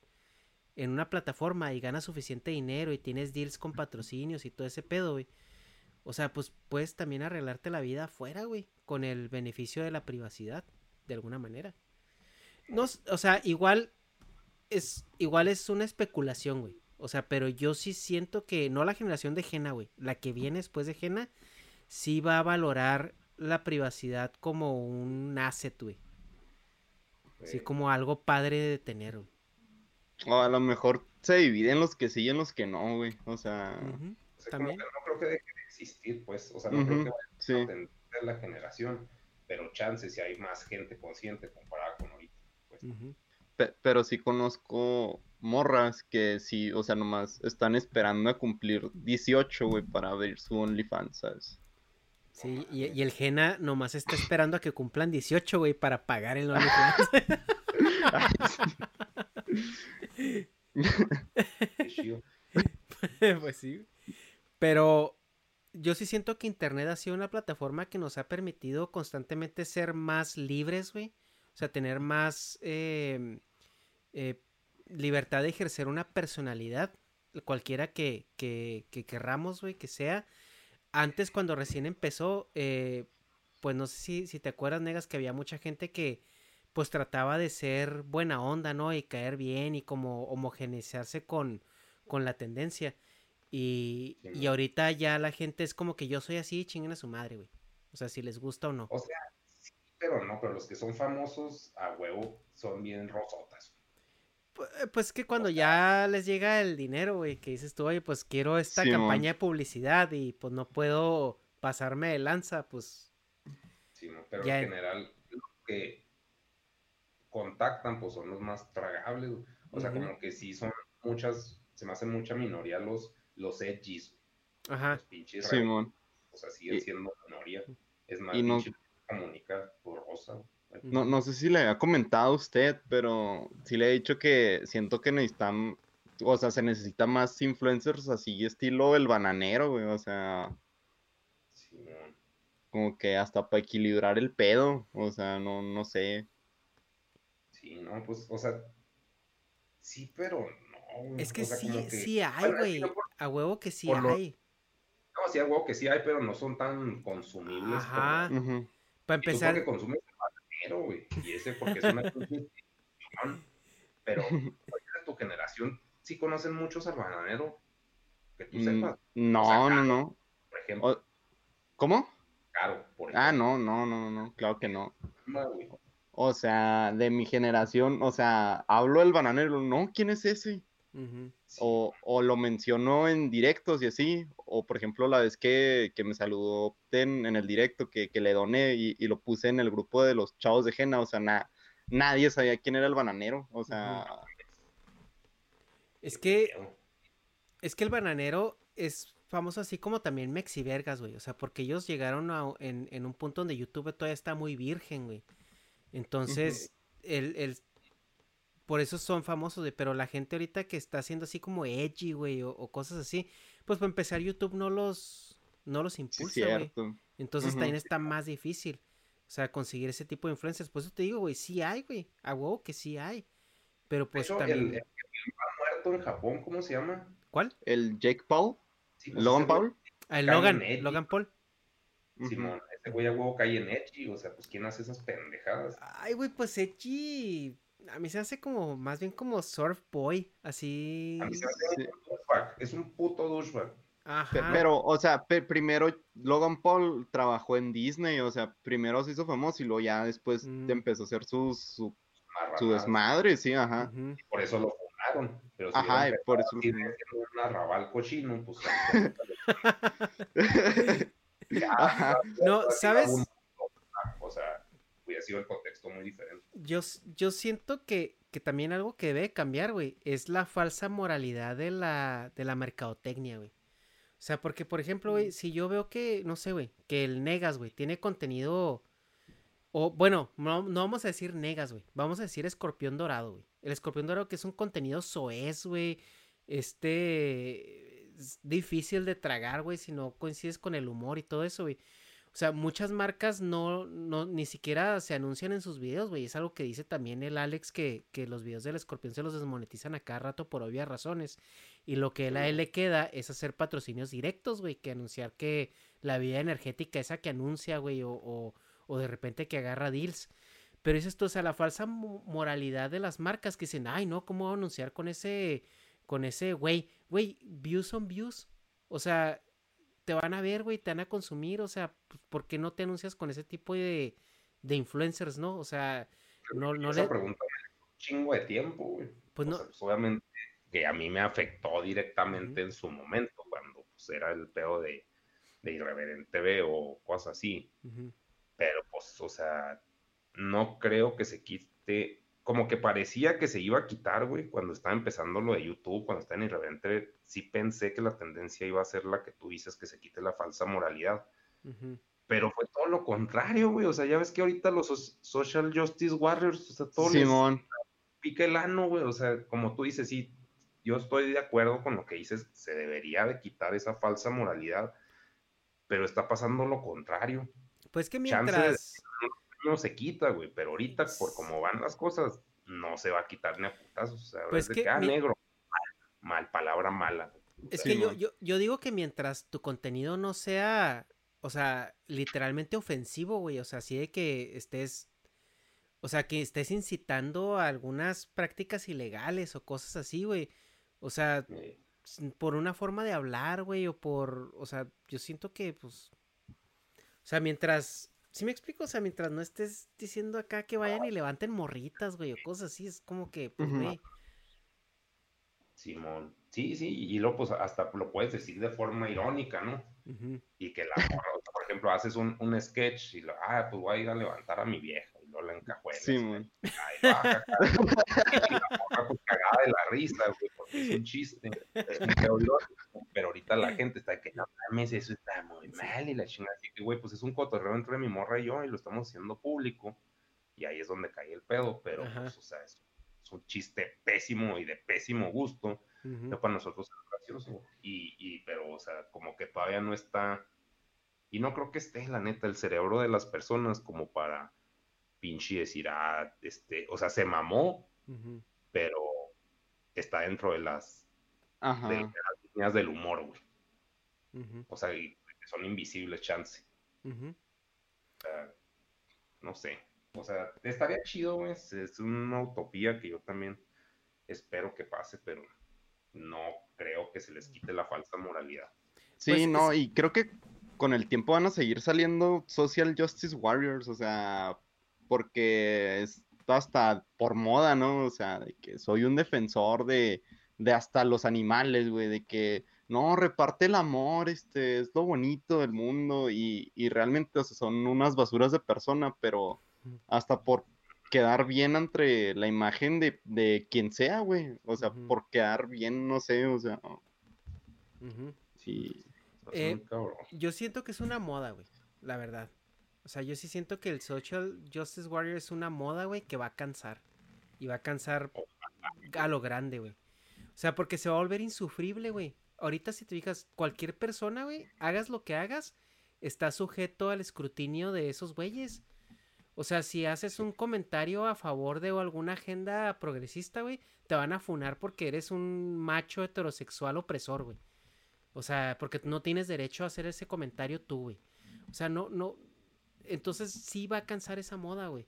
en una plataforma y ganas suficiente dinero y tienes deals con patrocinios y todo ese pedo, güey. O sea, pues puedes también arreglarte la vida afuera, güey, con el beneficio de la privacidad, de alguna manera. No, o sea, igual es, igual es una especulación, güey. O sea, pero yo sí siento que no la generación de Jena, güey, la que viene después de Jena, sí va a valorar la privacidad como un asset, güey. Así Eh, como algo padre de tener, güey. O a lo mejor se dividen los que sí y en los que no, güey. O sea, o También. que no creo que deje de existir, pues, o sea, no creo que vaya sí. a entender la generación, pero chances si hay más gente consciente comparada con ahorita. Pues. Pe- pero sí conozco morras que sí, o sea, nomás están esperando a cumplir 18, güey, para abrir su OnlyFans, ¿sabes? Sí, y, y el Jena nomás está esperando a que cumplan 18, güey, para pagar el OnlyFans. Qué chido. pues sí. Pero yo sí siento que Internet ha sido una plataforma que nos ha permitido constantemente ser más libres, güey. O sea, tener más eh, eh, libertad de ejercer una personalidad, cualquiera que, que, que querramos, güey, que sea. Antes, cuando recién empezó, eh, pues no sé si, si te acuerdas, Negas, que había mucha gente que pues trataba de ser buena onda, ¿no? Y caer bien y como homogeneizarse con, con la tendencia. Y, Sí, y ahorita ya la gente es como que yo soy así, chinguen a su madre, güey. O sea, si les gusta o no. O sea, sí, pero no, pero los que son famosos a huevo son bien rosotas. Eh, Pues que cuando ya les llega el dinero, güey, que dices tú, oye, pues quiero esta campaña de publicidad y pues no puedo pasarme de lanza, pues Sí, ¿no? Pero Ya en en- general, los que contactan, pues son los más tragables. güey. O sea, como que sí son muchas, se me hace mucha minoría los, los edgys, Ajá. los pinches Simón. O sea, siguen Y- siendo minoría. Es más, y no- comunica borrosa. No, no sé si le había comentado a usted, pero sí le he dicho que siento que necesitan, o sea, se necesita más influencers así estilo el bananero, güey, o sea, Simón. como que hasta para equilibrar el pedo, o sea, no, no sé. Sí, no, pues, o sea, sí, pero no. güey. Es que O sea, sí, que- sí hay, güey. A huevo que sí por lo- hay. No, sí, algo que sí hay, pero no son tan consumibles. Ajá. como- Ujú. Para Y tú empezar, consumes el bananero, güey. Y ese porque es una. Pero ahorita en tu generación sí conocen muchos al bananero. Que tú Mm, sepas. No, O sea, no, Caro, no. Por ejemplo, O- ¿Cómo? Caro, por ejemplo. Ah, no, no, no, no, no, claro que no. güey. O sea, de mi generación, o sea, hablo del bananero, no, ¿quién es ese? O, o lo mencionó en directos y así, o por ejemplo la vez que, que me saludó en, en el directo, que, que le doné y, y lo puse en el grupo de los chavos de Jena, o sea, na- nadie sabía quién era el bananero, o sea, Es que, es que el bananero es famoso así como también Mexivergas, güey. O sea, porque ellos llegaron a, en, en un punto donde YouTube todavía está muy virgen, güey. Entonces, el, el- por eso son famosos, güey. Pero la gente ahorita que está haciendo así como edgy, güey, o, o cosas así, pues para empezar YouTube no los, no los sí, impulsa, güey. cierto. Entonces también está más difícil. O sea, conseguir ese tipo de influencers. Por eso te digo, güey, sí hay, güey. A huevo que sí hay. Pero pues también. el, el, el muerto en Japón, ¿cómo se llama? ¿Cuál? El Jake Paul, Sí, pues Logan güey- Paul, Ah, el Logan, edgy. Logan Paul. Simón, ese güey a huevo cae en Edgy, o sea, pues ¿quién hace esas pendejadas? Ay, güey, pues Echi. A mí se hace como, más bien como surf boy. Así. A mí se hace Sí. un douchebag, es un puto douchebag. Ajá. Pero, o sea, primero Logan Paul trabajó en Disney, o sea, primero se hizo famoso y luego ya después Mm. empezó a hacer su, su, su desmadre, sí, ajá. Por eso lo fundaron. Pero si Ajá, por eso un arrabal cochino, pues... ya, Ajá. No, ¿sabes? un- O sea, hubiera sido el contexto muy diferente. Yo, yo siento que, que también algo que debe cambiar, güey, es la falsa moralidad de la, de la mercadotecnia, güey. O sea, porque, por ejemplo, güey, si yo veo que, no sé, güey, que el Negas, güey, tiene contenido. O, bueno, no, no vamos a decir Negas, güey. Vamos a decir Escorpión Dorado, güey. El Escorpión Dorado que es un contenido soez, güey. Este. Es difícil de tragar, güey, si no coincides con el humor y todo eso, güey. O sea, muchas marcas no, no, ni siquiera se anuncian en sus videos, güey. Es algo que dice también el Alex que, que los videos del escorpión se los desmonetizan a cada rato por obvias razones. Y lo que a él le queda es hacer patrocinios directos, güey, que anunciar que la vida energética esa que anuncia, güey, o, o, o de repente que agarra deals. Pero es esto, o sea, la falsa mo- moralidad de las marcas que dicen, ay, no, ¿cómo voy a anunciar con ese, con ese, güey? Güey, views son views. O sea, te van a ver, güey, te van a consumir, o sea, pues, ¿por qué no te anuncias con ese tipo de, de influencers, no? O sea, no, no Esa le... pregunta un chingo de tiempo, güey. Pues O no, sea, pues, obviamente que a mí me afectó directamente en su momento, cuando pues, era el pedo de, de Irreverente TV o cosas así. Pero pues, o sea, no creo que se quite, como que parecía que se iba a quitar, güey, cuando estaba empezando lo de YouTube, cuando estaba en Irreverente, sí pensé que la tendencia iba a ser la que tú dices, que se quite la falsa moralidad. Pero fue todo lo contrario, güey. O sea, ya ves que ahorita los Social Justice Warriors, o sea, todos Simón. les pica el ano, güey. O sea, como tú dices, sí, yo estoy de acuerdo con lo que dices, se debería de quitar esa falsa moralidad, pero está pasando lo contrario. Pues que mientras... no se quita, güey, pero ahorita por cómo van las cosas, no se va a quitar ni a putazos. O sea, Pues es de que que, ah, mi- negro, mal, mal, palabra mala. Es que yo, yo, yo digo que mientras tu contenido no sea, o sea, literalmente ofensivo, güey, o sea, así de que estés, o sea, que estés incitando a algunas prácticas ilegales o cosas así, güey, o sea, por una forma de hablar, güey, o por, o sea, yo siento que, pues, o sea, mientras, ¿sí me explico? O sea, mientras no estés diciendo acá que vayan y levanten morritas, güey, o cosas así, es como que, pues, güey, Simón. Sí, sí, y luego pues hasta lo puedes decir de forma irónica, ¿no? Y que la por ejemplo, haces un, un sketch y lo, ah, pues voy a ir a levantar a mi vieja y luego la encajuelas. Ahí baja, acá. y la morra pues cagada de la risa, güey, porque es un chiste. Pero, yo- pero ahorita la gente está de que no mames, eso está muy mal y la chingada. Así que, güey, pues es un cotorreo entre mi morra y yo y lo estamos haciendo público. Y ahí es donde cae el pedo, pero Ajá. pues, o sea, es, es un chiste pésimo y de pésimo gusto no para nosotros es gracioso. Y, y, pero, o sea, como que todavía no está. Y no creo que esté, la neta, el cerebro de las personas como para pinche decir, ah, este, o sea, se mamó, pero está dentro de las, Ajá. de las líneas del humor, güey. O sea, que son invisibles, chance. O sea, no sé. O sea, estaría chido, güey. Es, es una utopía que yo también espero que pase, pero no creo que se les quite la falsa moralidad. Sí, Pues, no, es- y creo que con el tiempo van a seguir saliendo Social Justice Warriors, o sea, porque está hasta por moda, ¿no? O sea, de que soy un defensor de, de hasta los animales, güey, de que no, reparte el amor, este, es lo bonito del mundo, y, y realmente, o sea, son unas basuras de persona, pero hasta por quedar bien entre la imagen de, de quien sea, güey, o sea, por quedar bien, no sé, o sea, Ujú. sí. Eh. Yo siento que es una moda, güey. La verdad. O sea, yo sí siento que el Social Justice Warrior es una moda, güey, que va a cansar. Y va a cansar a lo grande, güey. O sea, porque se va a volver insufrible, güey. Ahorita si te fijas, cualquier persona, güey, hagas lo que hagas, está sujeto al escrutinio de esos güeyes. O sea, si haces un comentario a favor de alguna agenda progresista, güey, te van a funar porque eres un macho heterosexual opresor, güey. O sea, porque no tienes derecho a hacer ese comentario tú, güey. O sea, no, no. Entonces sí va a cansar esa moda, güey.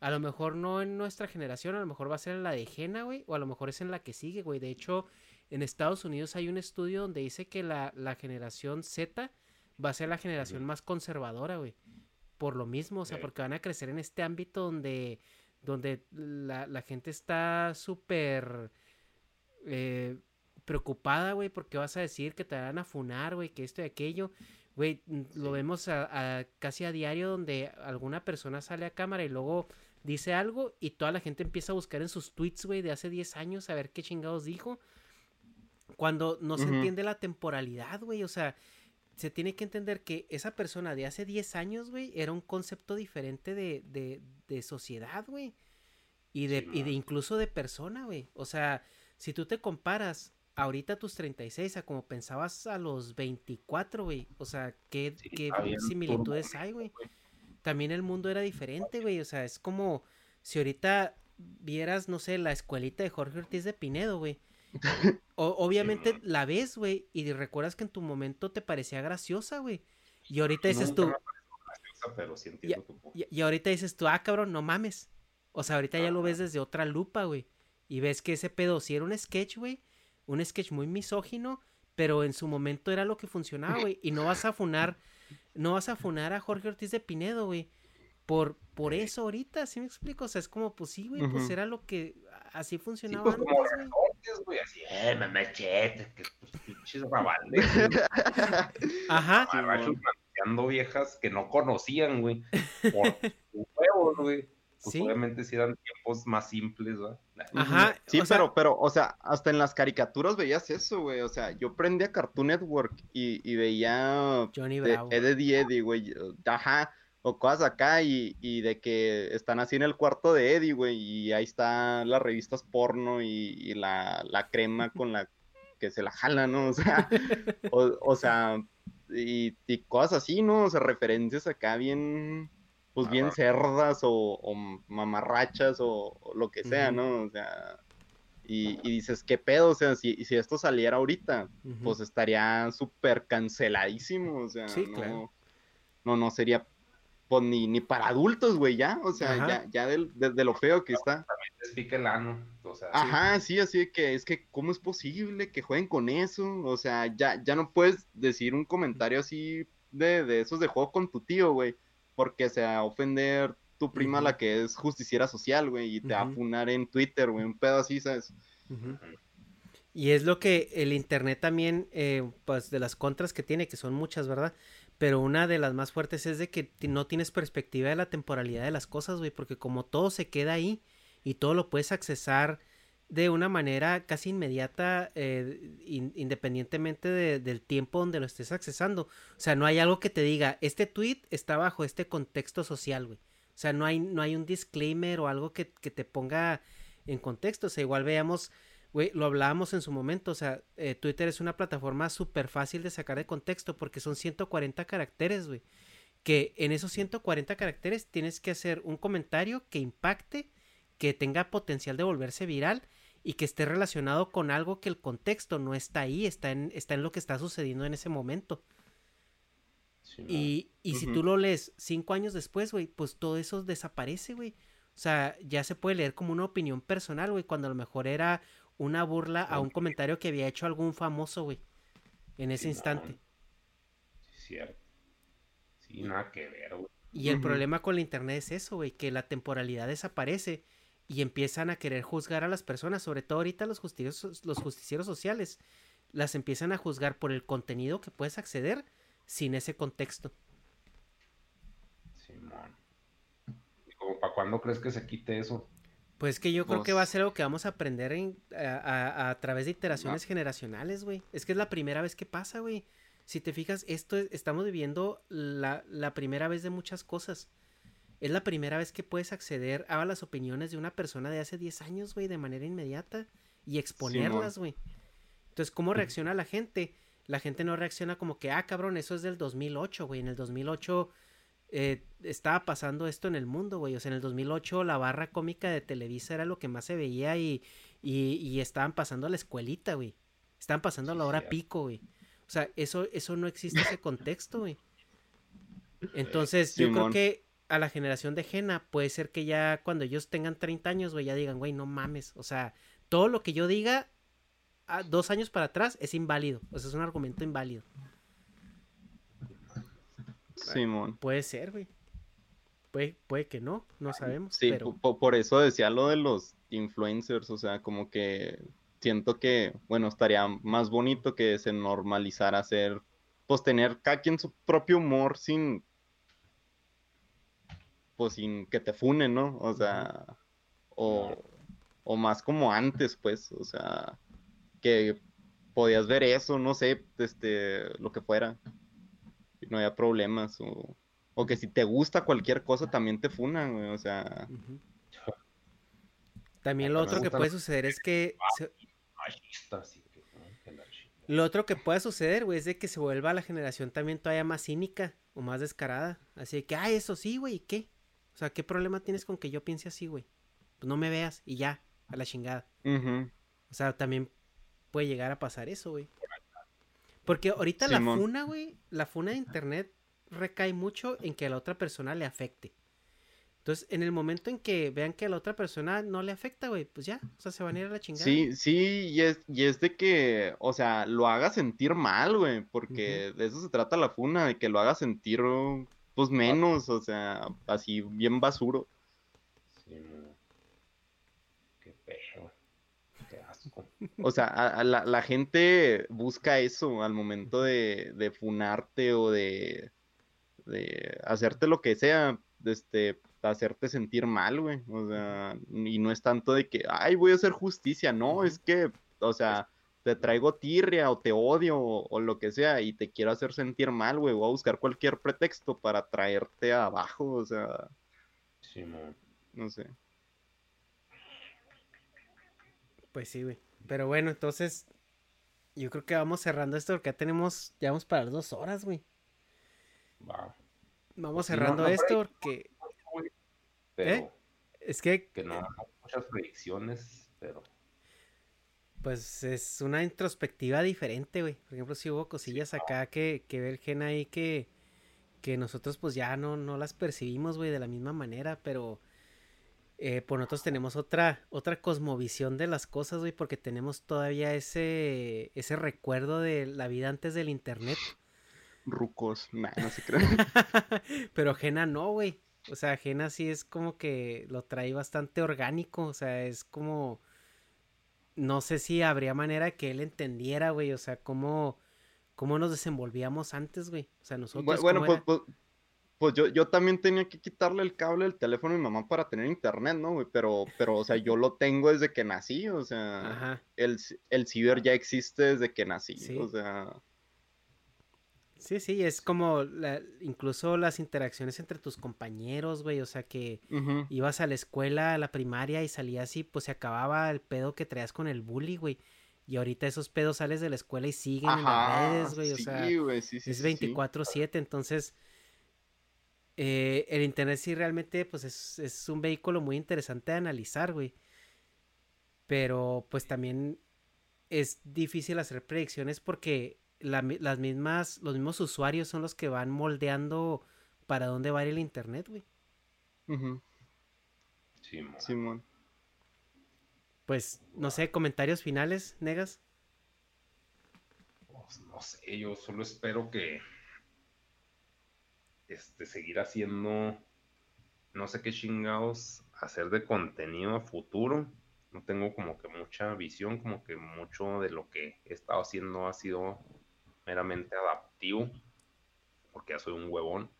A lo mejor no en nuestra generación, a lo mejor va a ser en la de Jena, güey, o a lo mejor es en la que sigue, güey. De hecho, en Estados Unidos hay un estudio donde dice que la, la generación Z va a ser la generación más conservadora, güey. Por lo mismo, o sea, porque van a crecer en este ámbito donde, donde la, la gente está súper eh, preocupada, güey, porque vas a decir que te van a funar, güey, que esto y aquello. Güey, lo vemos a, a- casi a diario donde alguna persona sale a cámara y luego dice algo y toda la gente empieza a buscar en sus tweets, güey, de hace 10 años a ver qué chingados dijo. Cuando no se entiende la temporalidad, güey, o sea, se tiene que entender que esa persona de hace 10 años, güey, era un concepto diferente de, de, de sociedad, güey. Y de, y de incluso de persona, güey. O sea, si tú te comparas ahorita a tus 36 a como pensabas a los 24, güey. O sea, ¿qué, Sí, qué similitudes hay, güey? También el mundo era diferente, güey. O sea, es como si ahorita vieras, no sé, la escuelita de Jorge Ortiz de Pinedo, güey. O- obviamente la ves, güey, y recuerdas que en tu momento te parecía graciosa, güey. Y ahorita dices tú, graciosa, pero sí entiendo y, y ahorita dices tú, ah, cabrón, no mames. O sea, ahorita ya lo ves desde otra lupa, güey. Y ves que ese pedo sí era un sketch, güey. Un sketch muy misógino, pero en su momento era lo que funcionaba, güey. Y no vas a funar, no vas a funar a Jorge Ortiz de Pinedo, güey. Por, por eso ahorita, ¿sí me explico? O sea, es como, pues sí, güey, pues Ujú. era lo que así Sí, funcionaba pues antes, como güey. güey, así, eh, mamachete, que pues, pinches rabales. Ajá. Mamarrachos manoseando viejas que no conocían, güey, por sus huevos, güey. Pues Sí. obviamente sí eran tiempos más simples, ¿verdad? Ajá, Sí, o sea- pero, pero, o sea, hasta en las caricaturas veías eso, güey. O sea, yo prendía Cartoon Network y, y veía Johnny de Bravo. Eddie Eddie, güey. Ajá. O cosas acá y, y de que están así en el cuarto de Eddie, güey. Y ahí están las revistas porno y, y la, la crema con la que se la jala, ¿no? O sea, o, o sea, y, y cosas así, ¿no? O sea, referencias acá bien, pues bien Ajá. cerdas o, o mamarrachas o, o lo que sea. ¿no? O sea, y, y dices, ¿qué pedo? O sea, si, si esto saliera ahorita, pues estaría súper canceladísimo, o sea, Sí, no, claro. no, no sería, pues ni, ni para adultos, güey, ya, o sea, Ajá. ya, ya del- de, de lo feo que está. Pica el ano, o sea, Ajá, sí, así de que es que, ¿cómo es posible que jueguen con eso? O sea, ya, ya no puedes decir un comentario así de, de esos de juego con tu tío, güey, porque se va a ofender tu prima, la que es justiciera social, güey, y te va a funar en Twitter, güey, un pedo así, ¿sabes? Y es lo que el internet también, eh, pues de las contras que tiene, que son muchas, ¿verdad? Pero una de las más fuertes es de que no tienes perspectiva de la temporalidad de las cosas, güey, porque como todo se queda ahí y todo lo puedes accesar de una manera casi inmediata, eh, in- independientemente de- del tiempo donde lo estés accesando. O sea, no hay algo que te diga, este tweet está bajo este contexto social, güey. O sea, no hay, no hay un disclaimer o algo que, que te ponga en contexto. O sea, igual veamos, güey, lo hablábamos en su momento. O sea, eh, Twitter es una plataforma súper fácil de sacar de contexto porque son 140 caracteres, güey. Que en esos 140 caracteres tienes que hacer un comentario que impacte, que tenga potencial de volverse viral y que esté relacionado con algo que el contexto no está ahí, está en, está en lo que está sucediendo en ese momento. sí, no. Y, y si tú lo lees cinco años después, güey, pues todo eso desaparece, güey. O sea, ya se puede leer como una opinión personal, güey, cuando a lo mejor era una burla a un comentario que había hecho algún famoso, güey, en ese instante. Sí, cierto. Sí, nada que ver, güey. Y el problema con la internet es eso, güey, que la temporalidad desaparece y empiezan a querer juzgar a las personas, sobre todo ahorita los justicieros, los justicieros sociales, las empiezan a juzgar por el contenido que puedes acceder sin ese contexto. Simón. ¿Y como para cuándo crees que se quite eso? Pues que yo creo que va a ser algo que vamos a aprender en- a, a- a través de iteraciones generacionales, güey. Es que es la primera vez que pasa, güey. Si te fijas, esto es- estamos viviendo la, la primera vez de muchas cosas. Es la primera vez que puedes acceder a las opiniones de una persona de hace 10 años, güey, de manera inmediata y exponerlas, güey. Entonces, ¿cómo reacciona la gente? La gente no reacciona como que, ah, cabrón, eso es del 2008, güey. En el 2008 eh, estaba pasando esto en el mundo, güey. O sea, en el 2008 la barra cómica de Televisa era lo que más se veía y, y, y estaban pasando a la escuelita, güey. Estaban pasando a la hora pico, güey. O sea, eso, eso no existe ese contexto, güey. Entonces, yo creo que a la generación de Jena puede ser que ya cuando ellos tengan 30 años, güey, ya digan, güey, no mames. O sea, todo lo que yo diga a dos años para atrás es inválido. O sea, es un argumento inválido. Simón. Puede ser, güey. Puede, puede que no, no sabemos. Sí, pero... po- por eso decía lo de los influencers, o sea, como que siento que, bueno, estaría más bonito que se normalizara hacer, pues tener cada quien su propio humor sin, pues sin que te funen, ¿no? O sea, o, o más como antes, pues, o sea, que podías ver eso, no sé, este, lo que fuera, y no había problemas, o, o que si te gusta cualquier cosa también te funan, güey, o sea. También lo otro que puede suceder es que... Lo otro que pueda suceder, güey, es de que se vuelva la generación también todavía más cínica o más descarada. Así de que, ah, eso sí, güey, ¿y qué? O sea, ¿qué problema tienes con que yo piense así, güey? Pues no me veas y ya, a la chingada. O sea, también puede llegar a pasar eso, güey. Porque ahorita la funa, güey, la funa de internet recae mucho en que a la otra persona le afecte. Entonces, en el momento en que vean que a la otra persona no le afecta, güey, pues ya, o sea, se van a ir a la chingada. Sí, sí, y es, y es de que, o sea, lo haga sentir mal, güey, porque de eso se trata la funa, de que lo haga sentir, pues, menos, o sea, así, bien basuro. Sí. Qué pedo. Qué asco. O sea, a- a la, la gente busca eso al momento de, de funarte o de, de hacerte lo que sea, este, hacerte sentir mal, güey. O sea, y no es tanto de que, ay, voy a hacer justicia, no, es que, o sea, te traigo tirria o te odio o, lo que sea y te quiero hacer sentir mal, güey. Voy a buscar cualquier pretexto para traerte abajo, o sea. Sí, no. No sé. Pues sí, güey. Pero bueno, entonces, yo creo que vamos cerrando esto porque ya tenemos, ya vamos para las dos horas, güey. Va. Vamos Pues cerrando no, no, esto porque, Pero ¿Eh? es que, que no, no muchas predicciones, pero pues, es una introspectiva diferente, güey. Por ejemplo, si hubo cosillas acá que, que ve el gen ahí que, que nosotros, pues, ya no, no las percibimos, güey, de la misma manera, pero... Eh, pues nosotros tenemos otra, otra cosmovisión de las cosas, güey, porque tenemos todavía ese, ese recuerdo de la vida antes del internet. Rucos, nah, no se crean. Pero Jena no, güey. O sea, Jena sí es como que lo trae bastante orgánico. O sea, es como. No sé si habría manera que él entendiera, güey. O sea, cómo, cómo nos desenvolvíamos antes, güey. O sea, nosotros. Bu- Bueno, pues, pues, pues yo, yo también tenía que quitarle el cable del teléfono a mi mamá para tener internet, ¿no, güey? Pero, pero, o sea, yo lo tengo desde que nací, o sea, Ajá. el, el ciber ya existe desde que nací, Sí. o sea, Sí, sí, es como la- incluso las interacciones entre tus compañeros, güey. O sea, que ibas a la escuela, a la primaria y salías y pues se acababa el pedo que traías con el bully, güey. Y ahorita esos pedos sales de la escuela y siguen en las redes, güey. O sí, sea, sí, sí, es sí, sí. 24/7, entonces eh, el internet sí realmente pues es, es un vehículo muy interesante de analizar, güey. Pero pues también es difícil hacer predicciones porque la las mismas, los mismos usuarios son los que van moldeando para dónde va a ir el internet, güey. Sí, mo. Simón. Pues, no sé, comentarios finales, Negas. Pues, no sé, yo solo espero que este seguir haciendo no sé qué chingados hacer de contenido a futuro. No tengo como que mucha visión, como que mucho de lo que he estado haciendo ha sido meramente adaptivo, porque ya soy un huevón,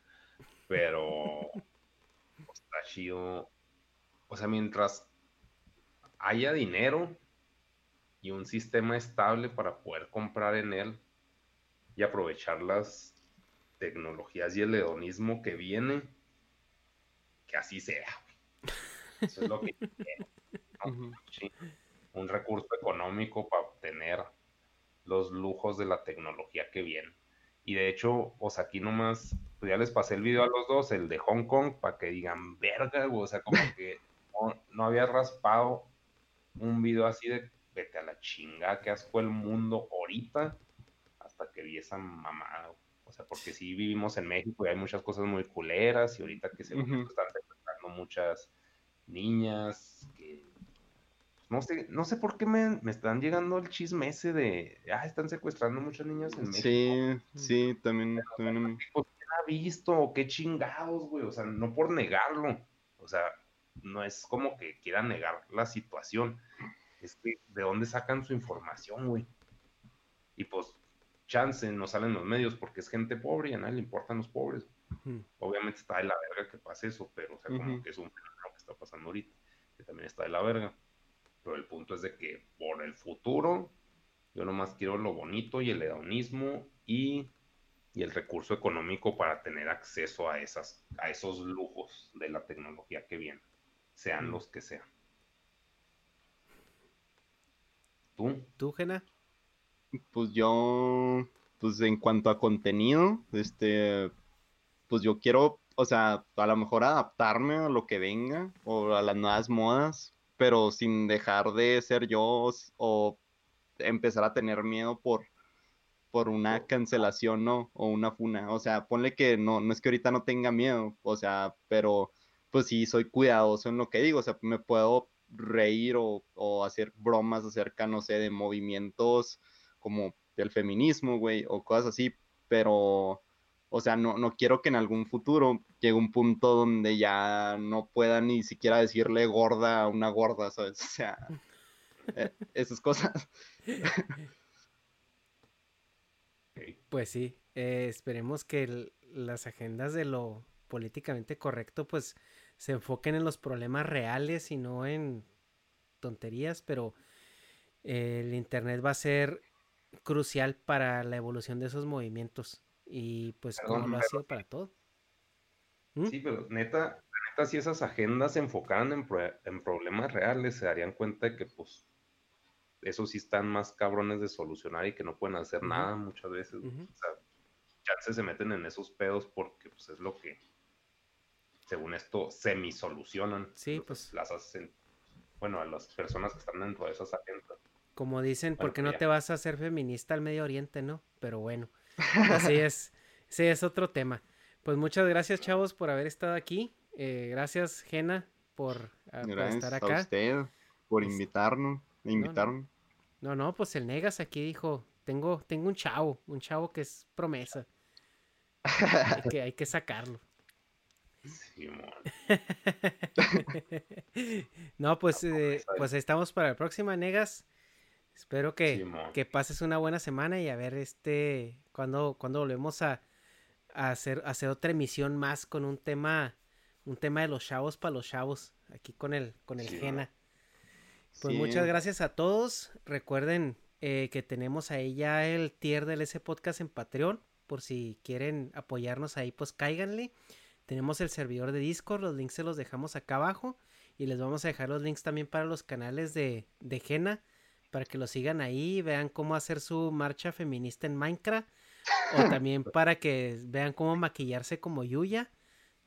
pero está chido. O sea, mientras haya dinero y un sistema estable para poder comprar en él y aprovechar las tecnologías y el hedonismo que viene, que así sea. Eso es lo que quiero, ¿no? Ujú. Sí. Un recurso económico para obtener los lujos de la tecnología que viene. Y de hecho, o sea, aquí nomás, pues ya les pasé el video a los dos, el de Hong Kong, para que digan, verga, güey", o sea, como que no, no había raspado un video así de, vete a la chingada, que asco el mundo ahorita, hasta que vi esa mamada, güey. O sea, porque sí vivimos en México y hay muchas cosas muy culeras y ahorita que se están secuestrando muchas niñas que no sé, no sé por qué me, me están llegando el chisme ese de, ah, están secuestrando muchas niñas en México. Sí, sí, también, también. Pues, ¿quién ha visto? o ¿Qué chingados, güey? O sea, no por negarlo. O sea, no es como que quieran negar la situación. Es que, ¿de dónde sacan su información, güey? Y pues, chance, no salen los medios porque es gente pobre y a nadie le importan los pobres. Obviamente está de la verga que pase eso, pero, o sea, como que es un fenómeno que está pasando ahorita, que también está de la verga. Pero el punto es de que por el futuro, yo nomás quiero lo bonito y el hedonismo y, y el recurso económico para tener acceso a, esas, a esos lujos de la tecnología que viene, sean los que sean. ¿Tú? ¿Tú, Jena? Pues yo, pues en cuanto a contenido, este, pues yo quiero, o sea, a lo mejor adaptarme a lo que venga o a las nuevas modas, pero sin dejar de ser yo o empezar a tener miedo por, por una cancelación, ¿no? O una funa. O sea, ponle que no, no es que ahorita no tenga miedo, o sea, pero pues sí soy cuidadoso en lo que digo, o sea, me puedo reír o, o hacer bromas acerca, no sé, de movimientos como del feminismo, güey, o cosas así, pero, o sea, no, no quiero que en algún futuro llegue un punto donde ya no pueda ni siquiera decirle gorda a una gorda, ¿sabes? O sea, eh, esas cosas. Pues sí, eh, esperemos que las agendas de lo políticamente correcto pues se enfoquen en los problemas reales y no en tonterías, pero el Internet va a ser crucial para la evolución de esos movimientos y pues como lo ha sido para todo. ¿Mm? Sí, pero neta, neta, si esas agendas se enfocaran en, en problemas reales, se darían cuenta de que pues esos sí están más cabrones de solucionar y que no pueden hacer nada muchas veces. O sea, ya se meten en esos pedos porque pues es lo que, según esto, semi solucionan. Sí, pues. Las hacen, bueno, a las personas que están dentro de esas agendas. Como dicen, ¿por qué no te vas a hacer feminista al Medio Oriente, no? Pero bueno, así es. Sí, es otro tema. Pues muchas gracias, chavos, por haber estado aquí. Eh, gracias, Jena, por, ah, estar acá. A usted, por invitarnos. Me No, no, pues el Negas aquí dijo, tengo, tengo un chavo, un chavo que es promesa. hay, que, hay que sacarlo. no, pues, eh, pues estamos para la próxima, Negas. Espero que, que, pases una buena semana y a ver este cuando, cuando volvemos a, hacer, hacer otra emisión más con un tema, un tema de los chavos para los chavos, aquí con el, con el Jena. Pues muchas gracias a todos. Recuerden eh, que tenemos ahí ya el tier del S Podcast en Patreon. Por si quieren apoyarnos ahí, pues cáiganle. Tenemos el servidor de Discord, los links se los dejamos acá abajo. Y les vamos a dejar los links también para los canales de, de Jena. Para que lo sigan ahí vean cómo hacer su marcha feminista en Minecraft. O también para que vean cómo maquillarse como Yuya.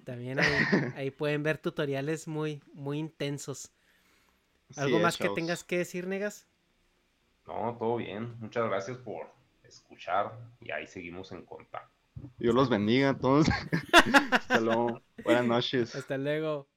También ahí, ahí pueden ver tutoriales muy, muy intensos. ¿Algo más que tengas que decir, Negas? No, todo bien. Muchas gracias por escuchar y ahí seguimos en contacto. Dios los bendiga a todos. Hasta luego. Buenas noches. Hasta luego.